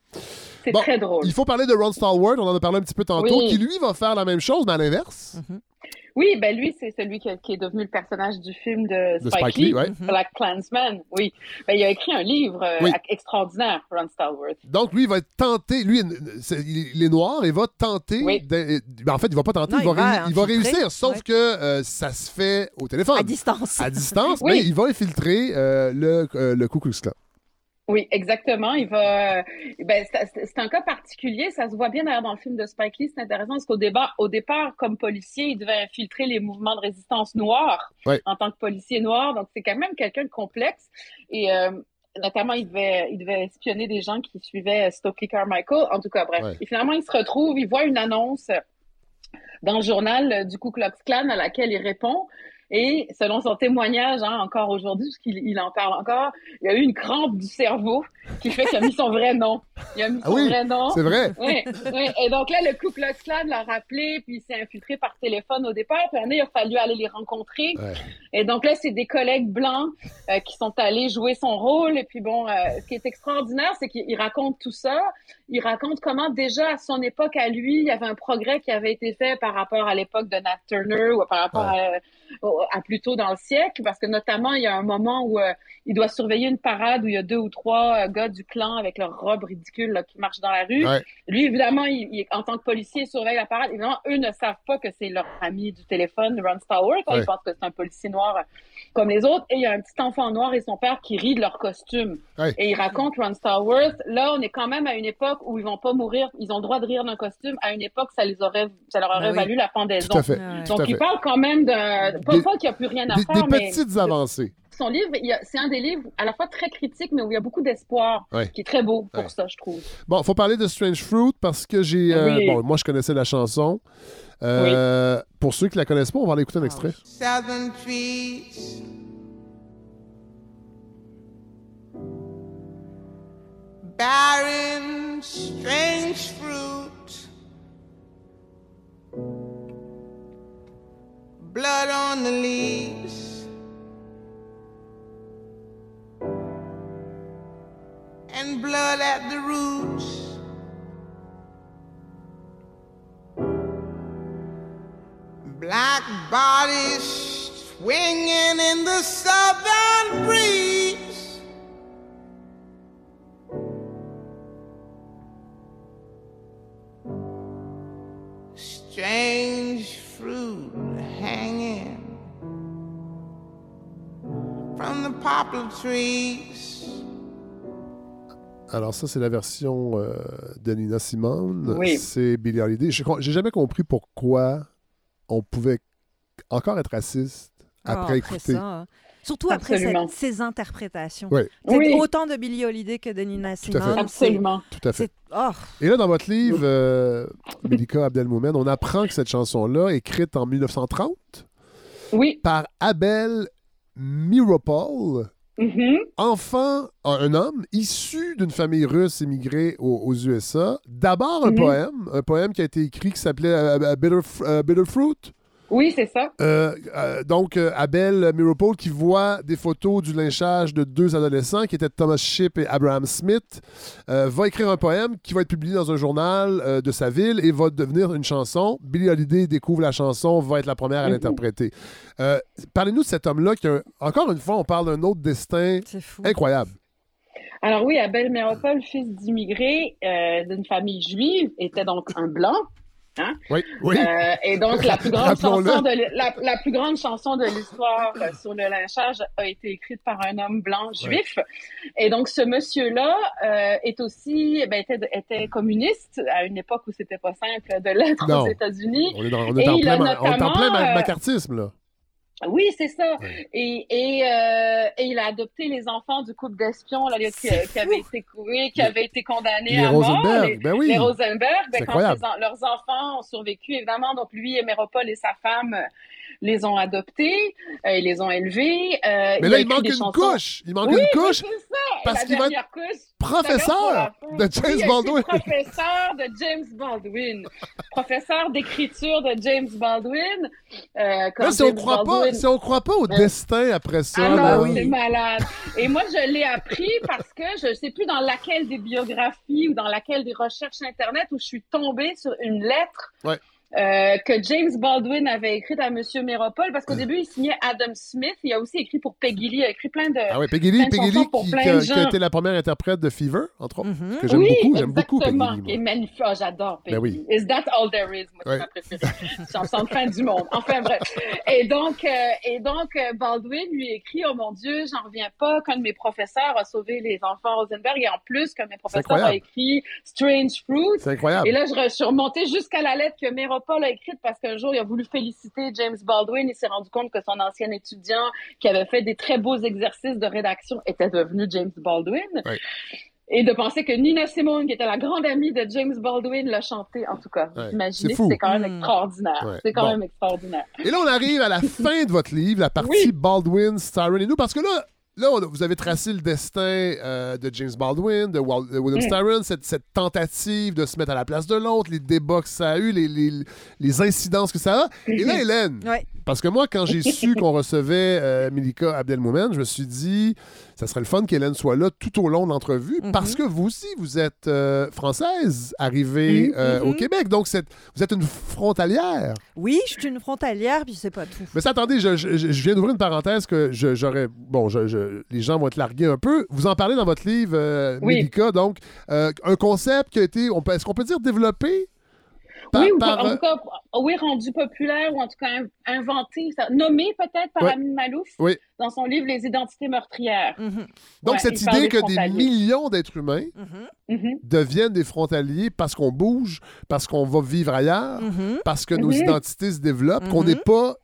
S3: C'est
S1: Bon,
S3: très drôle.
S1: Il faut parler de Ron Stallworth, on en a parlé un petit peu tantôt,
S3: Oui.
S1: qui lui va faire la même chose, mais à l'inverse.
S3: Oui, ben lui, c'est celui qui, qui est devenu le personnage du film de Spike,
S1: Spike Lee,
S3: Lee,
S1: ouais.
S3: Black Klansman. Oui, ben, il a écrit un livre euh,
S1: Oui.
S3: extraordinaire, Ron Stallworth.
S1: Donc, lui, il va être tenté. Lui, c'est- il est noir et va tenter. ben, en fait, il va pas tenter,
S2: Non,
S1: il va,
S2: il va
S1: ré- il va
S2: infiltrer,
S1: réussir. Sauf
S2: ouais.
S1: que euh, ça se fait au téléphone.
S2: À distance.
S1: À distance,
S3: Oui.
S1: mais il va infiltrer euh, le, euh, le Ku Klux Klan.
S3: Oui, exactement. Il va. Ben, c'est un cas particulier. Ça se voit bien d'ailleurs dans le film de Spike Lee. C'est intéressant parce qu'au départ, au départ, comme policier, il devait infiltrer les mouvements de résistance noirs
S1: Ouais.
S3: en tant que policier noir. Donc, c'est quand même quelqu'un de complexe. Et euh, notamment, il devait, il devait espionner des gens qui suivaient Stokely Carmichael. En tout cas, bref. Et finalement, il se retrouve, il voit une annonce dans le journal du Ku Klux Klan à laquelle il répond. Et selon son témoignage, hein, encore aujourd'hui, parce qu'il il en parle encore, il y a eu une crampe du cerveau qui fait qu'il a mis son vrai nom. Il a mis
S1: Ah
S3: son
S1: oui,
S3: vrai nom.
S1: c'est vrai.
S3: Oui, oui. Et donc là, le Ku Klux Klan l'a rappelé, puis il s'est infiltré par téléphone au départ. Puis un il a fallu aller les rencontrer.
S1: Ouais.
S3: Et donc là, c'est des collègues blancs euh, qui sont allés jouer son rôle. Et puis bon, euh, ce qui est extraordinaire, c'est qu'il raconte tout ça. Il raconte comment déjà à son époque, à lui, il y avait un progrès qui avait été fait par rapport à l'époque de Nat Turner ou par rapport à, plus tôt dans le siècle. Parce que notamment, il y a un moment où euh, il doit surveiller une parade où il y a deux ou trois gars du clan avec leur robe ridicule là, qui marchent dans la rue.
S1: Ouais.
S3: Lui, évidemment, il, il- en tant que policier, il surveille la parade. Évidemment, eux ne savent pas que c'est leur ami du téléphone, Ron Stallworth. hein.
S1: Ouais.
S3: Ils pensent que c'est un policier noir comme les autres. Et il y a un petit enfant noir et son père qui rient de leur costume.
S1: Ouais.
S3: Et il raconte Ron Stallworth. Là, on est quand même à une époque où ils vont pas mourir. Ils ont le droit de rire d'un costume. À une époque, ça les aurait, ça leur aurait
S2: Ben oui.
S3: valu la pendaison.
S1: Tout à fait.
S2: Ouais.
S1: Tout
S3: Donc,
S1: à
S3: il
S1: fait.
S3: parle quand même d'un, pas,
S1: Des-
S3: pas qu'il n'y a plus rien à
S1: Des,
S3: faire,
S1: des
S3: mais
S1: petites avancées.
S3: son livre, il c'est un des livres à la fois très critique, mais où il y a beaucoup d'espoir,
S1: Ouais.
S3: qui est très beau pour
S1: Ouais.
S3: ça, je trouve.
S1: Bon, faut parler de Strange Fruit parce que j'ai. euh,
S3: Oui.
S1: Bon, moi, je connaissais la chanson. Euh, Pour ceux qui la connaissent pas, on va aller écouter un extrait.
S13: Southern trees. Barren, strange fruit. Blood on the leaves. And blood at the roots. Black bodies swinging in the southern breeze. Strange fruit hanging from the poplar trees.
S1: Alors, ça, c'est la version euh, de Nina Simone.
S3: Oui.
S1: C'est Billie Holiday. Je J'ai jamais compris pourquoi on pouvait encore être raciste
S2: Ah,
S1: après écouter.
S2: ça, hein. Surtout après cette- ces interprétations. C'est
S3: Oui.
S2: autant de Billie Holiday que de Nina
S1: à fait.
S2: Simone. c'est-
S3: Absolument.
S1: Tout à fait.
S2: oh,
S1: Et là, dans votre livre, euh, Melika Abdelmoumen, on apprend que cette chanson-là, écrite en 1930
S3: Oui.
S1: par Abel Miropol,
S3: Mhm.
S1: enfant, un homme issu d'une famille russe émigrée aux, aux USA. D'abord un
S3: Mhm.
S1: poème, un poème qui a été écrit qui s'appelait euh, euh, Bitter, euh, Bitter Fruit.
S3: Oui, c'est ça.
S1: Euh, euh, donc, euh, Abel Miropol qui voit des photos du lynchage de deux adolescents qui étaient Thomas Shipp et Abraham Smith, va écrire un poème qui va être publié dans un journal de sa ville et va devenir une chanson. Billie Holiday découvre la chanson, va être la première à
S3: Mhm.
S1: l'interpréter. Parlez-nous de cet homme-là qui, a un- encore une fois, on parle d'un autre destin
S2: fou.
S1: incroyable.
S3: Alors oui, Abel Méropol, fils d'immigrés d'une famille juive, était donc un blanc. Hein?
S1: Oui, oui.
S3: Euh, et donc la plus grande chanson de l- la, la plus grande chanson de l'histoire euh, sur le lynchage a été écrite par un homme blanc juif. Et donc ce monsieur-là euh, est aussi eh ben, était, était communiste à une époque où c'était pas simple de l'être aux États-unis.
S1: On est, dans- on est
S3: Et
S1: en
S3: il
S1: plein, est en plein
S3: notamment, euh,
S1: macartisme, là.
S3: Oui, c'est ça. Et, et, euh, et il a adopté les enfants du couple d'espions là, qui, qui avait été couvé, qui avait été condamné
S1: Les
S3: à mort.
S1: Rosenberg,
S3: les,
S1: ben oui.
S3: les Rosenberg, ben, quand les leurs enfants ont survécu, évidemment, donc lui, Méropole et sa femme euh, les ont adoptés, euh, ils les ont élevés. euh,
S1: Mais là, il manque une
S3: chansons.
S1: couche. Il manque
S3: Oui,
S1: une couche
S3: ça.
S1: Parce qu'il va être professeur de. James
S3: Oui,
S1: Baldwin.
S3: professeur de James Baldwin. professeur d'écriture de James Baldwin. Euh,
S1: Là, si on croit pas, si on croit pas au
S3: Euh,
S1: destin après ça,
S3: ah non, c'est malade. Et moi, je l'ai appris parce que je ne sais plus dans laquelle des biographies ou dans laquelle des recherches Internet où je suis tombée sur une lettre
S1: Ouais.
S3: Euh, que James Baldwin avait écrite à Monsieur Méropole, parce qu'au début, il signait Adam Smith. Il a aussi écrit pour Peggy Lee. Il a écrit plein de.
S1: Ah oui, Peggy Lee, Peggy Lee qui, a, qui été la première interprète de Fever, entre autres, que j'aime
S3: oui,
S1: beaucoup. J'aime beaucoup Peggy. Lee.
S3: Et magnifique. Ah, j'adore Peggy.
S1: Ben oui.
S3: Is that all there is? Moi, c'est
S1: Ouais.
S3: ma préférée. Chanson de fin du monde. Enfin, bref. Et donc, euh, et donc euh, Baldwin lui écrit, oh mon Dieu, j'en reviens pas qu'un de mes professeurs a sauvé les enfants Rosenberg et en plus qu'un de mes professeurs a écrit Strange Fruit.
S1: C'est incroyable.
S3: Et là, je suis remontée jusqu'à la lettre que Méropole a écrite parce qu'un jour, il a voulu féliciter James Baldwin. Il s'est rendu compte que son ancien étudiant, qui avait fait des très beaux exercices de rédaction, était devenu James Baldwin. Et de penser que Nina Simone, qui était la grande amie de James Baldwin, l'a chanté. En tout cas,
S1: Ouais.
S3: imaginez,
S1: C'est
S3: quand même
S2: Mm.
S3: extraordinaire.
S1: Ouais.
S3: C'est quand
S1: Bon.
S3: même extraordinaire.
S1: Et là, on arrive à la fin de votre livre, la partie
S3: Oui.
S1: Baldwin, Styron et nous, parce que là, là on a- vous avez tracé le destin euh, de James Baldwin, de, Wal- de William
S3: Mm.
S1: Styron, cette, cette tentative de se mettre à la place de l'autre, les débats que ça a eu, les, les, les incidences que ça a. Et là, Hélène,
S2: Ouais.
S1: parce que moi, quand j'ai su qu'on recevait euh, Milika Abdelmoumen, je me suis dit, ça serait le fun qu'Hélène soit là tout au long de l'entrevue,
S2: Mhm.
S1: parce que vous aussi, vous êtes euh, française, arrivée euh, au. Québec, donc vous êtes une frontalière.
S2: Oui, je suis une frontalière, puis c'est pas tout.
S1: Mais ça, attendez, je, je- je viens d'ouvrir une parenthèse que j'aurais. Bon, je- je- les gens vont être largués un peu. Vous en parlez dans votre livre, euh,
S3: Oui.
S1: Mélika, donc, euh, un concept qui a été, est-ce qu'on peut dire développé? Par-
S3: oui, ou
S1: par,
S3: en
S1: euh,
S3: tout cas, oui, rendu populaire ou en tout cas in- inventé, ça- nommé peut-être par. Amin Malouf
S1: Oui.
S3: dans son livre Les identités meurtrières.
S2: Mhm.
S1: donc,
S3: Ouais,
S1: cette idée
S3: des
S1: que des
S3: frontaliers.
S1: millions d'êtres humains
S2: Mhm.
S3: Mhm.
S1: deviennent des frontaliers parce qu'on bouge, parce qu'on va vivre ailleurs, parce que nos identités se développent, qu'on n'est pas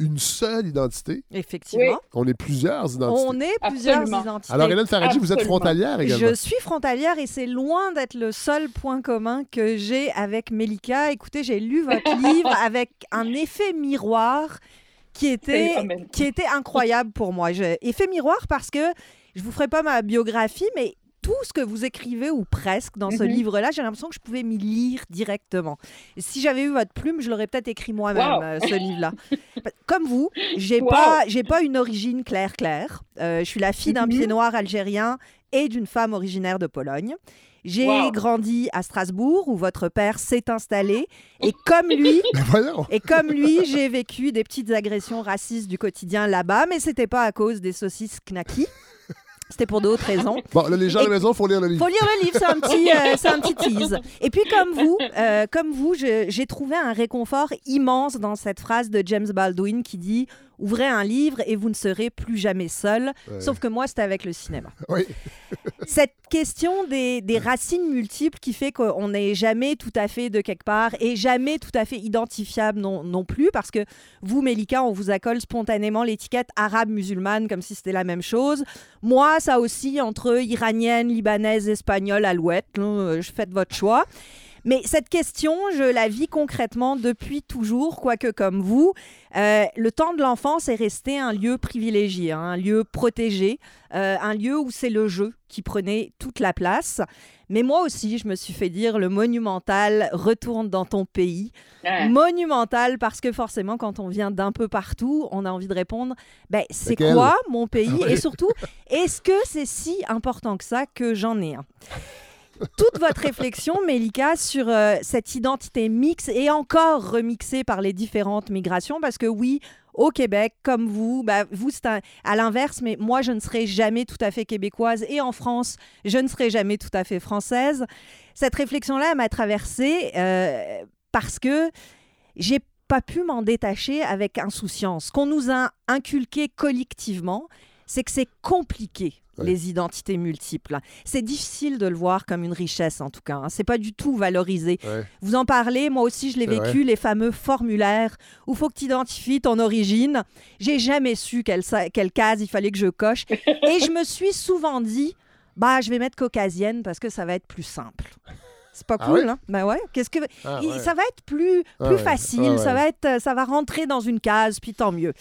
S1: une seule identité,
S2: Effectivement.
S1: on est plusieurs identités.
S2: On est plusieurs
S3: Absolument.
S2: identités.
S1: Alors, Hélène Faradji, vous êtes frontalière également.
S2: Je suis frontalière et c'est loin d'être le seul point commun que j'ai avec Melika. Écoutez, j'ai lu votre livre avec un effet miroir qui était, qui était incroyable pour moi. Je- effet miroir parce que je vous ferai pas ma biographie, mais tout ce que vous écrivez, ou presque, dans ce
S3: Mhm.
S2: livre-là, j'ai l'impression que je pouvais m'y lire directement. Et si j'avais eu votre plume, je l'aurais peut-être écrit moi-même,
S3: Wow.
S2: euh, ce livre-là. Comme vous, j'ai
S3: Wow.
S2: pas, j'ai pas une origine claire-claire. Euh, je suis la fille d'un
S3: Mhm.
S2: pied noir algérien et d'une femme originaire de Pologne. J'ai
S3: Wow.
S2: grandi à Strasbourg où votre père s'est installé et comme lui, et comme lui, j'ai vécu des petites agressions racistes du quotidien là-bas, mais c'était pas à cause des saucisses knacky. C'était pour d'autres raisons.
S1: Bon, là, les gens à la maison, il faut lire le livre.
S2: Faut lire le livre, c'est un petit, euh, c'est un petit tease. Et puis comme vous, euh, comme vous, j'ai trouvé un réconfort immense dans cette phrase de James Baldwin qui dit "Ouvrez un livre et vous ne serez plus jamais seul."
S1: Ouais.
S2: Sauf que moi, c'était avec le cinéma.
S1: Oui.
S2: Cette question des, des racines multiples qui fait qu'on n'est jamais tout à fait de quelque part et jamais tout à fait identifiable non, non plus, parce que vous, Mélika, on vous accole spontanément l'étiquette arabe-musulmane comme si c'était la même chose. Moi, ça aussi, entre iranienne, libanaise, espagnole, alouette, je faites votre choix. Mais cette question, je la vis concrètement depuis toujours, quoique comme vous, euh, le temps de l'enfance est resté un lieu privilégié, hein, un lieu protégé, euh, un lieu où c'est le jeu qui prenait toute la place. Mais moi aussi, je me suis fait dire le monumental retourne dans ton pays.
S3: Ouais.
S2: Monumental parce que forcément, quand on vient d'un peu partout, on a envie de répondre ben, c'est
S1: Lequel
S2: quoi mon pays?
S1: Ah.
S2: Et surtout, est-ce que c'est si important que ça que j'en ai un? Toute votre réflexion, Mélika, sur euh, cette identité mixte et encore remixée par les différentes migrations, parce que oui, au Québec, comme vous, bah, vous, c'est à l'inverse, mais moi, je ne serai jamais tout à fait québécoise et en France, je ne serai jamais tout à fait française. Cette réflexion-là, m'a traversée euh, parce que j'ai pas pu m'en détacher avec insouciance. Ce qu'on nous a inculqué collectivement, c'est que c'est compliqué.
S1: Ouais.
S2: Les identités multiples. C'est difficile de le voir comme une richesse, en tout cas. hein. C'est pas du tout valorisé.
S1: Ouais.
S2: Vous en parlez, moi aussi je l'ai vécu, les fameux formulaires où faut que tu identifies ton origine. J'ai jamais su quelle, quelle case il fallait que je coche. Et je me suis souvent dit, bah je vais mettre caucasienne parce que ça va être plus simple. C'est pas
S1: Ah
S2: cool, hein? Ben ouais. Qu'est-ce que
S1: Ah ouais.
S2: ça va être plus
S1: Ah
S2: plus
S1: ouais.
S2: facile, ça va être ça va rentrer dans une case puis tant mieux.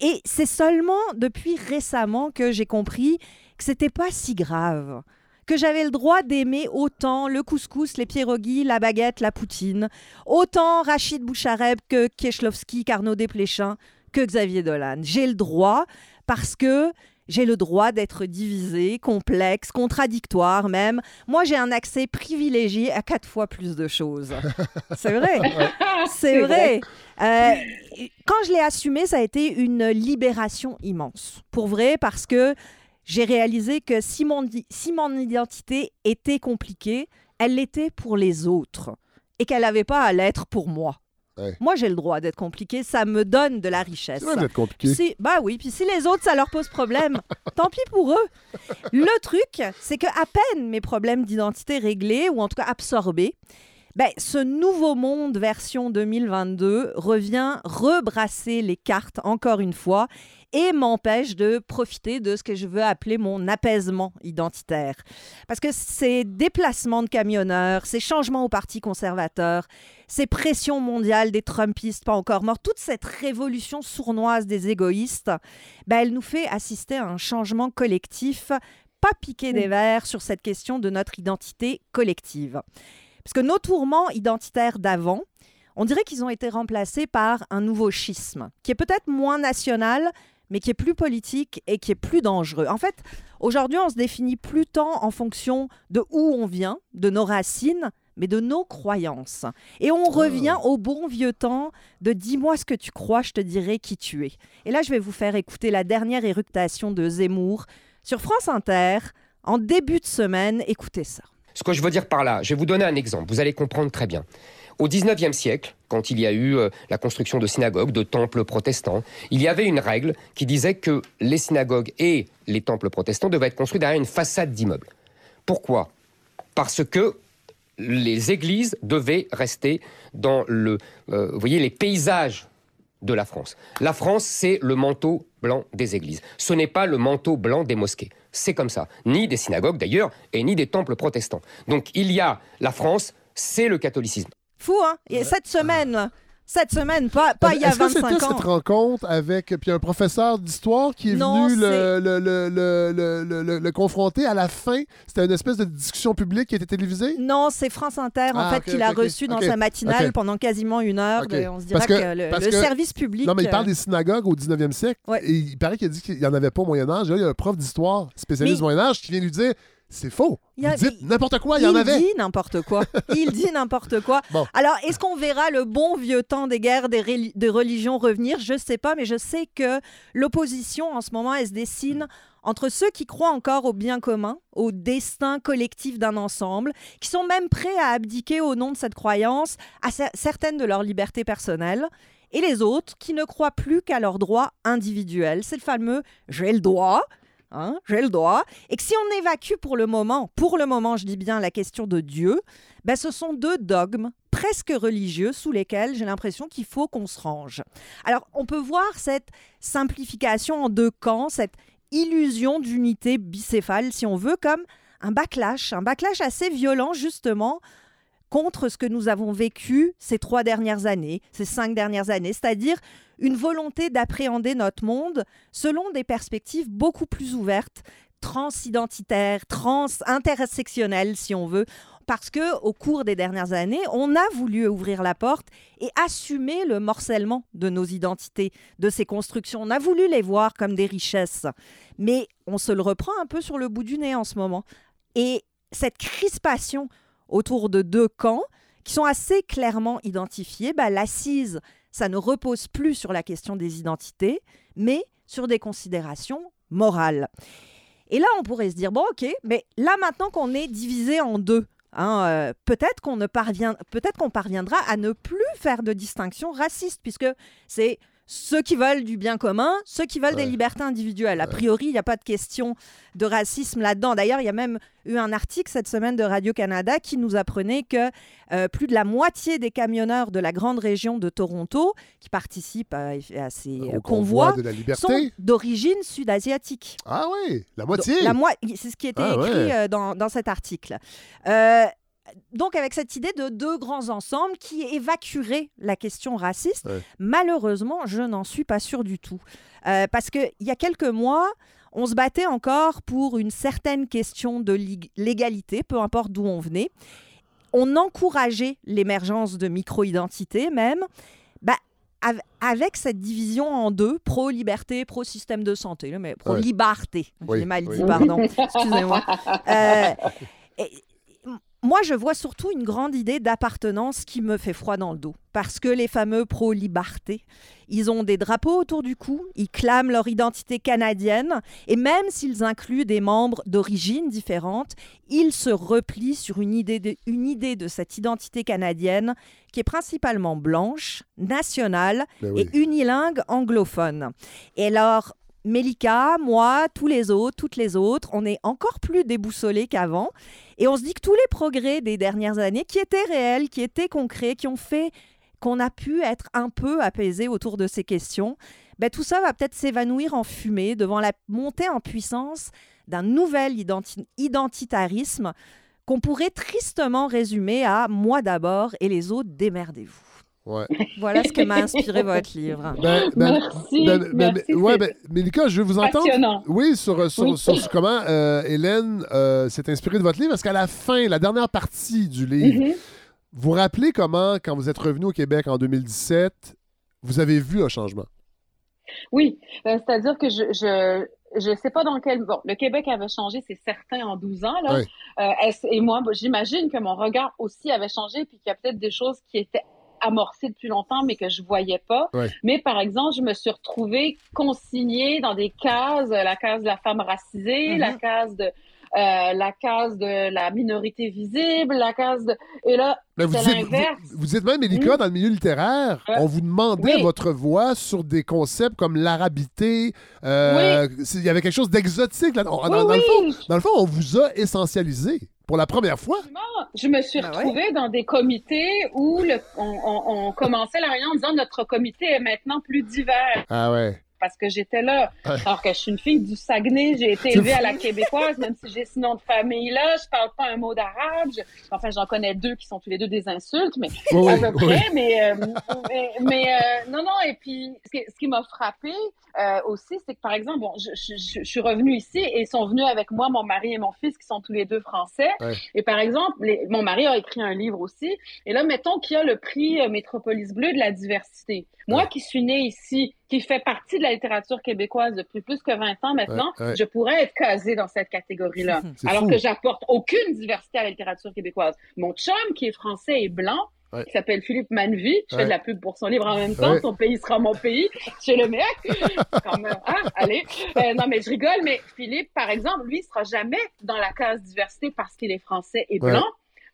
S2: Et c'est seulement depuis récemment que j'ai compris que c'était pas si grave. Que j'avais le droit d'aimer autant le couscous, les pierogies, la baguette, la poutine, autant Rachid Bouchareb que Kieślowski, Carnot Desplechin, que Xavier Dolan. J'ai le droit parce que j'ai le droit d'être divisé, complexe, contradictoire même. Moi, j'ai un accès privilégié à quatre fois plus de choses. C'est vrai. C'est vrai. Euh, quand je l'ai assumé, ça a été une libération immense. Pour vrai, parce que j'ai réalisé que si mon, si mon identité était compliquée, elle l'était pour les autres et qu'elle n'avait pas à l'être pour moi.
S1: Ouais.
S2: Moi, j'ai le droit d'être compliqué, ça me donne de la richesse.
S1: C'est d'être compliqué.
S2: Si- bah oui, puis si les autres, ça leur pose problème, tant pis pour eux. Le truc, c'est que à peine mes problèmes d'identité réglés, ou en tout cas absorbés, ben, ce nouveau monde version 2022 revient rebrasser les cartes encore une fois et m'empêche de profiter de ce que je veux appeler mon apaisement identitaire. Parce que ces déplacements de camionneurs, ces changements au Parti conservateur, ces pressions mondiales des Trumpistes pas encore morts, toute cette révolution sournoise des égoïstes, ben, elle nous fait assister à un changement collectif, pas piqué des verres sur cette question de notre identité collective. Parce que nos tourments identitaires d'avant, on dirait qu'ils ont été remplacés par un nouveau schisme, qui est peut-être moins national, mais qui est plus politique et qui est plus dangereux. En fait, aujourd'hui, on se définit plus tant en fonction de où on vient, de nos racines, mais de nos croyances. Et on revient au bon vieux temps de dis-moi ce que tu crois, je te dirai qui tu es. Et là, je vais vous faire écouter la dernière éructation de Zemmour sur France Inter en début de semaine. Écoutez ça.
S14: Ce que je veux dire par là, je vais vous donner un exemple, vous allez comprendre très bien. Au XIXe siècle, quand il y a eu euh, la construction de synagogues, de temples protestants, il y avait une règle qui disait que les synagogues et les temples protestants devaient être construits derrière une façade d'immeuble. Pourquoi? Parce que les églises devaient rester dans le, euh, vous voyez, les paysages de la France. La France, c'est le manteau blanc des églises. Ce n'est pas le manteau blanc des mosquées. C'est comme ça. Ni des synagogues d'ailleurs, et ni des temples protestants. Donc il y a la France, c'est le catholicisme.
S2: Fou, hein? Et cette semaine, cette semaine, pas, pas il y a
S1: Est-ce que
S2: 25
S1: c'était
S2: ans.
S1: cette rencontre avec puis un professeur d'histoire qui est
S2: Non,
S1: venu le, le, le, le, confronter à la fin? C'était une espèce de discussion publique qui était télévisée?
S2: Non, c'est France Inter, en
S1: Ah,
S2: fait,
S1: ok,
S2: qu'il a
S1: ok, ok.
S2: reçu dans sa matinale pendant quasiment une heure. De- on se dirait que,
S1: que-
S2: le,
S1: que-
S2: service public...
S1: Non, mais il parle
S2: euh,
S1: des synagogues au 19e siècle. Et il paraît qu'il a dit qu'il n'y en avait pas au Moyen-Âge. Là, il y a un prof d'histoire spécialiste
S2: Mais-
S1: Moyen-Âge qui vient lui dire c'est faux.
S2: Il y a-
S1: Vous dites n'importe quoi, il y en avait.
S2: dit n'importe quoi. Il dit n'importe quoi.
S1: Bon.
S2: Alors, est-ce qu'on verra le bon vieux temps des guerres des, des religions revenir? Je ne sais pas, mais je sais que l'opposition en ce moment, elle se dessine entre ceux qui croient encore au bien commun, au destin collectif d'un ensemble, qui sont même prêts à abdiquer au nom de cette croyance à cer- certaines de leurs libertés personnelles, et les autres qui ne croient plus qu'à leurs droits individuels. C'est le fameux j'ai le droit. Hein, j'ai le droit. Et que si on évacue pour le moment, pour le moment, je dis bien la question de Dieu, ben ce sont deux dogmes presque religieux sous lesquels j'ai l'impression qu'il faut qu'on se range. Alors, on peut voir cette simplification en deux camps, cette illusion d'unité bicéphale, si on veut, comme un backlash, un backlash assez violent, justement, contre ce que nous avons vécu ces trois dernières années, ces cinq dernières années, c'est-à-dire une volonté d'appréhender notre monde selon des perspectives beaucoup plus ouvertes, transidentitaires, trans-intersectionnelles, si on veut, parce que au cours des dernières années, on a voulu ouvrir la porte et assumer le morcellement de nos identités, de ces constructions. On a voulu les voir comme des richesses, mais on se le reprend un peu sur le bout du nez en ce moment. Et cette crispation autour de deux camps qui sont assez clairement identifiés, bah, l'assise, ça ne repose plus sur la question des identités, mais sur des considérations morales. Et là, on pourrait se dire, bon, ok, mais là, maintenant qu'on est divisé en deux, hein, euh, peut-être qu'on ne peut-être qu'on parviendra à ne plus faire de distinction raciste, puisque c'est ceux qui veulent du bien commun, ceux qui veulent des libertés individuelles. A priori, il n'y a pas de question de racisme là-dedans. D'ailleurs, il y a même eu un article cette semaine de Radio-Canada qui nous apprenait que euh, plus de la moitié des camionneurs de la grande région de Toronto qui participent à, à ces
S1: Au
S2: euh,
S1: convoi
S2: convois
S1: de la liberté.
S2: sont d'origine sud-asiatique.
S1: Ah oui, la moitié.
S2: La c'est ce qui était
S1: Ah
S2: écrit
S1: ouais.
S2: euh, dans, dans cet article. Euh, donc, avec cette idée de deux grands ensembles qui évacueraient la question raciste,
S1: Ouais.
S2: malheureusement, je n'en suis pas sûre du tout. Euh, parce qu'il y a quelques mois, on se battait encore pour une certaine question de l'égalité, peu importe d'où on venait. On encourageait l'émergence de micro-identités même. Bah, av- avec cette division en deux, pro-liberté, pro-système de santé, mais pro-liberté,
S15: Oui,
S2: j'ai mal
S15: oui.
S2: dit, pardon, excusez-moi. Euh, et- moi, je vois surtout une grande idée d'appartenance qui me fait froid dans le dos. Parce que les fameux pro-liberté, ils ont des drapeaux autour du cou, ils clament leur identité canadienne, et même s'ils incluent des membres d'origine différentes, ils se replient sur une idée, de, une idée de cette identité canadienne qui est principalement blanche, nationale
S15: Ben oui.
S2: et unilingue anglophone. Et alors, Mélika, moi, tous les autres, toutes les autres, on est encore plus déboussolés qu'avant. Et on se dit que tous les progrès des dernières années, qui étaient réels, qui étaient concrets, qui ont fait qu'on a pu être un peu apaisé autour de ces questions, ben, tout ça va peut-être s'évanouir en fumée devant la montée en puissance d'un nouvel identi- identitarisme qu'on pourrait tristement résumer à moi d'abord et les autres démerdez-vous.
S1: Ouais.
S2: Voilà ce que m'a inspiré votre livre.
S1: Ben, ben,
S3: Merci,
S1: ben, ben,
S3: merci,
S1: ouais, ben, Mélika, je veux vous entendre.
S3: passionnant.
S1: Oui, sur, sur,
S3: Oui.
S1: sur- sur comment euh, Hélène euh, s'est inspirée de votre livre, parce qu'à la fin, la dernière partie du livre,
S3: Mhm.
S1: vous rappelez comment, quand vous êtes revenu au Québec en 2017, vous avez vu un changement?
S3: Oui, euh, c'est-à-dire que je, je je sais pas dans quel bon le Québec avait changé, c'est certain en 12 ans là.
S1: Oui.
S3: Euh, et moi, j'imagine que mon regard aussi avait changé, puis qu'il y a peut-être des choses qui étaient amorcées depuis longtemps, mais que je voyais pas.
S15: Ouais.
S3: Mais par exemple, je me suis retrouvée consignée dans des cases, euh, la case de la femme racisée,
S15: Mhm.
S3: la case de euh, la case de la minorité visible, la case de et là
S1: Ben, vous, dites,
S3: l'inverse.
S1: vous, vous dites même, Mélika,
S3: Mm.
S1: dans le milieu littéraire, on vous demandait
S3: Oui.
S1: votre voix sur des concepts comme l'arabité. euh, c'est- Il y avait quelque chose d'exotique. là. Dans,
S3: Oui,
S1: dans-
S3: oui.
S1: dans le fond, on vous a essentialisé pour la première fois?
S3: Je me suis
S2: Ben
S3: retrouvée dans des comités où le- on, on- on commençait la réunion en disant notre comité est maintenant plus divers.
S1: Ah ouais.
S3: Parce que j'étais là.
S1: Ouais.
S3: Alors que je suis une fille du Saguenay, j'ai été élevée à la québécoise, même si j'ai ce nom de famille-là, je parle pas un mot d'arabe. Je- Enfin, j'en connais deux qui sont tous les deux des insultes, mais
S1: Oui,
S3: à peu
S1: oui.
S3: près. Mais, euh, mais, mais, euh, non, non. Et puis, ce qui, ce qui m'a frappé euh, aussi, c'est que par exemple, bon, je, je- je- je suis revenue ici et ils sont venus avec moi, mon mari et mon fils, qui sont tous les deux français.
S15: Ouais.
S3: Et par exemple, les- mon mari a écrit un livre aussi. Et là, mettons qu'il y a le prix Métropolis Bleu de la diversité. Moi qui suis née ici, qui fait partie de la littérature québécoise depuis plus que 20 ans maintenant,
S15: Ouais, ouais.
S3: je pourrais être casée dans cette catégorie-là. Alors
S15: fou.
S3: que j'apporte aucune diversité à la littérature québécoise. Mon chum, qui est français et blanc,
S15: Ouais.
S3: qui s'appelle Philippe Manvy, je
S15: Ouais.
S3: fais de la pub pour son livre en même temps,
S15: Ouais.
S3: Son pays sera mon pays, chez le mec. Comme, euh, hein, allez. Euh, non, mais je rigole, mais Philippe, par exemple, lui, il sera jamais dans la case diversité parce qu'il est français et
S1: Ouais.
S3: blanc.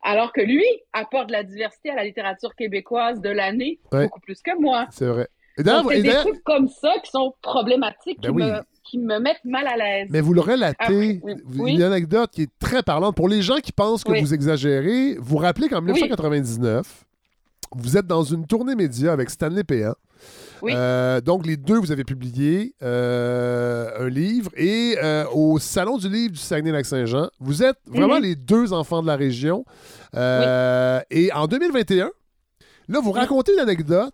S3: Alors que lui apporte de la diversité à la littérature québécoise de l'année
S1: Ouais.
S3: beaucoup plus que moi.
S1: C'est vrai.
S3: Donc, c'est des trucs comme ça qui sont problématiques,
S1: Ben
S3: qui,
S1: oui.
S3: me, qui me mettent mal à l'aise.
S1: Mais vous le relatez,
S3: oui. Oui.
S1: une anecdote qui est très parlante. Pour les gens qui pensent que
S3: Oui.
S1: vous exagérez, vous rappelez qu'en
S3: Oui.
S1: 1999, vous êtes dans une tournée média avec Stanley Péan.
S3: Oui.
S1: Euh, donc, les deux, vous avez publié euh, un livre. Et euh, au Salon du livre du Saguenay-Lac-Saint-Jean, vous êtes vraiment
S3: Mhm.
S1: les deux enfants de la région. Et en 2021, là, vous racontez une anecdote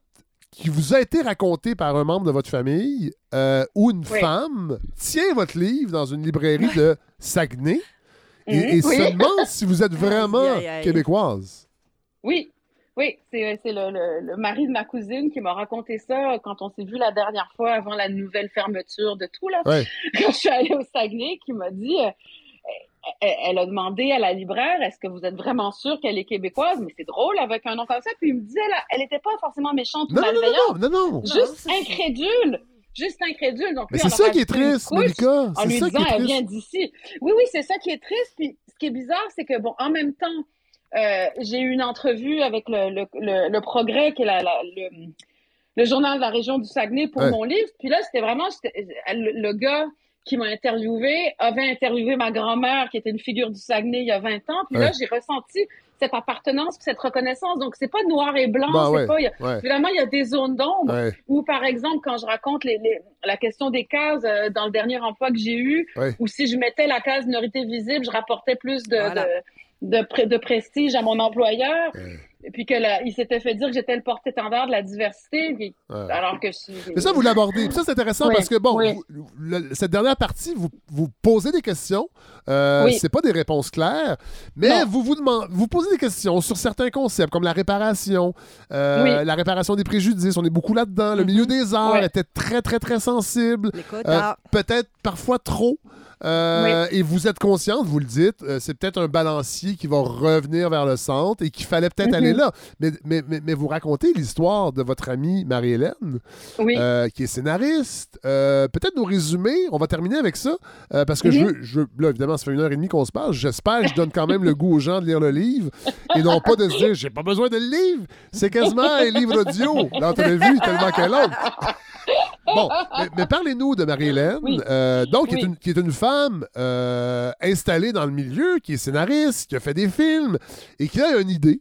S1: qui vous a été racontée par un membre de votre famille euh, où une
S3: Oui.
S1: femme tient votre livre dans une librairie de Saguenay et,
S3: Mhm.
S1: et
S3: Oui.
S1: se demande si vous êtes vraiment
S3: Aïe, aïe, aïe.
S1: québécoise.
S3: Oui, oui, c'est c'est le, le- le mari de ma cousine qui m'a raconté ça quand on s'est vu la dernière fois avant la nouvelle fermeture de tout, là.
S1: Ouais.
S3: Quand je suis allée au Saguenay, qui m'a dit, euh, elle, elle a demandé à la libraire, est-ce que vous êtes vraiment sûre qu'elle est québécoise? Mais c'est drôle avec un nom comme ça. Puis il me disait, là, elle était pas forcément méchante ou
S1: Non, non, non,
S3: malveillante.
S1: non, non, non.
S3: Juste incrédule. Juste incrédule. Donc,
S1: Mais c'est ça qui est triste, Mélika.
S3: En
S1: C'est
S3: lui
S1: ça qui
S3: disant,
S1: est
S3: elle
S1: triste.
S3: vient d'ici. Oui, oui, c'est ça qui est triste. Puis ce qui est bizarre, c'est que, bon, en même temps, euh, j'ai eu une entrevue avec le, le, le, le Progrès, qui est la, la- le, le journal de la région du Saguenay pour
S1: Ouais.
S3: mon livre. Puis là, c'était vraiment le gars qui m'a interviewé avait interviewé ma grand-mère, qui était une figure du Saguenay il y a 20 ans. Puis là, j'ai ressenti cette appartenance, puis cette reconnaissance. Donc, c'est pas noir et blanc.
S1: Bah
S3: c'est
S1: ouais,
S3: pas, il y a-
S1: ouais.
S3: Évidemment, il y a des zones d'ombre.
S1: Ouais.
S3: Ou par exemple, quand je raconte les, les- la question des cases euh, dans le dernier emploi que j'ai eu,
S1: Ouais.
S3: ou si je mettais la case minorité visible, je rapportais plus de,
S2: Voilà.
S3: de, de, pré- de prestige à mon employeur. Et puis que là, il s'était fait dire que j'étais le porte-étendard de la diversité, puis-
S1: Ouais.
S3: alors que je
S1: Mais ça, vous l'abordez. Puis ça, c'est intéressant
S3: Oui,
S1: parce que, bon,
S3: oui.
S1: vous- le- cette dernière partie, vous, vous posez des questions. Euh,
S3: Oui.
S1: C'est pas des réponses claires, mais
S3: Non.
S1: vous vous, demandez, vous posez des questions sur certains concepts, comme la réparation, euh,
S3: Oui.
S1: la réparation des préjudices. On est beaucoup là-dedans. Le milieu des arts était très, très, très sensible. Euh, peut-être parfois trop. Euh, Et vous êtes consciente, vous le dites, euh, c'est peut-être un balancier qui va revenir vers le centre et qu'il fallait peut-être
S3: Mhm.
S1: aller là. Mais, mais, mais, mais vous racontez l'histoire de votre amie Marie-Hélène,
S3: Oui.
S1: euh, qui est scénariste. Euh, peut-être nous résumer, on va terminer avec ça, euh, parce que
S3: Mhm.
S1: je, veux, je là, évidemment, ça fait une heure et demie qu'on se parle. J'espère que je donne quand même le goût aux gens de lire le livre et non pas de se dire, j'ai pas besoin de le livre. C'est quasiment un livre audio. L'entrevue, tellement qu'elle autre. Bon, mais, mais parlez-nous de Marie-Hélène,
S3: Oui.
S1: euh, donc qui, est une, qui est une femme euh, installée dans le milieu, qui est scénariste, qui a fait des films et qui a une idée,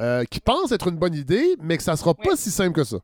S1: euh, qui pense être une bonne idée, mais que ça sera pas si simple que ça.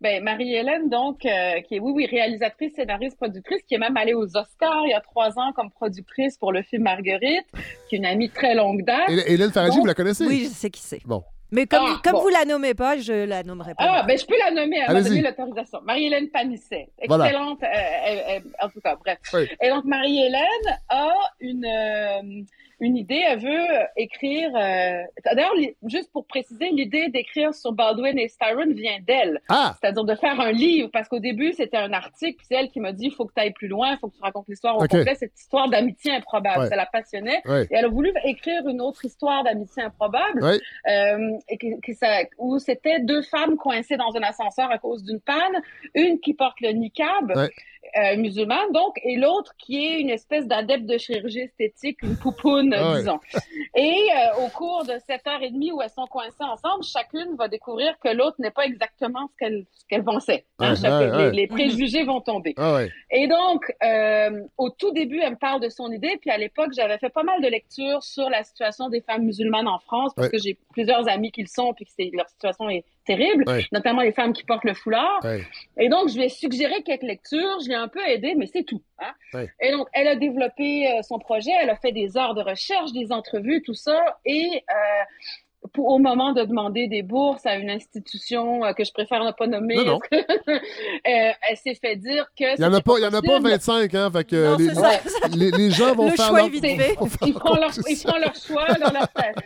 S3: Ben, Marie-Hélène, donc, euh, qui est, oui, oui, réalisatrice, scénariste, productrice, qui est même allée aux Oscars il y a trois ans comme productrice pour le film Marguerite, qui est une amie très longue date.
S1: Hélène Hélène Faradji,
S3: Donc-
S1: vous la connaissez?
S2: Oui, je sais qui c'est.
S1: Bon.
S2: Mais comme,
S3: Ah,
S2: comme
S3: bon.
S2: vous la nommez pas, je la nommerai pas.
S3: Ah, ben, je peux la nommer, elle m'a donné l'autorisation. Marie-Hélène Panisset.
S1: Voilà.
S3: Excellente, euh, en tout cas, bref.
S1: Oui.
S3: Et donc, Marie-Hélène a une, euh, une idée, elle veut écrire, euh, d'ailleurs, juste pour préciser, l'idée d'écrire sur Baldwin et Styron vient d'elle.
S1: Ah!
S3: C'est-à-dire de faire un livre, parce qu'au début, c'était un article, puis c'est elle qui m'a dit, il faut que tu ailles plus loin, il faut que tu racontes l'histoire au complet, cette histoire d'amitié improbable.
S1: Ouais.
S3: Ça la passionnait.
S1: Ouais.
S3: Et elle a voulu écrire une autre histoire d'amitié improbable,
S1: Ouais.
S3: euh, et que, que ça, où c'était deux femmes coincées dans un ascenseur à cause d'une panne, une qui porte le niqab. Euh, musulmane donc, et l'autre qui est une espèce d'adepte de chirurgie esthétique, une poupoune,
S1: Ah
S3: disons. Et euh, au cours de sept heures et demie où elles sont coincées ensemble, chacune va découvrir que l'autre n'est pas exactement ce qu'elle qu'elle pensait. Hein, les, préjugés vont tomber.
S1: Ah.
S3: Et donc, euh, au tout début, elle me parle de son idée. Puis à l'époque, j'avais fait pas mal de lectures sur la situation des femmes musulmanes en France parce que j'ai plusieurs amis qui le sont puis que leur situation est terrible,
S1: Ouais.
S3: notamment les femmes qui portent le foulard.
S1: Ouais.
S3: Et donc, je lui ai suggéré quelques lectures. Je l'ai un peu aidé, mais c'est tout. Hein?
S1: Ouais.
S3: Et donc, elle a développé euh, son projet. Elle a fait des heures de recherche, des entrevues, tout ça. Et euh, pour, au moment de demander des bourses à une institution euh, que je préfère ne pas nommer,
S1: Non, non.
S3: euh, elle s'est fait dire que
S1: Il y en a pas, il y en a pas
S3: possible.
S1: 25, hein, fait que
S2: Non,
S1: les,
S2: c'est ça.
S1: les, les gens vont
S2: Le
S1: faire
S2: choix
S1: leur-
S2: est vite fait.
S1: vont faire
S3: ils
S1: leur
S3: font leur, ils font leur choix dans leur tête.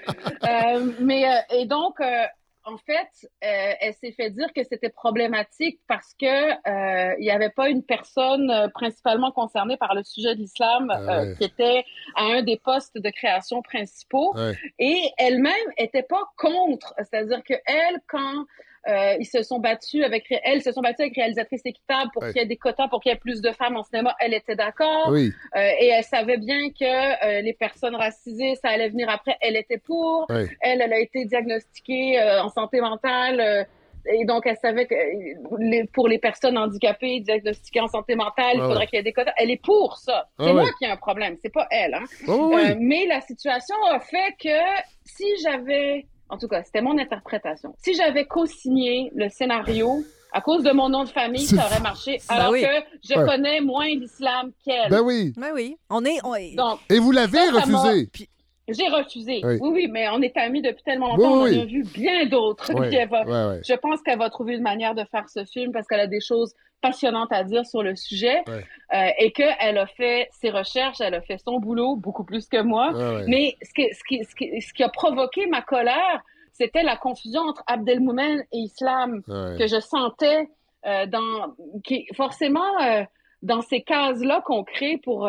S3: Euh, mais euh, et donc euh, en fait, euh, elle s'est fait dire que c'était problématique parce que euh, il n'y avait pas une personne euh, principalement concernée par le sujet de l'islam
S1: Ah
S3: euh,
S1: ouais.
S3: qui était à un des postes de création principaux
S1: Ouais.
S3: et elle-même était pas contre, c'est-à-dire que elle quand euh, ils se sont battus avec elles se sont battus avec réalisatrice équitable pour
S1: Ouais.
S3: qu'il y ait des quotas pour qu'il y ait plus de femmes en cinéma, elle était d'accord.
S1: Oui.
S3: Euh, et elle savait bien que euh, les personnes racisées, ça allait venir après. Elle était pour.
S1: Ouais.
S3: Elle, elle a été diagnostiquée euh, en santé mentale. euh, et donc, elle savait que euh, les- pour les personnes handicapées diagnostiquées en santé mentale, il
S1: Ah
S3: faudrait
S1: ouais.
S3: qu'il y ait des quotas. Elle est pour ça. C'est
S1: Ah
S3: moi
S1: ouais.
S3: qui ai un problème. C'est pas elle. Hein?
S1: Oh, oui.
S3: Euh, mais la situation a fait que si j'avais, en tout cas, c'était mon interprétation, si j'avais co-signé le scénario à cause de mon nom de famille, ça aurait marché.
S2: Ben
S3: Alors
S2: oui.
S3: que je
S1: Ouais.
S3: connais moins l'islam qu'elle.
S1: Ben oui.
S2: Oui, oui. On est. on est-
S3: Donc,
S1: Et vous l'avez refusé.
S2: Puis-
S3: j'ai refusé.
S1: Oui.
S3: Oui. oui, mais on est amis depuis tellement longtemps, on
S1: oui.
S3: en a vu bien d'autres. Va-. Je pense qu'elle va trouver une manière de faire ce film parce qu'elle a des choses passionnantes à dire sur le sujet euh, et qu'elle a fait ses recherches, elle a fait son boulot beaucoup plus que moi. Mais ce qui, ce, qui, ce, qui, ce qui a provoqué ma colère, c'était la confusion entre Abdelmoumen et Islam que je sentais euh, dans qui forcément euh, dans ces cases-là qu'on crée pour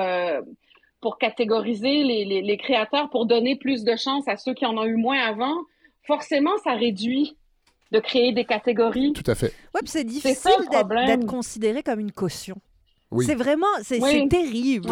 S3: pour catégoriser les, les, les créateurs, pour donner plus de chance à ceux qui en ont eu moins avant, forcément ça réduit de créer des catégories.
S1: Tout à fait.
S2: Puis c'est difficile d'être considéré comme une caution.
S1: Oui.
S2: C'est vraiment, c'est
S3: Oui.
S2: terrible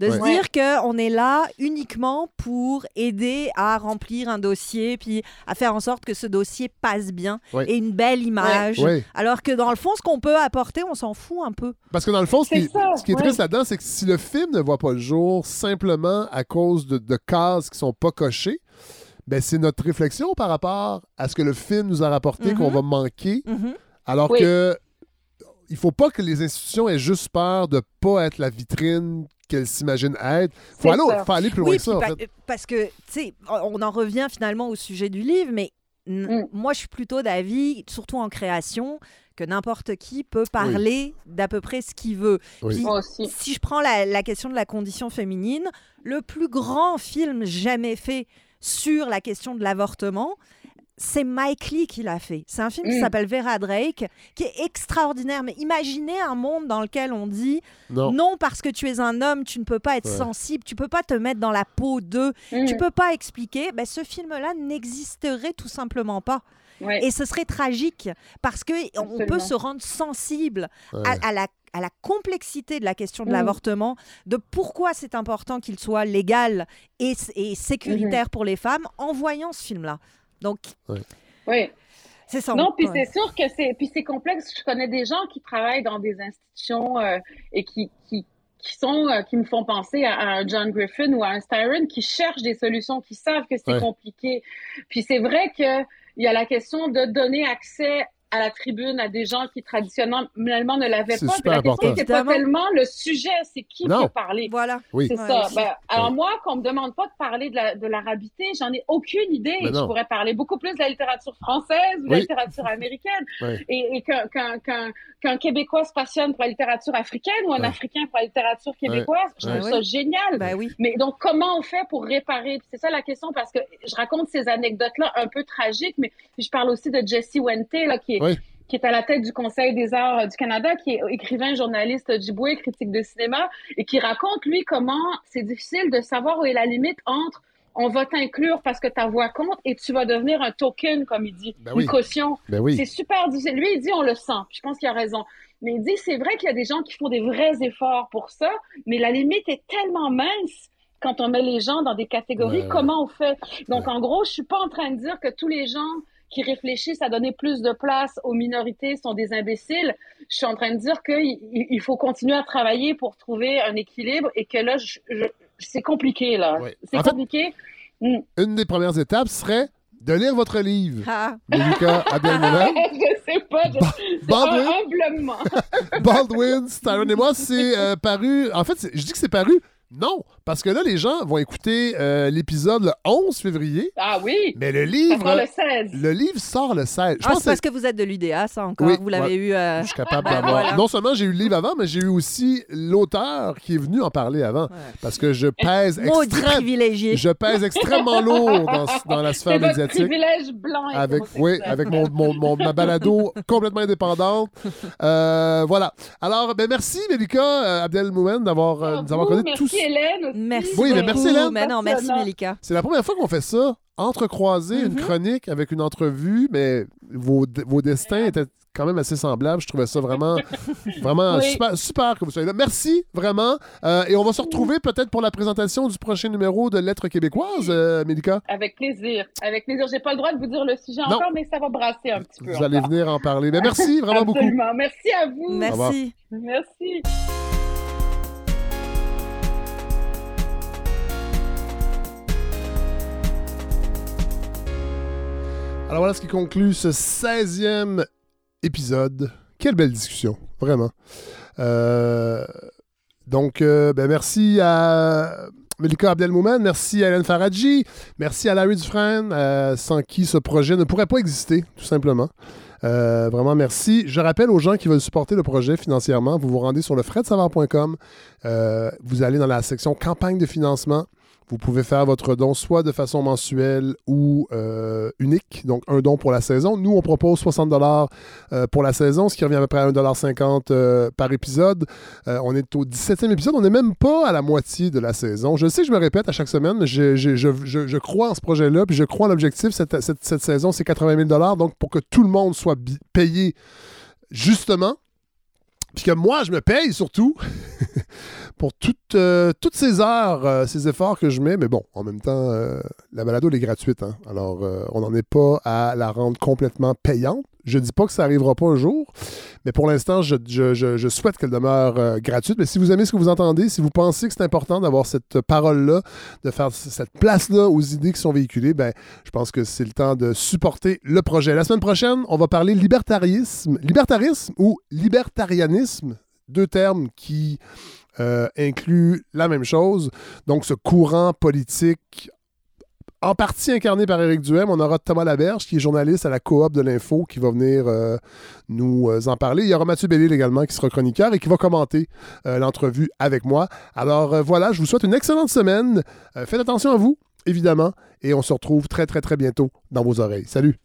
S2: de se dire qu'on est là uniquement pour aider à remplir un dossier, puis à faire en sorte que ce dossier passe bien
S1: Ouais.
S2: et une belle image. Alors que dans le fond, ce qu'on peut apporter, on s'en fout un peu.
S1: Parce que dans le fond, ce qui,
S3: ça,
S1: ce qui est triste là-dedans, c'est que si le film ne voit pas le jour simplement à cause de, de cases qui sont pas cochées, ben c'est notre réflexion par rapport à ce que le film nous a rapporté
S2: Mhm.
S1: qu'on va manquer.
S2: Mhm.
S1: Alors
S3: Oui.
S1: que il faut pas que les institutions aient juste peur de pas être la vitrine qu'elles s'imaginent être. Faut aller, faut aller plus loin
S2: Oui,
S1: que ça,
S2: puis
S1: en
S2: pa-
S1: fait.
S2: parce que, tu sais, on en revient finalement au sujet du livre, mais n- moi, je suis plutôt d'avis, surtout en création, que n'importe qui peut parler d'à peu près ce qu'il veut.
S3: Oui.
S2: Puis,
S3: Moi aussi.
S2: si je prends la, la question de la condition féminine, le plus grand film jamais fait sur la question de l'avortement, c'est Mike Lee qui l'a fait. C'est un film qui
S1: Mm.
S2: s'appelle Vera Drake, qui est extraordinaire. Mais imaginez un monde dans lequel on dit
S1: Non.
S2: parce que tu es un homme, tu ne peux pas être
S1: Ouais.
S2: sensible, tu peux pas te mettre dans la peau d'eux,
S3: Mm.
S2: tu peux pas expliquer. Ben, ce film-là n'existerait tout simplement pas.
S3: Ouais.
S2: Et ce serait tragique parce que on peut se rendre sensible
S3: Ouais.
S2: à, à la à la complexité de la question de
S3: Mm.
S2: l'avortement, de pourquoi c'est important qu'il soit légal et, et sécuritaire
S3: Mhm.
S2: pour les femmes en voyant ce film-là. Donc,
S3: Oui.
S2: c'est ça.
S3: Non, puis
S2: Ouais.
S3: c'est sûr que c'est puis c'est complexe. Je connais des gens qui travaillent dans des institutions euh, et qui, qui qui sont euh, qui me font penser à, à un John Griffin ou à un Styron qui cherchent des solutions, qui savent que c'est
S15: Ouais.
S3: compliqué. Puis c'est vrai que il y a la question de donner accès à la tribune à des gens qui traditionnellement ne l'avaient pas.
S1: Super
S3: la question
S1: important.
S3: c'est pas tellement le sujet, c'est qui
S1: Non.
S3: peut parler.
S2: Voilà.
S1: Oui.
S3: C'est
S1: Ouais,
S3: ça. Ben, alors
S1: Ouais.
S3: moi, qu'on me demande pas de parler de la- de l'arabité, j'en ai aucune idée.
S1: Mais
S3: Je pourrais parler beaucoup plus de la littérature française ou de la littérature américaine.
S1: Ouais.
S3: Et, et qu'un Québécois se passionne pour la littérature africaine ou un
S1: Ouais.
S3: Africain pour la littérature québécoise, je trouve
S2: Ouais.
S3: ça génial.
S2: Ben oui.
S3: Mais donc, comment on fait pour réparer? C'est ça la question, parce que je raconte ces anecdotes-là un peu tragiques, mais je parle aussi de Jesse Wente, là, qui est,
S1: Oui.
S3: qui est à la tête du Conseil des arts euh, du Canada, qui est écrivain, journaliste Ojibwe, critique de cinéma, et qui raconte, lui, comment c'est difficile de savoir où est la limite entre on va t'inclure parce que ta voix compte et tu vas devenir un token, comme il dit,
S1: Ben
S3: une caution.
S1: Ben oui.
S3: C'est super difficile. Lui, il dit on le sent. Puis Je pense qu'il a raison. Mais il dit c'est vrai qu'il y a des gens qui font des vrais efforts pour ça, mais la limite est tellement mince quand on met les gens dans des catégories.
S1: Ouais.
S3: Comment on fait? Donc en gros, je suis pas en train de dire que tous les gens qui réfléchissent à donner plus de place aux minorités sont des imbéciles. Je suis en train de dire qu'il il faut continuer à travailler pour trouver un équilibre et que là, je- je- c'est compliqué là. C'est
S1: En fait-
S3: compliqué. Mm.
S1: Une des premières étapes serait de lire votre livre.
S2: Ah.
S1: Mélika Abdelmoulin.
S3: je sais pas. Je...
S1: Baldwin. Baldwin, Styron et moi, c'est euh, paru. En fait, c'est- je dis que c'est paru. Non, parce que là, les gens vont écouter euh, l'épisode le 11 février.
S3: Ah oui.
S1: Mais le
S3: Ça
S1: livre.
S3: sort le 16.
S1: le livre sort le 16. Je
S2: Ah,
S1: pense
S2: c'est parce que vous êtes de l'UDA, ça encore.
S1: Oui,
S2: vous l'avez
S1: ouais.
S2: eu. euh,
S1: Je suis capable d'avoir.
S2: voilà.
S1: Non seulement j'ai eu le livre avant, mais j'ai eu aussi l'auteur qui est venu en parler avant. Parce que je pèse
S2: Maudit
S1: extrêmement.
S2: privilégié.
S1: Je pèse extrêmement lourd dans, dans la sphère
S3: C'est votre
S1: médiatique.
S3: privilège blanc. et
S1: Avec, oui, avec mon, mon, mon- ma balado complètement indépendante. Euh, voilà. Alors, ben merci, Mélika euh, Abdelmoumen, d'avoir euh, nous avoir
S3: Vous,
S1: accordé
S3: merci Hélène.
S2: Merci.
S1: Oui, mais merci. Hélène.
S2: Mais non, merci. Mélika.
S1: C'est la première fois qu'on fait ça, entrecroiser une chronique avec une entrevue, mais vos, vos destins étaient quand même assez semblables. Je trouvais ça vraiment, vraiment
S3: Oui.
S1: super, super que vous soyez là. Merci, vraiment. Euh, et on va se retrouver peut-être pour la présentation du prochain numéro de Lettres québécoises, euh, Mélika.
S3: Avec plaisir. Avec plaisir. J'ai pas le droit de vous dire le sujet
S1: Non.
S3: encore, mais ça va brasser un petit peu.
S1: Vous allez venir en parler. Mais merci vraiment beaucoup.
S3: Absolument. Merci à vous.
S2: Merci.
S3: Merci.
S1: Alors voilà ce qui conclut ce 16e épisode. Quelle belle discussion, vraiment. Euh, donc, euh, ben, merci à Melika Abdelmoumen, merci à Hélène Faradji, merci à Larry Dufresne, euh, sans qui ce projet ne pourrait pas exister, tout simplement. Vraiment, merci. Je rappelle aux gens qui veulent supporter le projet financièrement, vous vous rendez sur le vous allez dans la section campagne de financement. Vous pouvez faire votre don soit de façon mensuelle ou euh, unique, donc un don pour la saison. Nous, on propose 60 dollars euh, pour la saison, ce qui revient à peu près à 1,50 euh, par épisode. Euh, on est au 17e épisode, on n'est même pas à la moitié de la saison. Je sais je me répète à chaque semaine, je, je- crois en ce projet-là, puis je crois en l'objectif. Cette, saison, c'est 80 000 dollars, donc pour que tout le monde soit payé justement. Puis que moi, je me paye surtout pour toutes, euh, toutes ces heures, euh, ces efforts que je mets. Mais bon, en même temps, euh, la balado, elle est gratuite. hein. Alors, on n'en est pas à la rendre complètement payante. Je dis pas que ça arrivera pas un jour, mais pour l'instant, je, je- souhaite qu'elle demeure gratuite. Mais si vous aimez ce que vous entendez, si vous pensez que c'est important d'avoir cette parole-là, de faire cette place-là aux idées qui sont véhiculées, ben, je pense que c'est le temps de supporter le projet. La semaine prochaine, on va parler libertarisme, libertarisme ou libertarianisme, deux termes qui euh, incluent la même chose. Donc, ce courant politique en partie incarné par Éric Duhem. On aura Thomas Laberge, qui est journaliste à la coop de l'info, qui va venir euh, nous euh, en parler. Il y aura Mathieu Bellil également, qui sera chroniqueur et qui va commenter l'entrevue avec moi. Alors voilà, je vous souhaite une excellente semaine. Faites attention à vous, évidemment, et on se retrouve très, très, très bientôt dans vos oreilles. Salut!